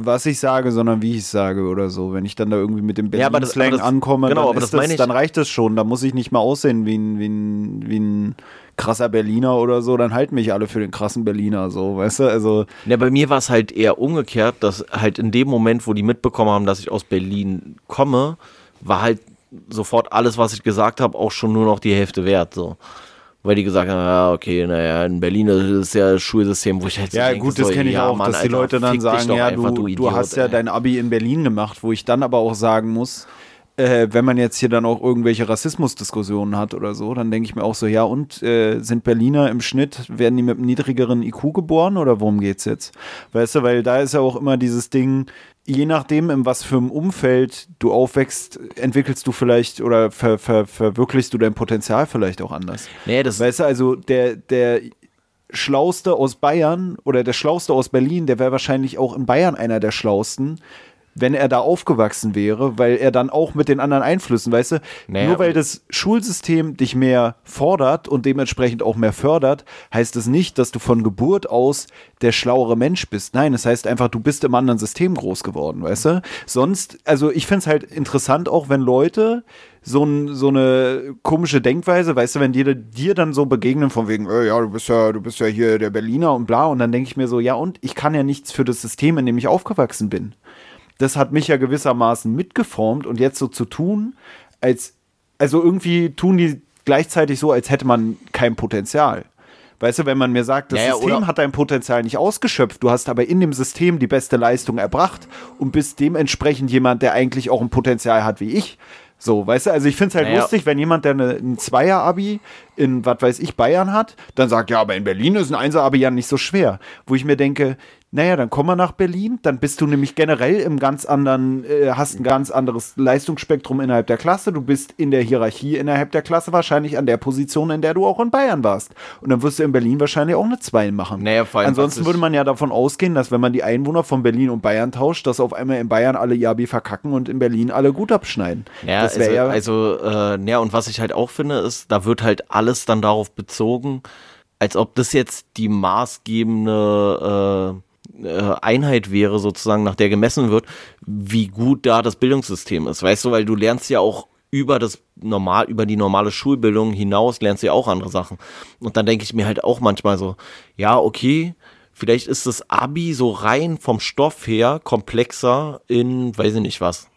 was ich sage, sondern wie ich es sage oder so. Wenn ich dann da irgendwie mit dem Ja, Berlin-Slang das- ankomme, genau, dann, das das, dann reicht das schon. Da muss ich nicht mal aussehen wie ein, wie, ein, wie ein krasser Berliner oder so. Dann halten mich alle für den krassen Berliner, so, weißt du? Also, Ja, bei mir war es halt eher umgekehrt, dass halt in dem Moment, wo die mitbekommen haben, dass ich aus Berlin komme, war halt sofort alles, was ich gesagt habe, auch schon nur noch die Hälfte wert. So. Weil die gesagt haben, ja, okay, naja, in Berlin das ist ja das Schulsystem, wo ich halt so Ja, denke, gut, das so, kenne ich ja, auch, Mann, dass die Alter, Leute dann sagen, ja, einfach, du, du Idiot, hast ja ey. dein Abi in Berlin gemacht, wo ich dann aber auch sagen muss, äh, wenn man jetzt hier dann auch irgendwelche Rassismusdiskussionen hat oder so, dann denke ich mir auch so, ja, und äh, sind Berliner im Schnitt, werden die mit einem niedrigeren IQ geboren oder worum geht's jetzt? Weißt du, weil da ist ja auch immer dieses Ding, je nachdem, in was für einem Umfeld du aufwächst, entwickelst du vielleicht oder ver, ver, verwirklichst du dein Potenzial vielleicht auch anders. Nee, das, Weißt du, also der, der Schlauste aus Bayern oder der Schlauste aus Berlin, der wäre wahrscheinlich auch in Bayern einer der Schlausten, wenn er da aufgewachsen wäre, weil er dann auch mit den anderen Einflüssen, weißt du, Naja, nur weil das Schulsystem dich mehr fordert und dementsprechend auch mehr fördert, heißt es nicht, dass du von Geburt aus der schlauere Mensch bist. Nein, es heißt einfach, du bist im anderen System groß geworden, weißt du? Sonst, also ich finde es halt interessant, auch wenn Leute so, ein, so eine komische Denkweise, weißt du, wenn die dir dann so begegnen von wegen, äh, ja, du bist ja, du bist ja hier der Berliner und bla, und dann denke ich mir so, ja, und ich kann ja nichts für das System, in dem ich aufgewachsen bin. Das hat mich ja gewissermaßen mitgeformt und jetzt so zu tun, als, also irgendwie tun die gleichzeitig so, als hätte man kein Potenzial. Weißt du, wenn man mir sagt, das Naja, System hat dein Potenzial nicht ausgeschöpft, du hast aber in dem System die beste Leistung erbracht und bist dementsprechend jemand, der eigentlich auch ein Potenzial hat wie ich. So, weißt du, also ich finde es halt Naja. lustig, wenn jemand, der eine, ein Zweier-Abi in, was weiß ich, Bayern hat, dann sagt, ja, aber in Berlin ist ein Einser-Abi ja nicht so schwer. Wo ich mir denke, naja, dann komm mal nach Berlin, dann bist du nämlich generell im ganz anderen, äh, hast ein ganz anderes Leistungsspektrum innerhalb der Klasse, du bist in der Hierarchie innerhalb der Klasse wahrscheinlich an der Position, in der du auch in Bayern warst. Und dann wirst du in Berlin wahrscheinlich auch eine 2 machen. Naja, vor allem, Ansonsten würde man ja davon ausgehen, dass wenn man die Einwohner von Berlin und Bayern tauscht, dass auf einmal in Bayern alle ihr Abi verkacken und in Berlin alle gut abschneiden. Ja, das also, ja, also äh, ja, und was ich halt auch finde, ist, da wird halt alles dann darauf bezogen, als ob das jetzt die maßgebende äh, Einheit wäre, sozusagen, nach der gemessen wird, wie gut da das Bildungssystem ist. Weißt du, weil du lernst ja auch über das normal, über die normale Schulbildung hinaus lernst du ja auch andere Sachen. Und dann denke ich mir halt auch manchmal so, ja, okay, vielleicht ist das Abi so rein vom Stoff her komplexer in, weiß ich nicht was,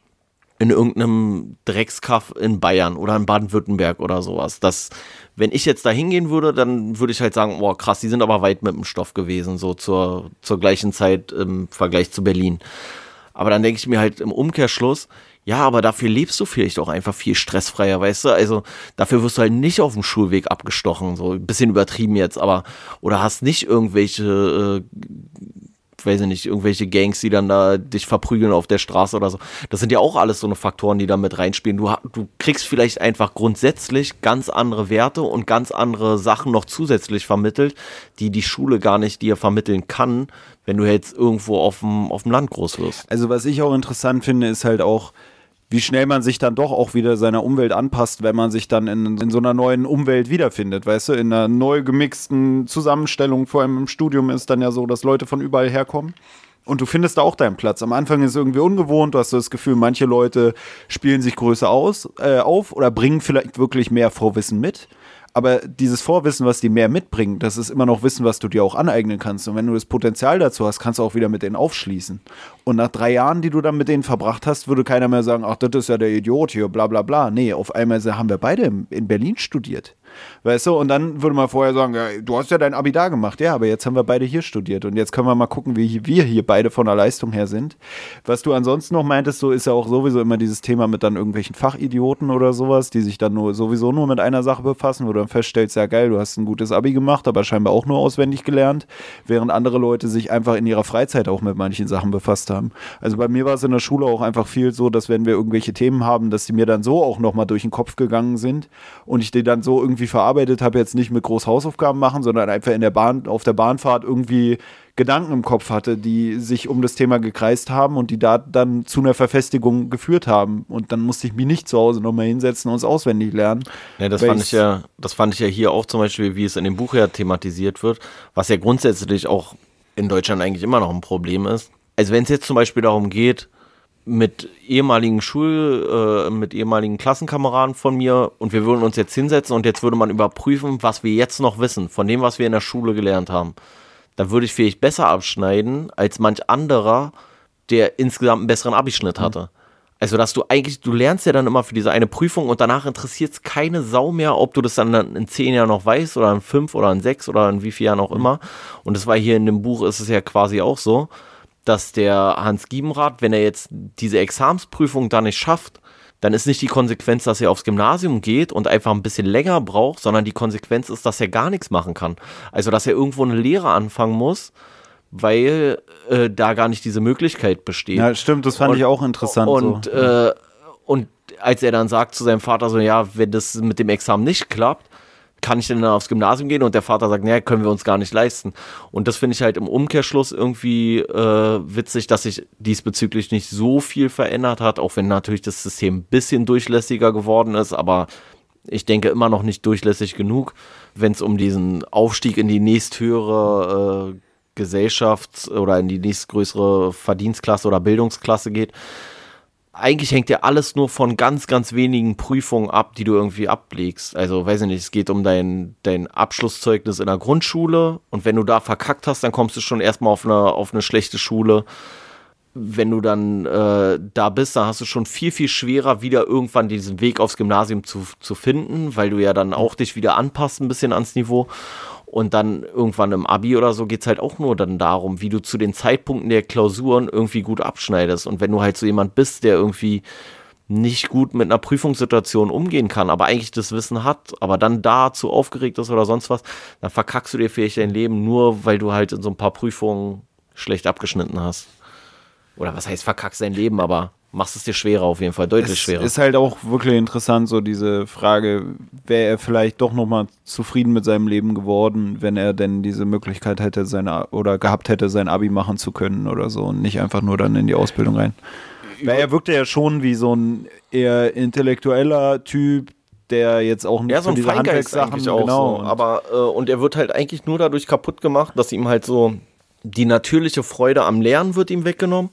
in irgendeinem Dreckskaff in Bayern oder in Baden-Württemberg oder sowas. Das, wenn ich jetzt da hingehen würde, dann würde ich halt sagen, boah, krass, die sind aber weit mit dem Stoff gewesen, so zur, zur gleichen Zeit im Vergleich zu Berlin. Aber dann denke ich mir halt im Umkehrschluss, ja, aber dafür lebst du vielleicht auch einfach viel stressfreier, weißt du? Also dafür wirst du halt nicht auf dem Schulweg abgestochen, so ein bisschen übertrieben jetzt, aber oder hast nicht irgendwelche äh, weiß ich nicht, irgendwelche Gangs, die dann da dich verprügeln auf der Straße oder so. Das sind ja auch alles so eine Faktoren, die da mit reinspielen. Du, du kriegst vielleicht einfach grundsätzlich ganz andere Werte und ganz andere Sachen noch zusätzlich vermittelt, die die Schule gar nicht dir vermitteln kann, wenn du jetzt irgendwo auf dem, auf dem Land groß wirst. also was ich auch interessant finde, ist halt auch, wie schnell man sich dann doch auch wieder seiner Umwelt anpasst, wenn man sich dann in, in so einer neuen Umwelt wiederfindet, weißt du, in einer neu gemixten Zusammenstellung, vor allem im Studium ist dann ja so, dass Leute von überall herkommen. Und du findest da auch deinen Platz. Am Anfang ist es irgendwie ungewohnt, du hast das Gefühl, manche Leute spielen sich größer aus, äh, auf oder bringen vielleicht wirklich mehr Vorwissen mit. Aber dieses Vorwissen, was die mehr mitbringen, das ist immer noch Wissen, was du dir auch aneignen kannst. Und wenn du das Potenzial dazu hast, kannst du auch wieder mit denen aufschließen. Und nach drei Jahren, die du dann mit denen verbracht hast, würde keiner mehr sagen, ach, das ist ja der Idiot hier, bla bla bla. Nee, auf einmal haben wir beide in- in Berlin studiert. Weißt du, und dann würde man vorher sagen, ja, du hast ja dein Abi da gemacht, ja, aber jetzt haben wir beide hier studiert und jetzt können wir mal gucken, wie wir hier beide von der Leistung her sind. Was du ansonsten noch meintest, so ist ja auch sowieso immer dieses Thema mit dann irgendwelchen Fachidioten oder sowas, die sich dann nur sowieso nur mit einer Sache befassen, wo du dann feststellst, ja geil, du hast ein gutes Abi gemacht, aber scheinbar auch nur auswendig gelernt, während andere Leute sich einfach in ihrer Freizeit auch mit manchen Sachen befasst haben. Also bei mir war es in der Schule auch einfach viel so, dass wenn wir irgendwelche Themen haben, dass die mir dann so auch nochmal durch den Kopf gegangen sind und ich die dann so irgendwie verarbeitet habe, jetzt nicht mit groß Hausaufgaben machen, sondern einfach in der Bahn, auf der Bahnfahrt irgendwie Gedanken im Kopf hatte, die sich um das Thema gekreist haben und die da dann zu einer Verfestigung geführt haben. Und dann musste ich mich nicht zu Hause nochmal hinsetzen und es auswendig lernen. Ja, das fand ich ja, das fand ich ja hier auch zum Beispiel, wie es in dem Buch ja thematisiert wird, was ja grundsätzlich auch in Deutschland eigentlich immer noch ein Problem ist. Also wenn es jetzt zum Beispiel darum geht, mit ehemaligen Schul, äh, mit ehemaligen Klassenkameraden von mir und wir würden uns jetzt hinsetzen und jetzt würde man überprüfen, was wir jetzt noch wissen, von dem, was wir in der Schule gelernt haben. Dann würde ich vielleicht besser abschneiden als manch anderer, der insgesamt einen besseren Abischnitt hatte. Also, dass du eigentlich, du lernst ja dann immer für diese eine Prüfung und danach interessiert es keine Sau mehr, ob du das dann in zehn Jahren noch weißt oder in fünf oder in sechs oder in wie vielen Jahren auch immer. Und das war hier in dem Buch, ist es ja quasi auch so, dass der Hans Giebenrath, wenn er jetzt diese Examsprüfung da nicht schafft, dann ist nicht die Konsequenz, dass er aufs Gymnasium geht und einfach ein bisschen länger braucht, sondern die Konsequenz ist, dass er gar nichts machen kann. Also, dass er irgendwo eine Lehre anfangen muss weil äh, da gar nicht diese Möglichkeit besteht. Ja, stimmt, das fand und, ich auch interessant. Und, so. äh, und als er dann sagt zu seinem Vater so, ja, wenn das mit dem Examen nicht klappt, kann ich denn dann aufs Gymnasium gehen? Und der Vater sagt, naja, können wir uns gar nicht leisten. Und das finde ich halt im Umkehrschluss irgendwie äh, witzig, dass sich diesbezüglich nicht so viel verändert hat, auch wenn natürlich das System ein bisschen durchlässiger geworden ist, aber ich denke immer noch nicht durchlässig genug, wenn es um diesen Aufstieg in die nächsthöhere äh, Gesellschaft oder in die nächstgrößere Verdienstklasse oder Bildungsklasse geht. Eigentlich hängt ja alles nur von ganz, ganz wenigen Prüfungen ab, die du irgendwie ablegst. Also, weiß ich nicht, es geht um dein, dein Abschlusszeugnis in der Grundschule und wenn du da verkackt hast, dann kommst du schon erstmal auf eine, auf eine schlechte Schule. Wenn du dann äh, da bist, dann hast du schon viel, viel schwerer, wieder irgendwann diesen Weg aufs Gymnasium zu, zu finden, weil du ja dann auch dich wieder anpasst ein bisschen ans Niveau. Und dann irgendwann im Abi oder so geht es halt auch nur dann darum, wie du zu den Zeitpunkten der Klausuren irgendwie gut abschneidest. Und wenn du halt so jemand bist, der irgendwie nicht gut mit einer Prüfungssituation umgehen kann, aber eigentlich das Wissen hat, aber dann da zu aufgeregt ist oder sonst was, dann verkackst du dir vielleicht dein Leben nur, weil du halt in so ein paar Prüfungen schlecht abgeschnitten hast. Oder was heißt verkackst dein Leben, aber machst es dir schwerer auf jeden Fall, deutlich es schwerer. Ist halt auch wirklich interessant, so diese Frage, wäre er vielleicht doch nochmal zufrieden mit seinem Leben geworden, wenn er denn diese Möglichkeit hätte, seine oder gehabt hätte, sein Abi machen zu können oder so und nicht einfach nur dann in die Ausbildung rein. Weil er wirkte ja schon wie so ein eher intellektueller Typ, der jetzt auch nicht ja, so ein diese Handwerkssachen auch genau. So. Aber äh, und er wird halt eigentlich nur dadurch kaputt gemacht, dass ihm halt so die natürliche Freude am Lernen wird ihm weggenommen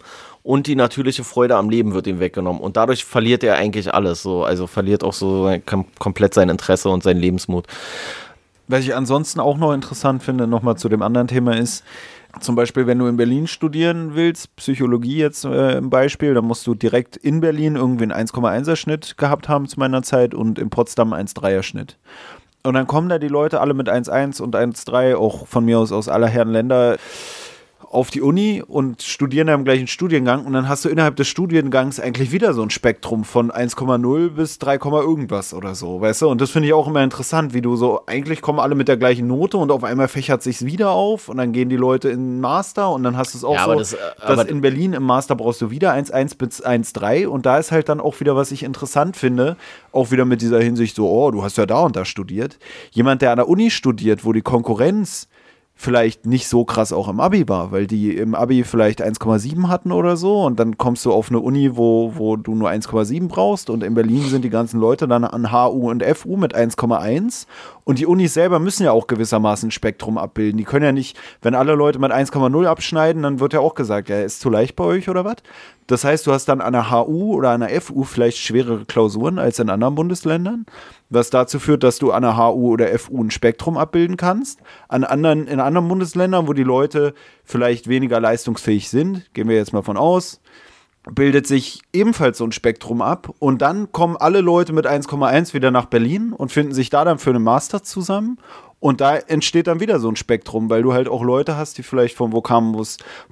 und die natürliche Freude am Leben wird ihm weggenommen. Und dadurch verliert er eigentlich alles so. Also verliert auch so kom komplett sein Interesse und seinen Lebensmut. Was ich ansonsten auch noch interessant finde, nochmal zu dem anderen Thema ist, zum Beispiel, wenn du in Berlin studieren willst, Psychologie jetzt äh, im Beispiel, dann musst du direkt in Berlin irgendwie einen 1,1er Schnitt gehabt haben zu meiner Zeit und in Potsdam einen 1,3er Schnitt. Und dann kommen da die Leute alle mit 1,1 und 1,3, auch von mir aus aus aller Herren Länder auf die Uni und studieren da im gleichen Studiengang und dann hast du innerhalb des Studiengangs eigentlich wieder so ein Spektrum von 1,0 bis 3, irgendwas oder so, weißt du? Und das finde ich auch immer interessant, wie du so, eigentlich kommen alle mit der gleichen Note und auf einmal fächert sich's wieder auf und dann gehen die Leute in den Master und dann hast du es auch ja, so, das, äh, dass in Berlin im Master brauchst du wieder 1,1 bis 1,3 und da ist halt dann auch wieder, was ich interessant finde, auch wieder mit dieser Hinsicht so, oh, du hast ja da und da studiert. Jemand, der an der Uni studiert, wo die Konkurrenz vielleicht nicht so krass auch im Abi war, weil die im Abi vielleicht 1,7 hatten oder so und dann kommst du auf eine Uni, wo, wo du nur 1,7 brauchst und in Berlin sind die ganzen Leute dann an HU und FU mit 1,1 und die Unis selber müssen ja auch gewissermaßen ein Spektrum abbilden. Die können ja nicht, wenn alle Leute mit 1,0 abschneiden, dann wird ja auch gesagt, ja, ist zu leicht bei euch oder was? Das heißt, du hast dann an der HU oder an der FU vielleicht schwerere Klausuren als in anderen Bundesländern, was dazu führt, dass du an der HU oder FU ein Spektrum abbilden kannst. An anderen, in anderen Bundesländern, wo die Leute vielleicht weniger leistungsfähig sind, gehen wir jetzt mal von aus, bildet sich ebenfalls so ein Spektrum ab und dann kommen alle Leute mit 1,1 wieder nach Berlin und finden sich da dann für einen Master zusammen und da entsteht dann wieder so ein Spektrum, weil du halt auch Leute hast, die vielleicht von wo kamen, wo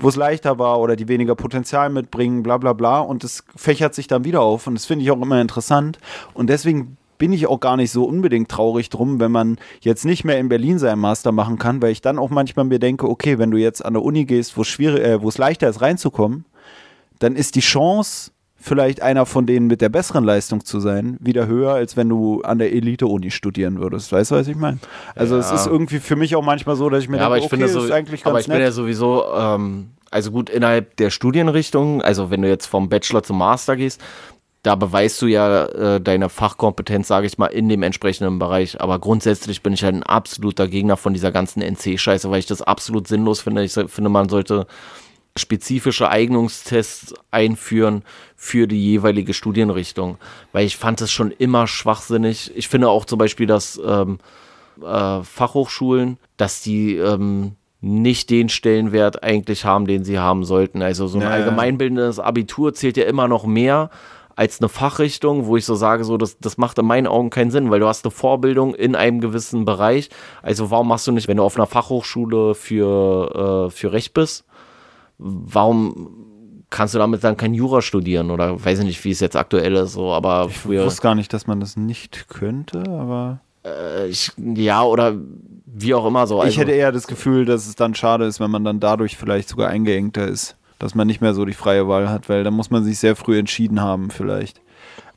es leichter war oder die weniger Potenzial mitbringen, bla bla bla. Und das fächert sich dann wieder auf. Und das finde ich auch immer interessant. Und deswegen bin ich auch gar nicht so unbedingt traurig drum, wenn man jetzt nicht mehr in Berlin seinen Master machen kann, weil ich dann auch manchmal mir denke, okay, wenn du jetzt an der Uni gehst, wo es äh, leichter ist reinzukommen, dann ist die Chance, vielleicht einer von denen mit der besseren Leistung zu sein, wieder höher, als wenn du an der Elite-Uni studieren würdest. Weißt du, was ich meine? Also ja. es ist irgendwie für mich auch manchmal so, dass ich mir ja, denke, aber ich okay, finde so, ist eigentlich ganz Aber ich nett. bin ja sowieso, ähm, also gut, innerhalb der Studienrichtung, also wenn du jetzt vom Bachelor zum Master gehst, da beweist du ja äh, deine Fachkompetenz, sage ich mal, in dem entsprechenden Bereich. Aber grundsätzlich bin ich halt ein absoluter Gegner von dieser ganzen NC-Scheiße, weil ich das absolut sinnlos finde. Ich finde, man sollte spezifische Eignungstests einführen für die jeweilige Studienrichtung. Weil ich fand es schon immer schwachsinnig. Ich finde auch zum Beispiel, dass ähm, äh, Fachhochschulen, dass die ähm, nicht den Stellenwert eigentlich haben, den sie haben sollten. Also so ein naja. allgemeinbildendes Abitur zählt ja immer noch mehr als eine Fachrichtung, wo ich so sage, so das, das macht in meinen Augen keinen Sinn, weil du hast eine Vorbildung in einem gewissen Bereich. Also warum machst du nicht, wenn du auf einer Fachhochschule für, äh, für Recht bist, warum kannst du damit dann kein Jura studieren oder weiß ich nicht, wie es jetzt aktuell ist, so, aber Ich früher. wusste gar nicht, dass man das nicht könnte, aber Äh, ich, ja, oder wie auch immer so. ich Also, hätte eher das Gefühl, dass es dann schade ist, wenn man dann dadurch vielleicht sogar eingeengter ist. Dass man nicht mehr so die freie Wahl hat, weil da muss man sich sehr früh entschieden haben, vielleicht.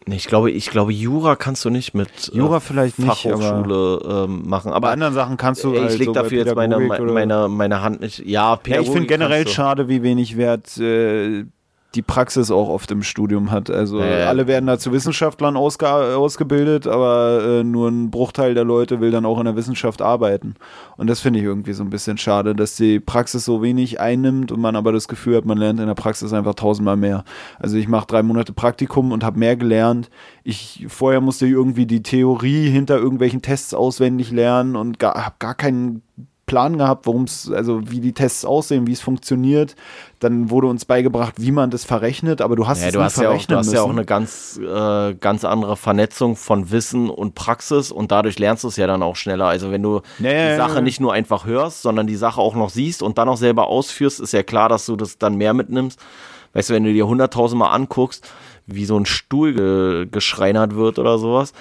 Nee, ich glaube, ich glaube, Jura kannst du nicht mit Jura äh, vielleicht nicht, aber Fachhochschule ähm, machen. bei Aber anderen Sachen kannst du halt ich leg so bei dafür jetzt meine, Pädagogik meine, meine Hand nicht. Ja, Ja, ich Pädagogik finde generell schade, wie wenig Wert äh, die Praxis auch oft im Studium hat. Also ja. alle werden da zu Wissenschaftlern ausge ausgebildet, aber äh, nur ein Bruchteil der Leute will dann auch in der Wissenschaft arbeiten. Und das finde ich irgendwie so ein bisschen schade, dass die Praxis so wenig einnimmt und man aber das Gefühl hat, man lernt in der Praxis einfach tausendmal mehr. Also ich mache drei Monate Praktikum und habe mehr gelernt. Ich vorher musste ich irgendwie die Theorie hinter irgendwelchen Tests auswendig lernen und habe gar keinen Plan gehabt, worum es, also wie die Tests aussehen, wie es funktioniert. Dann wurde uns beigebracht, wie man das verrechnet, aber du hast Ja, es du hast, ja auch, verrechnen du hast ja auch eine ganz, äh, ganz andere Vernetzung von Wissen und Praxis und dadurch lernst du es ja dann auch schneller. Also wenn du ja, die Sache nicht nur einfach hörst, sondern die Sache auch noch siehst und dann auch selber ausführst, ist ja klar, dass du das dann mehr mitnimmst. Weißt du, wenn du dir hunderttausendmal anguckst, wie so ein Stuhl ge geschreinert wird oder sowas,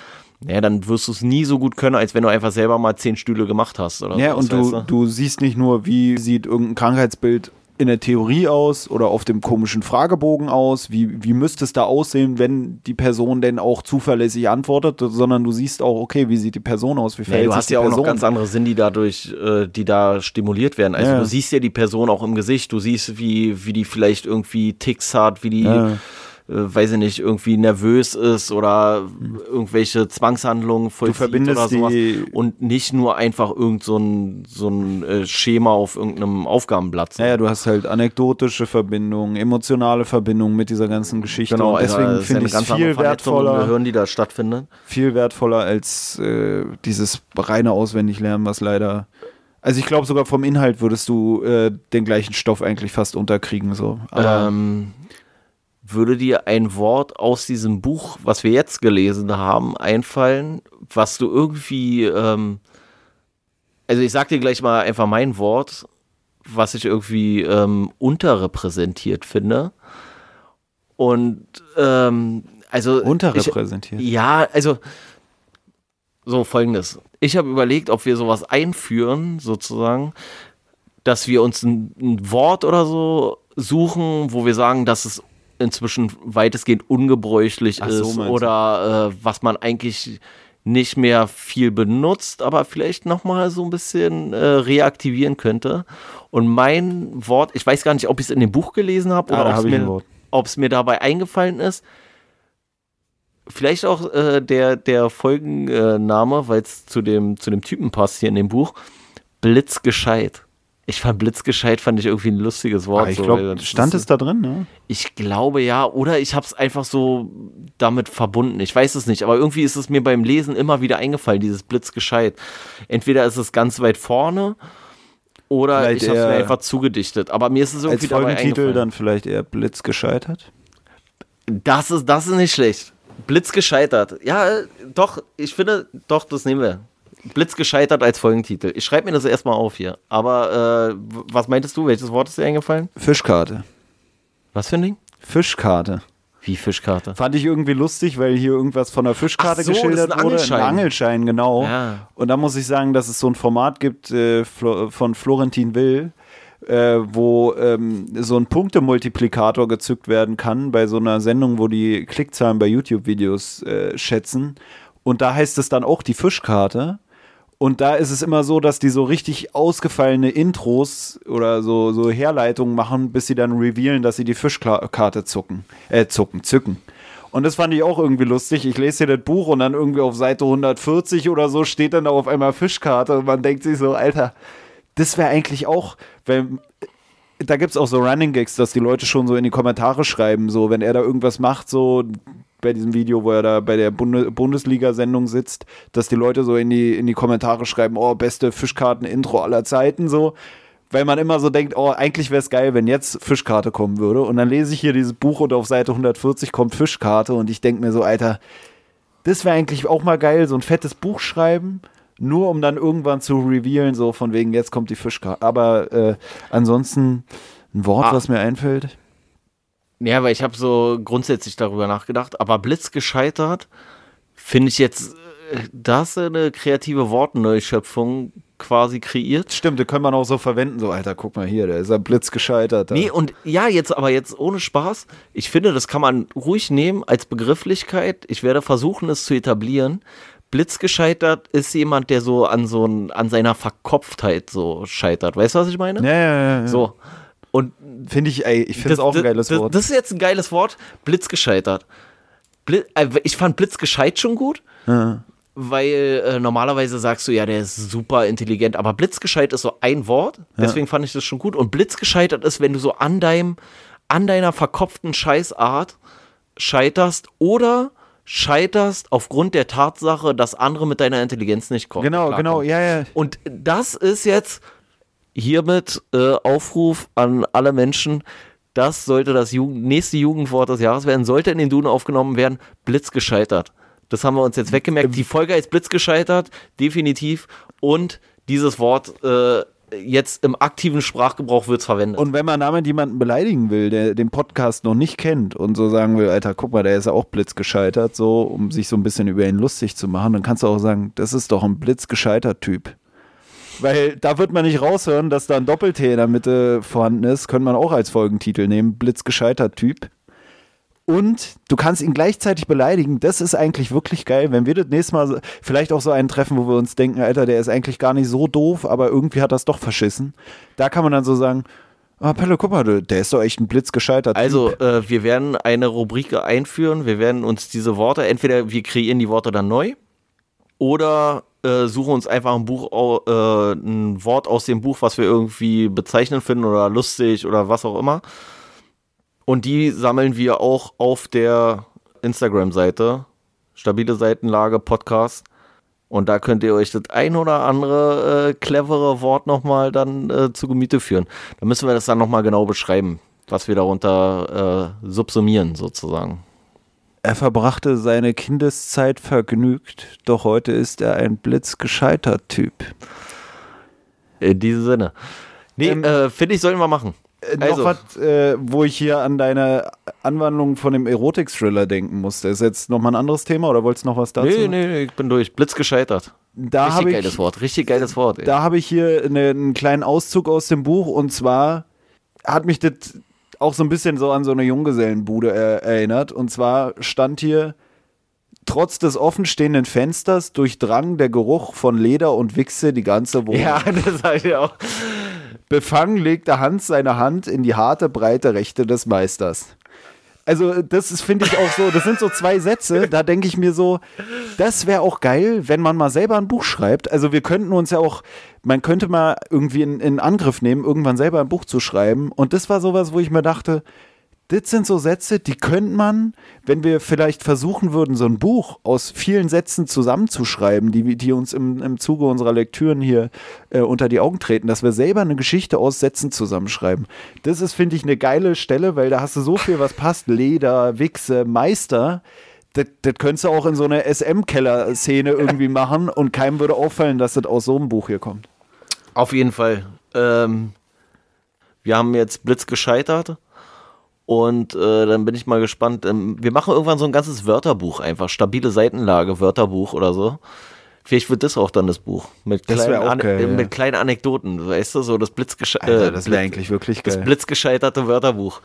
ja, dann wirst du es nie so gut können, als wenn du einfach selber mal zehn Stühle gemacht hast. Oder Ja, und du, du siehst nicht nur, wie sieht irgendein Krankheitsbild in der Theorie aus oder auf dem komischen Fragebogen aus, wie, wie müsste es da aussehen, wenn die Person denn auch zuverlässig antwortet, sondern du siehst auch, okay, wie sieht die Person aus, wie Nee, verhält du sich hast ja auch Person. noch ganz andere Sinn, die dadurch, äh, die da stimuliert werden. Also Ja. du siehst ja die Person auch im Gesicht, du siehst, wie, wie die vielleicht irgendwie Ticks hat, wie die, Ja. Äh, weiß ich nicht, irgendwie nervös ist oder irgendwelche Zwangshandlungen vollzieht oder sowas. Und nicht nur einfach irgend so ein, so ein äh, Schema auf irgendeinem Aufgabenblatt. Naja, du hast halt anekdotische Verbindungen, emotionale Verbindungen mit dieser ganzen Geschichte. Genau, und deswegen ja finde ich es viel wertvoller, Gehirn, die da stattfindet. viel wertvoller als äh, dieses reine Auswendiglernen, was leider. Also ich glaube sogar vom Inhalt würdest du äh, den gleichen Stoff eigentlich fast unterkriegen. So. Ähm, würde dir ein Wort aus diesem Buch, was wir jetzt gelesen haben, einfallen, was du irgendwie, ähm, also ich sag dir gleich mal einfach mein Wort, was ich irgendwie ähm, unterrepräsentiert finde. Und ähm, also unterrepräsentiert. Ich, ja, also so folgendes. Ich habe überlegt, ob wir sowas einführen, sozusagen, dass wir uns ein, ein Wort oder so suchen, wo wir sagen, dass es inzwischen weitestgehend ungebräuchlich so, ist oder äh, was man eigentlich nicht mehr viel benutzt, aber vielleicht noch mal so ein bisschen äh, reaktivieren könnte. Und mein Wort, ich weiß gar nicht, ob ich es in dem Buch gelesen habe Ah, oder hab ob es mir, mir dabei eingefallen ist. Vielleicht auch äh, der, der Folgenname, weil es zu dem, zu dem Typen passt hier in dem Buch. Blitzgescheit. Ich fand Blitzgescheit, fand ich irgendwie ein lustiges Wort. Ah, ich so, glaube, stand es da drin, ne? ich glaube ja, oder ich habe es einfach so damit verbunden. Ich weiß es nicht, aber irgendwie ist es mir beim Lesen immer wieder eingefallen, dieses Blitzgescheit. Entweder ist es ganz weit vorne oder Vielleicht ich habe es mir einfach zugedichtet. Aber mir ist es irgendwie Als Folgentitel dann vielleicht eher Blitz gescheitert. Das ist, das ist nicht schlecht. Blitz gescheitert. Ja, äh, doch, ich finde, doch, das nehmen wir. Blitz gescheitert als Folgentitel. Ich schreibe mir das erstmal auf hier. Aber äh, was meintest du? Welches Wort ist dir eingefallen? Fischkarte. Was für ein Ding? Fischkarte. Wie Fischkarte. Fand ich irgendwie lustig, weil hier irgendwas von der Fischkarte Ach so, das ist geschildert ein wurde. Angelschein. Ein Angelschein, genau. Ja. Und da muss ich sagen, dass es so ein Format gibt äh, von Florentin Will, äh, wo ähm, so ein Punktemultiplikator gezückt werden kann bei so einer Sendung, wo die Klickzahlen bei YouTube-Videos äh, schätzen. Und da heißt es dann auch die Fischkarte. Und da ist es immer so, dass die so richtig ausgefallene Intros oder so, so Herleitungen machen, bis sie dann revealen, dass sie die Fischkarte zucken, äh, zucken, zücken. Und das fand ich auch irgendwie lustig. Ich lese hier das Buch und dann irgendwie auf Seite 140 oder so steht dann da auf einmal Fischkarte und man denkt sich so, Alter, das wäre eigentlich auch, wenn da gibt es auch so Running Gags, dass die Leute schon so in die Kommentare schreiben, so wenn er da irgendwas macht, so bei diesem Video, wo er da bei der Bunde Bundesliga-Sendung sitzt, dass die Leute so in die, in die Kommentare schreiben, oh, beste Fischkarten-Intro aller Zeiten, so. weil man immer so denkt, oh, eigentlich wäre es geil, wenn jetzt Fischkarte kommen würde. Und dann lese ich hier dieses Buch und auf Seite 140 kommt Fischkarte und ich denke mir so, Alter, das wäre eigentlich auch mal geil, so ein fettes Buch schreiben, nur um dann irgendwann zu revealen, so von wegen, jetzt kommt die Fischkarte. Aber äh, ansonsten ein Wort, Ah. was mir einfällt. Ja, weil ich habe so grundsätzlich darüber nachgedacht, aber Blitz gescheitert, finde ich jetzt, äh, da hast du eine kreative Wortneuschöpfung quasi kreiert. Stimmt, den können wir auch so verwenden, so, Alter, guck mal hier, der ist am Blitz gescheitert. da. Nee, und ja, jetzt aber jetzt ohne Spaß. Ich finde, das kann man ruhig nehmen als Begrifflichkeit. Ich werde versuchen, es zu etablieren. Blitz gescheitert ist jemand, der so an so ein, an seiner Verkopftheit so scheitert. Weißt du, was ich meine? Ja, ja, ja, ja. So. Und Finde ich, ey, ich finde es auch ein geiles das, Wort. Das ist jetzt ein geiles Wort. Blitz gescheitert. Äh, ich fand Blitz gescheit schon gut. ja. Weil äh, normalerweise sagst du, ja, der ist super intelligent, aber blitzgescheit ist so ein Wort, deswegen fand ich das schon gut. Und blitzgescheitert ist, wenn du so an deinem, an deiner verkopften Scheißart scheiterst oder scheiterst aufgrund der Tatsache, dass andere mit deiner Intelligenz nicht kommen. Genau, genau, ja, ja. Und das ist jetzt hiermit äh, Aufruf an alle Menschen. Das sollte das Jugend nächste Jugendwort des Jahres werden, sollte in den Duden aufgenommen werden. Blitz gescheitert. Das haben wir uns jetzt weggemerkt. Die Folge ist Blitz gescheitert, definitiv. Und dieses Wort äh, jetzt im aktiven Sprachgebrauch wird es verwendet. Und wenn man damit jemanden beleidigen will, der den Podcast noch nicht kennt und so sagen will, Alter, guck mal, der ist ja auch blitzgescheitert, so, um sich so ein bisschen über ihn lustig zu machen, dann kannst du auch sagen, das ist doch ein blitzgescheitert Typ. Weil da wird man nicht raushören, dass da ein Doppel-T in der Mitte vorhanden ist, könnte man auch als Folgentitel nehmen, blitzgescheitert Typ. Und du kannst ihn gleichzeitig beleidigen. Das ist eigentlich wirklich geil, wenn wir das nächste Mal vielleicht auch so einen treffen, wo wir uns denken, Alter, der ist eigentlich gar nicht so doof, aber irgendwie hat das doch verschissen. Da kann man dann so sagen, ah, Pelle, guck mal, der ist doch echt ein blitzgescheitert. Also, äh, wir werden eine Rubrik einführen. Wir werden uns diese Worte, entweder wir kreieren die Worte dann neu oder äh, suchen uns einfach ein Buch, äh, ein Wort aus dem Buch, was wir irgendwie bezeichnend finden oder lustig oder was auch immer. Und die sammeln wir auch auf der Instagram-Seite. Stabile Seitenlage Podcast. Und da könnt ihr euch das ein oder andere äh, clevere Wort nochmal dann äh, zu Gemüte führen. Da müssen wir das dann nochmal genau beschreiben, was wir darunter äh, subsumieren sozusagen. Er verbrachte seine Kindeszeit vergnügt, doch heute ist er ein blitzgescheitert Typ. In diesem Sinne. Nee, Ähm, äh, finde ich, sollten wir machen. Äh, Also. Noch was, äh, wo ich hier an deine Anwandlung von dem Erotik-Thriller denken musste. Ist jetzt nochmal ein anderes Thema oder wolltest du noch was dazu? Nee, nee, nee, ich bin durch. Blitz gescheitert. Da Richtig geiles ich, Wort, richtig geiles Wort. Ey. da habe ich hier eine, einen kleinen Auszug aus dem Buch und zwar hat mich das auch so ein bisschen so an so eine Junggesellenbude äh, erinnert. Und zwar stand hier, trotz des offenstehenden Fensters durchdrang der Geruch von Leder und Wichse die ganze Wohnung. ja, das sage ich auch. Befangen legte Hans seine Hand in die harte, breite Rechte des Meisters. Also, das finde ich auch so, das sind so zwei Sätze, da denke ich mir so, das wäre auch geil, wenn man mal selber ein Buch schreibt. Also, wir könnten uns ja auch, man könnte mal irgendwie in, in Angriff nehmen, irgendwann selber ein Buch zu schreiben. Und das war sowas, wo ich mir dachte, das sind so Sätze, die könnte man, wenn wir vielleicht versuchen würden, so ein Buch aus vielen Sätzen zusammenzuschreiben, die, die uns im, im Zuge unserer Lektüren hier äh, unter die Augen treten, dass wir selber eine Geschichte aus Sätzen zusammenschreiben. Das ist, finde ich, eine geile Stelle, weil da hast du so viel, was passt. Leder, Wichse, Meister. Das, das könntest du auch in so einer SM-Keller-Szene irgendwie machen und keinem würde auffallen, dass das aus so einem Buch hier kommt. Auf jeden Fall. Ähm, wir haben jetzt Blitz gescheitert. Und äh, dann bin ich mal gespannt. Ähm, wir machen irgendwann so ein ganzes Wörterbuch einfach. Stabile Seitenlage, Wörterbuch oder so. Vielleicht wird das auch dann das Buch. Mit Das kleinen, geil, äh, ja. mit kleinen Anekdoten. Weißt du, so das Blitzgesche Alter, äh, das wäre eigentlich wirklich das geil. blitzgescheiterte Wörterbuch.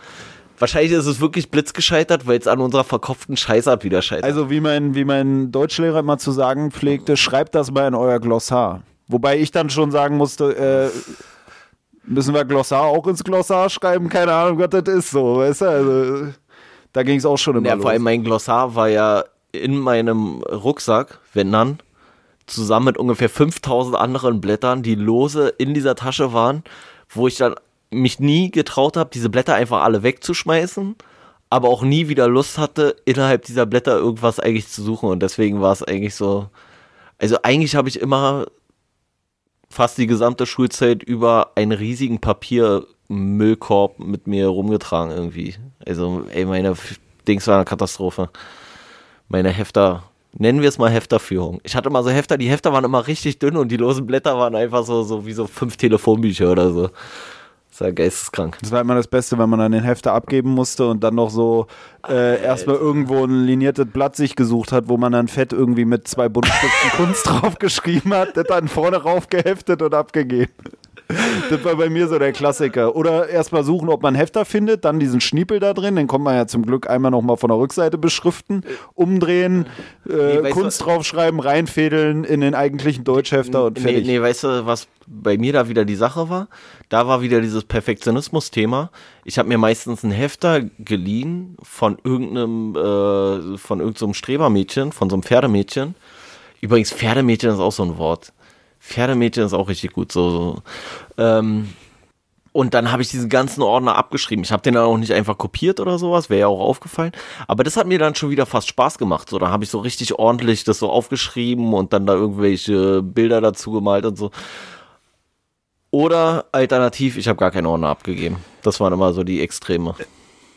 Wahrscheinlich ist es wirklich blitzgescheitert, weil es an unserer verkopften Scheißart wieder scheitert. Also wie mein, wie mein Deutschlehrer immer zu sagen pflegte, schreibt das mal in euer Glossar. Wobei ich dann schon sagen musste, äh, müssen wir Glossar auch ins Glossar schreiben? Keine Ahnung, was das ist so, weißt du? Also, da ging es auch schon immer Ja, los. vor allem mein Glossar war ja in meinem Rucksack, wenn dann, zusammen mit ungefähr 5000 anderen Blättern, die lose in dieser Tasche waren, wo ich dann mich nie getraut habe, diese Blätter einfach alle wegzuschmeißen, aber auch nie wieder Lust hatte, innerhalb dieser Blätter irgendwas eigentlich zu suchen und deswegen war es eigentlich so, also eigentlich habe ich immer fast die gesamte Schulzeit über einen riesigen Papiermüllkorb mit mir rumgetragen irgendwie. Also, ey, meine Dings war eine Katastrophe. Meine Hefter, nennen wir es mal Hefterführung. Ich hatte mal so Hefter, die Hefter waren immer richtig dünn und die losen Blätter waren einfach so, so wie so fünf Telefonbücher oder so. Das war geisteskrank. Das war immer das Beste, wenn man dann den Hefter abgeben musste und dann noch so äh, erstmal irgendwo ein liniertes Blatt sich gesucht hat, wo man dann fett irgendwie mit zwei Buntstiften Kunst draufgeschrieben hat, das dann vorne rauf geheftet und abgegeben. Das war bei mir so der Klassiker. Oder erstmal suchen, ob man Hefter findet, dann diesen Schniepel da drin, den kommt man ja zum Glück einmal nochmal von der Rückseite beschriften, umdrehen, äh, Nee, Kunst du- draufschreiben, reinfädeln in den eigentlichen Deutschhefter und Nee, fertig. nee, weißt du, was bei mir da wieder die Sache war? Da war wieder dieses Perfektionismus-Thema. Ich habe mir meistens einen Hefter geliehen von irgendeinem, äh, von irgendeinem Strebermädchen, von so einem Pferdemädchen. Übrigens, Pferdemädchen ist auch so ein Wort. Pferdemädchen ist auch richtig gut. So, so. Ähm, und dann habe ich diesen ganzen Ordner abgeschrieben. Ich habe den dann auch nicht einfach kopiert oder sowas, wäre ja auch aufgefallen. Aber das hat mir dann schon wieder fast Spaß gemacht. So, da habe ich so richtig ordentlich das so aufgeschrieben und dann da irgendwelche Bilder dazu gemalt und so. Oder alternativ, ich habe gar keinen Ordner abgegeben. Das waren immer so die Extreme.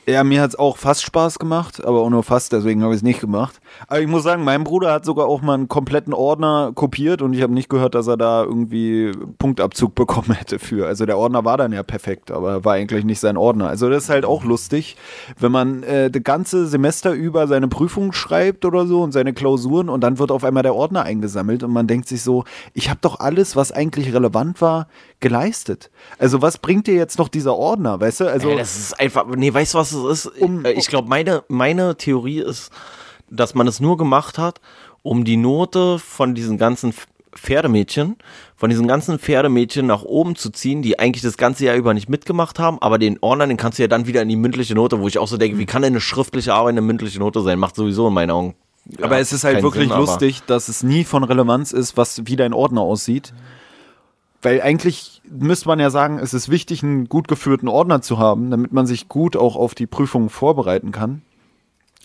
Ja, mir hat es auch fast Spaß gemacht, aber auch nur fast, deswegen habe ich es nicht gemacht. Aber ich muss sagen, mein Bruder hat sogar auch mal einen kompletten Ordner kopiert und ich habe nicht gehört, dass er da irgendwie Punktabzug bekommen hätte für. Also der Ordner war dann ja perfekt, aber war eigentlich nicht sein Ordner. Also das ist halt auch lustig, wenn man äh, das ganze Semester über seine Prüfungen schreibt oder so und seine Klausuren und dann wird auf einmal der Ordner eingesammelt und man denkt sich so, ich habe doch alles, was eigentlich relevant war, geleistet. Also was bringt dir jetzt noch dieser Ordner, weißt du? Also Ey, das ist einfach, nee, weißt du, was ist? Um- Äh, ich glaube, meine, meine Theorie ist, dass man es nur gemacht hat, um die Note von diesen ganzen Pferdemädchen, von diesen ganzen Pferdemädchen nach oben zu ziehen, die eigentlich das ganze Jahr über nicht mitgemacht haben, aber den Ordner, den kannst du ja dann wieder in die mündliche Note, wo ich auch so denke, wie kann denn eine schriftliche Arbeit eine mündliche Note sein? Macht sowieso in meinen Augen. Aber ja, es ist halt wirklich Sinn, aber- lustig, dass es nie von Relevanz ist, was wie dein Ordner aussieht. Weil eigentlich müsste man ja sagen, es ist wichtig, einen gut geführten Ordner zu haben, damit man sich gut auch auf die Prüfungen vorbereiten kann.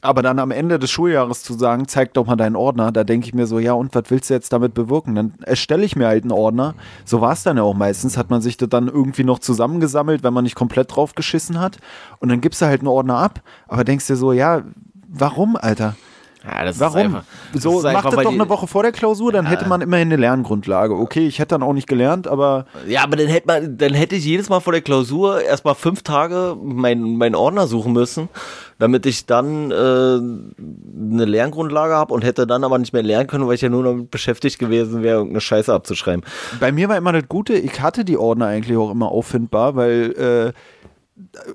Aber dann am Ende des Schuljahres zu sagen, zeig doch mal deinen Ordner, da denke ich mir so, ja, und was willst du jetzt damit bewirken? Dann erstelle ich mir halt einen Ordner. So war es dann ja auch meistens, hat man sich das dann irgendwie noch zusammengesammelt, wenn man nicht komplett drauf geschissen hat. Und dann gibst du halt einen Ordner ab, aber denkst dir so, ja, warum, Alter? Ja, das Warum? Ist einfach, das so, ist macht einfach, das weil doch eine Woche vor der Klausur, dann hätte man immerhin eine Lerngrundlage. Okay, ich hätte dann auch nicht gelernt, aber Ja, aber dann hätte man, dann hätte ich jedes Mal vor der Klausur erstmal fünf Tage meinen mein Ordner suchen müssen, damit ich dann äh, eine Lerngrundlage habe und hätte dann aber nicht mehr lernen können, weil ich ja nur damit beschäftigt gewesen wäre, irgendeine Scheiße abzuschreiben. bei mir war immer das Gute, ich hatte die Ordner eigentlich auch immer auffindbar, weil äh,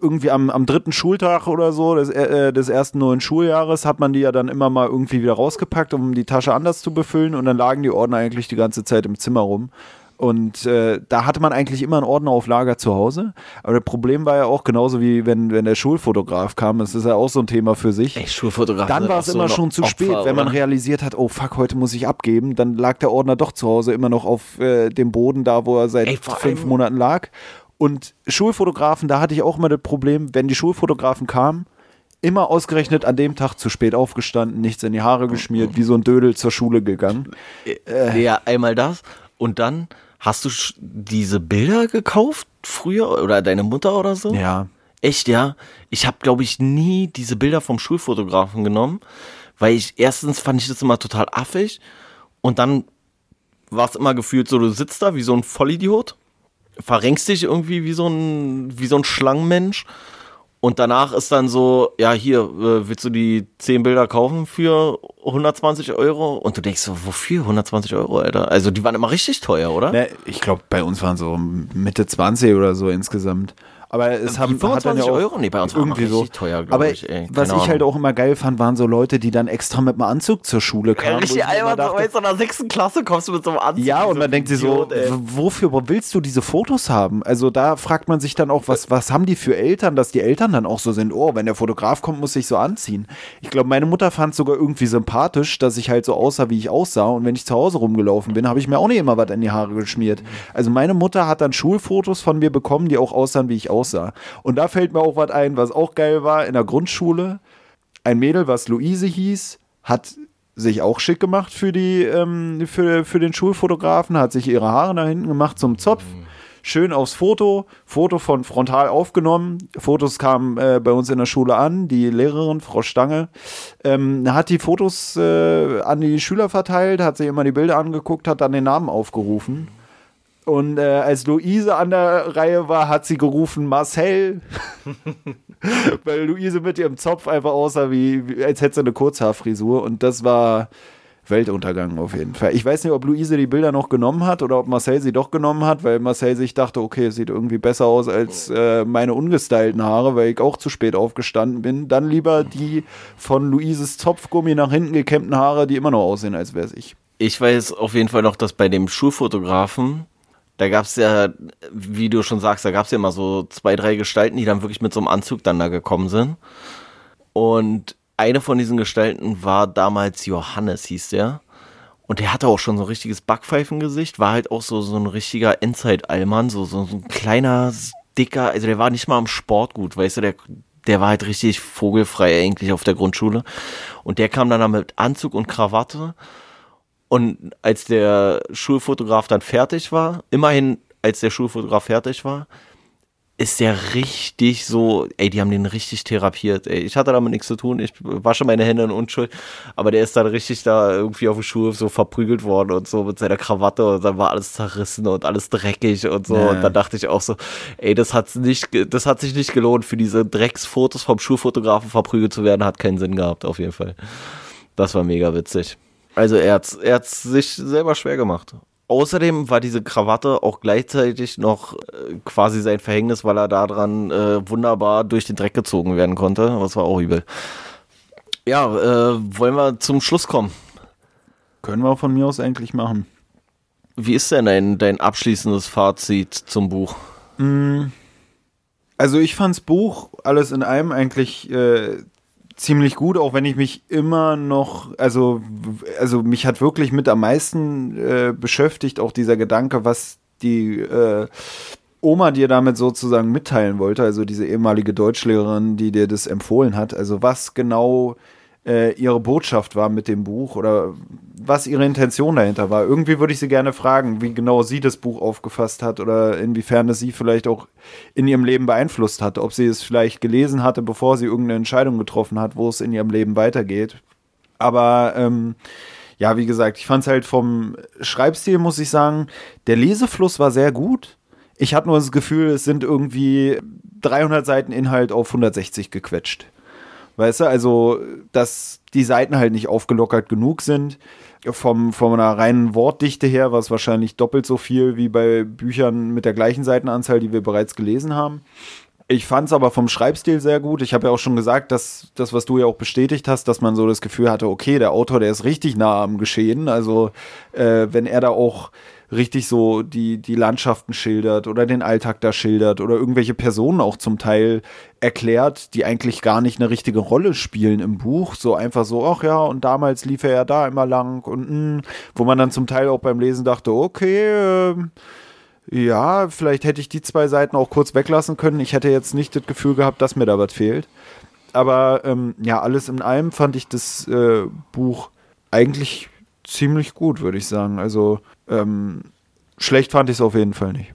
irgendwie am, am dritten Schultag oder so des, äh, des ersten neuen Schuljahres hat man die ja dann immer mal irgendwie wieder rausgepackt, um die Tasche anders zu befüllen und dann lagen die Ordner eigentlich die ganze Zeit im Zimmer rum. Und äh, da hatte man eigentlich immer einen Ordner auf Lager zu Hause. Aber das Problem war ja auch genauso wie wenn, wenn der Schulfotograf kam. Das ist ja auch so ein Thema für sich. Ey, Schulfotograf. Dann war es so immer eine schon zu Opfer, spät, wenn man realisiert hat, oh fuck, heute muss ich abgeben. Dann lag der Ordner doch zu Hause immer noch auf äh, dem Boden, da wo er seit Ey, fünf Monaten lag. Und Schulfotografen, da hatte ich auch immer das Problem, wenn die Schulfotografen kamen, immer ausgerechnet an dem Tag zu spät aufgestanden, nichts in die Haare geschmiert, wie so ein Dödel zur Schule gegangen. Äh, Ja, einmal das. Und dann hast du diese Bilder gekauft früher oder deine Mutter oder so? Ja. Echt, ja. Ich habe, glaube ich, nie diese Bilder vom Schulfotografen genommen, weil ich erstens fand ich das immer total affig und dann war es immer gefühlt so, du sitzt da wie so ein Vollidiot, verrenkst dich irgendwie wie so ein, wie so ein Schlangenmensch und danach ist dann so, ja, hier, äh, willst du die 10 Bilder kaufen für 120 Euro? Und du denkst so, wofür 120 Euro, Alter? Also die waren immer richtig teuer, oder? Ne, ich glaube, bei uns waren so Mitte 20 oder so insgesamt. Aber es haben Die hat dann ja 25 Euro? Nee, bei uns irgendwie so. teuer, glaub Aber ich, was ich halt auch immer geil fand, waren so Leute, die dann extra mit einem Anzug zur Schule kamen. Ja, richtig albern, so in der sechsten Klasse kommst du mit so einem Anzug. Ja, und man denkt sich so, ey. wofür willst du diese Fotos haben? Also da fragt man sich dann auch, was, was haben die für Eltern, dass die Eltern dann auch so sind, oh, wenn der Fotograf kommt, muss ich so anziehen. Ich glaube, meine Mutter fand es sogar irgendwie sympathisch, dass ich halt so aussah, wie ich aussah. Und wenn ich zu Hause rumgelaufen bin, habe ich mir auch nicht immer was in die Haare geschmiert. Also meine Mutter hat dann Schulfotos von mir bekommen, die auch aussahen, wie ich aussah. Und da fällt mir auch was ein, was auch geil war, in der Grundschule. Ein Mädel, was Luise hieß, hat sich auch schick gemacht für die, ähm, für, für den Schulfotografen, hat sich ihre Haare da hinten gemacht zum Zopf. Schön aufs Foto, Foto von frontal aufgenommen. Fotos kamen äh, bei uns in der Schule an. Die Lehrerin, Frau Stange, ähm, hat die Fotos äh, an die Schüler verteilt, hat sich immer die Bilder angeguckt, hat dann den Namen aufgerufen. Und äh, als Luise an der Reihe war, hat sie gerufen Marcel. Weil Luise mit ihrem Zopf einfach aussah, wie, wie als hätte sie eine Kurzhaarfrisur. Und das war Weltuntergang auf jeden Fall. Ich weiß nicht, ob Luise die Bilder noch genommen hat oder ob Marcel sie doch genommen hat, weil Marcel sich dachte, okay, es sieht irgendwie besser aus als äh, meine ungestylten Haare, weil ich auch zu spät aufgestanden bin. Dann lieber die von Luises Zopfgummi nach hinten gekämmten Haare, die immer noch aussehen, als wäre es ich. Ich weiß auf jeden Fall noch, dass bei dem Schulfotografen, da gab es ja, wie du schon sagst, da gab es ja immer so zwei, drei Gestalten, die dann wirklich mit so einem Anzug dann da gekommen sind. Und eine von diesen Gestalten war damals Johannes, hieß der. Und der hatte auch schon so ein richtiges Backpfeifengesicht, war halt auch so, so ein richtiger Endzeit-Allmann, so, so, so ein kleiner, dicker, also der war nicht mal am Sport gut, weißt du, der, der war halt richtig vogelfrei eigentlich auf der Grundschule. Und der kam dann da mit Anzug und Krawatte. Und als der Schulfotograf dann fertig war, immerhin als der Schulfotograf fertig war, ist der richtig so, ey, die haben den richtig therapiert, ey. Ich hatte damit nichts zu tun, ich wasche meine Hände in Unschuld, aber der ist dann richtig da irgendwie auf dem Schuh so verprügelt worden und so mit seiner Krawatte und dann war alles zerrissen und alles dreckig und so. Ja. Und dann dachte ich auch so, ey, das hat's nicht, das hat sich nicht gelohnt, für diese Drecksfotos vom Schulfotografen verprügelt zu werden, hat keinen Sinn gehabt, auf jeden Fall. Das war mega witzig. Also er hat er hat's sich selber schwer gemacht. Außerdem war diese Krawatte auch gleichzeitig noch äh, quasi sein Verhängnis, weil er daran äh, wunderbar durch den Dreck gezogen werden konnte. Das war auch übel. Ja, äh, wollen wir zum Schluss kommen? Können wir von mir aus eigentlich machen. Wie ist denn dein, dein abschließendes Fazit zum Buch? Mm. Also ich fand's Buch alles in allem eigentlich äh, ziemlich gut, auch wenn ich mich immer noch, also, also mich hat wirklich mit am meisten äh, beschäftigt, auch dieser Gedanke, was die äh, Oma dir damit sozusagen mitteilen wollte, also diese ehemalige Deutschlehrerin, die dir das empfohlen hat, also was genau äh, ihre Botschaft war mit dem Buch oder was ihre Intention dahinter war. Irgendwie würde ich sie gerne fragen, wie genau sie das Buch aufgefasst hat oder inwiefern es sie vielleicht auch in ihrem Leben beeinflusst hat. Ob sie es vielleicht gelesen hatte, bevor sie irgendeine Entscheidung getroffen hat, wo es in ihrem Leben weitergeht. Aber ähm, ja, wie gesagt, ich fand es halt vom Schreibstil, muss ich sagen, der Lesefluss war sehr gut. Ich hatte nur das Gefühl, es sind irgendwie 300 Seiten Inhalt auf 160 gequetscht. Weißt du, also, dass die Seiten halt nicht aufgelockert genug sind. Vom, von einer reinen Wortdichte her war es wahrscheinlich doppelt so viel wie bei Büchern mit der gleichen Seitenanzahl, die wir bereits gelesen haben. Ich fand es aber vom Schreibstil sehr gut. Ich habe ja auch schon gesagt, dass das, was du ja auch bestätigt hast, dass man so das Gefühl hatte, okay, der Autor, der ist richtig nah am Geschehen. Also äh, wenn er da auch richtig so die, die Landschaften schildert oder den Alltag da schildert oder irgendwelche Personen auch zum Teil erklärt, die eigentlich gar nicht eine richtige Rolle spielen im Buch. So einfach so, ach ja, und damals lief er ja da immer lang und mh, wo man dann zum Teil auch beim Lesen dachte, okay, äh, ja, vielleicht hätte ich die zwei Seiten auch kurz weglassen können. Ich hätte jetzt nicht das Gefühl gehabt, dass mir da was fehlt. Aber ähm, ja, alles in allem fand ich das äh, Buch eigentlich ziemlich gut, würde ich sagen. Also ähm, schlecht fand ich es auf jeden Fall nicht.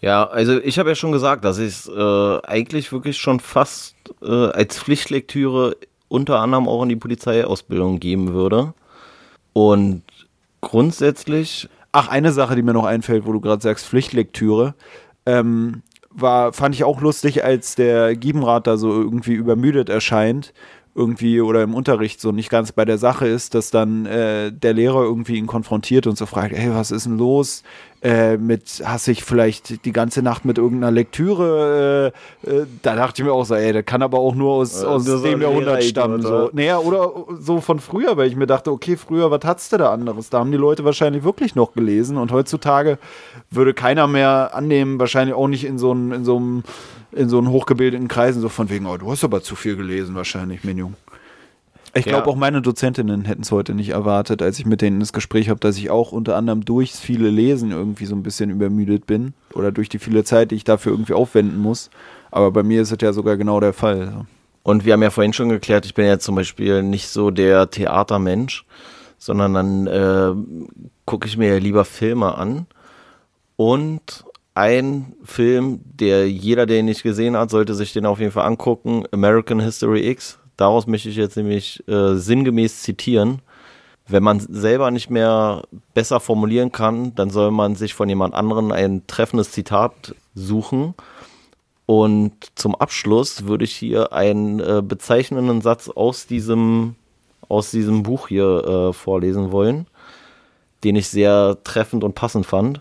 Ja, also ich habe ja schon gesagt, dass ich es äh, eigentlich wirklich schon fast äh, als Pflichtlektüre unter anderem auch in die Polizeiausbildung geben würde. Und grundsätzlich. Ach, eine Sache, die mir noch einfällt, wo du gerade sagst, Pflichtlektüre. Ähm, war, fand ich auch lustig, als der Giebenrat da so irgendwie übermüdet erscheint irgendwie oder im Unterricht so nicht ganz bei der Sache ist, dass dann äh, der Lehrer irgendwie ihn konfrontiert und so fragt, hey, was ist denn los? Äh, mit, hast dich vielleicht die ganze Nacht mit irgendeiner Lektüre, äh, äh da dachte ich mir auch so, ey, das kann aber auch nur aus, aus so dem Jahrhundert stammen. So. Naja, oder so von früher, weil ich mir dachte, okay, früher, was hattest du da anderes? Da haben die Leute wahrscheinlich wirklich noch gelesen und heutzutage würde keiner mehr annehmen, wahrscheinlich auch nicht in so einem, in so einem in so einen hochgebildeten Kreisen so von wegen, oh, du hast aber zu viel gelesen wahrscheinlich, mein Junge. Ich glaube, ja. auch meine Dozentinnen hätten es heute nicht erwartet, als ich mit denen das Gespräch habe, dass ich auch unter anderem durchs viele Lesen irgendwie so ein bisschen übermüdet bin oder durch die viele Zeit, die ich dafür irgendwie aufwenden muss. Aber bei mir ist es ja sogar genau der Fall. Und wir haben ja vorhin schon geklärt, ich bin ja zum Beispiel nicht so der Theatermensch, sondern dann äh, gucke ich mir ja lieber Filme an. Und ein Film, der jeder, der ihn nicht gesehen hat, sollte sich den auf jeden Fall angucken, American History X. Daraus möchte ich jetzt nämlich äh, sinngemäß zitieren. Wenn man selber nicht mehr besser formulieren kann, dann soll man sich von jemand anderem ein treffendes Zitat suchen. Und zum Abschluss würde ich hier einen äh, bezeichnenden Satz aus diesem, aus diesem Buch hier äh, vorlesen wollen, den ich sehr treffend und passend fand.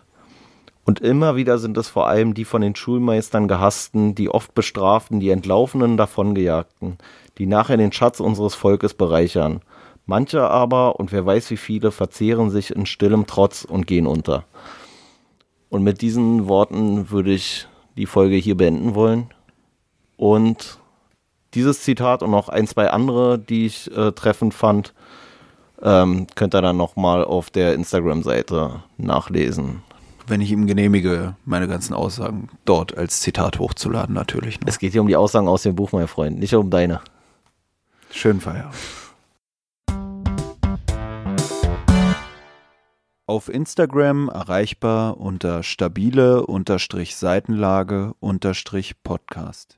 Und immer wieder sind es vor allem die von den Schulmeistern gehassten, die oft bestraften, die Entlaufenen davongejagten, die nachher den Schatz unseres Volkes bereichern. Manche aber, und wer weiß wie viele, verzehren sich in stillem Trotz und gehen unter. Und mit diesen Worten würde ich die Folge hier beenden wollen. Und dieses Zitat und noch ein, zwei andere, die ich äh, treffend fand, ähm, könnt ihr dann nochmal auf der Instagram-Seite nachlesen wenn ich ihm genehmige, meine ganzen Aussagen dort als Zitat hochzuladen, natürlich. Nur. Es geht hier um die Aussagen aus dem Buch, mein Freund, nicht um deine. Schönen Feierabend. Auf Instagram erreichbar unter stabile Seitenlage Podcast.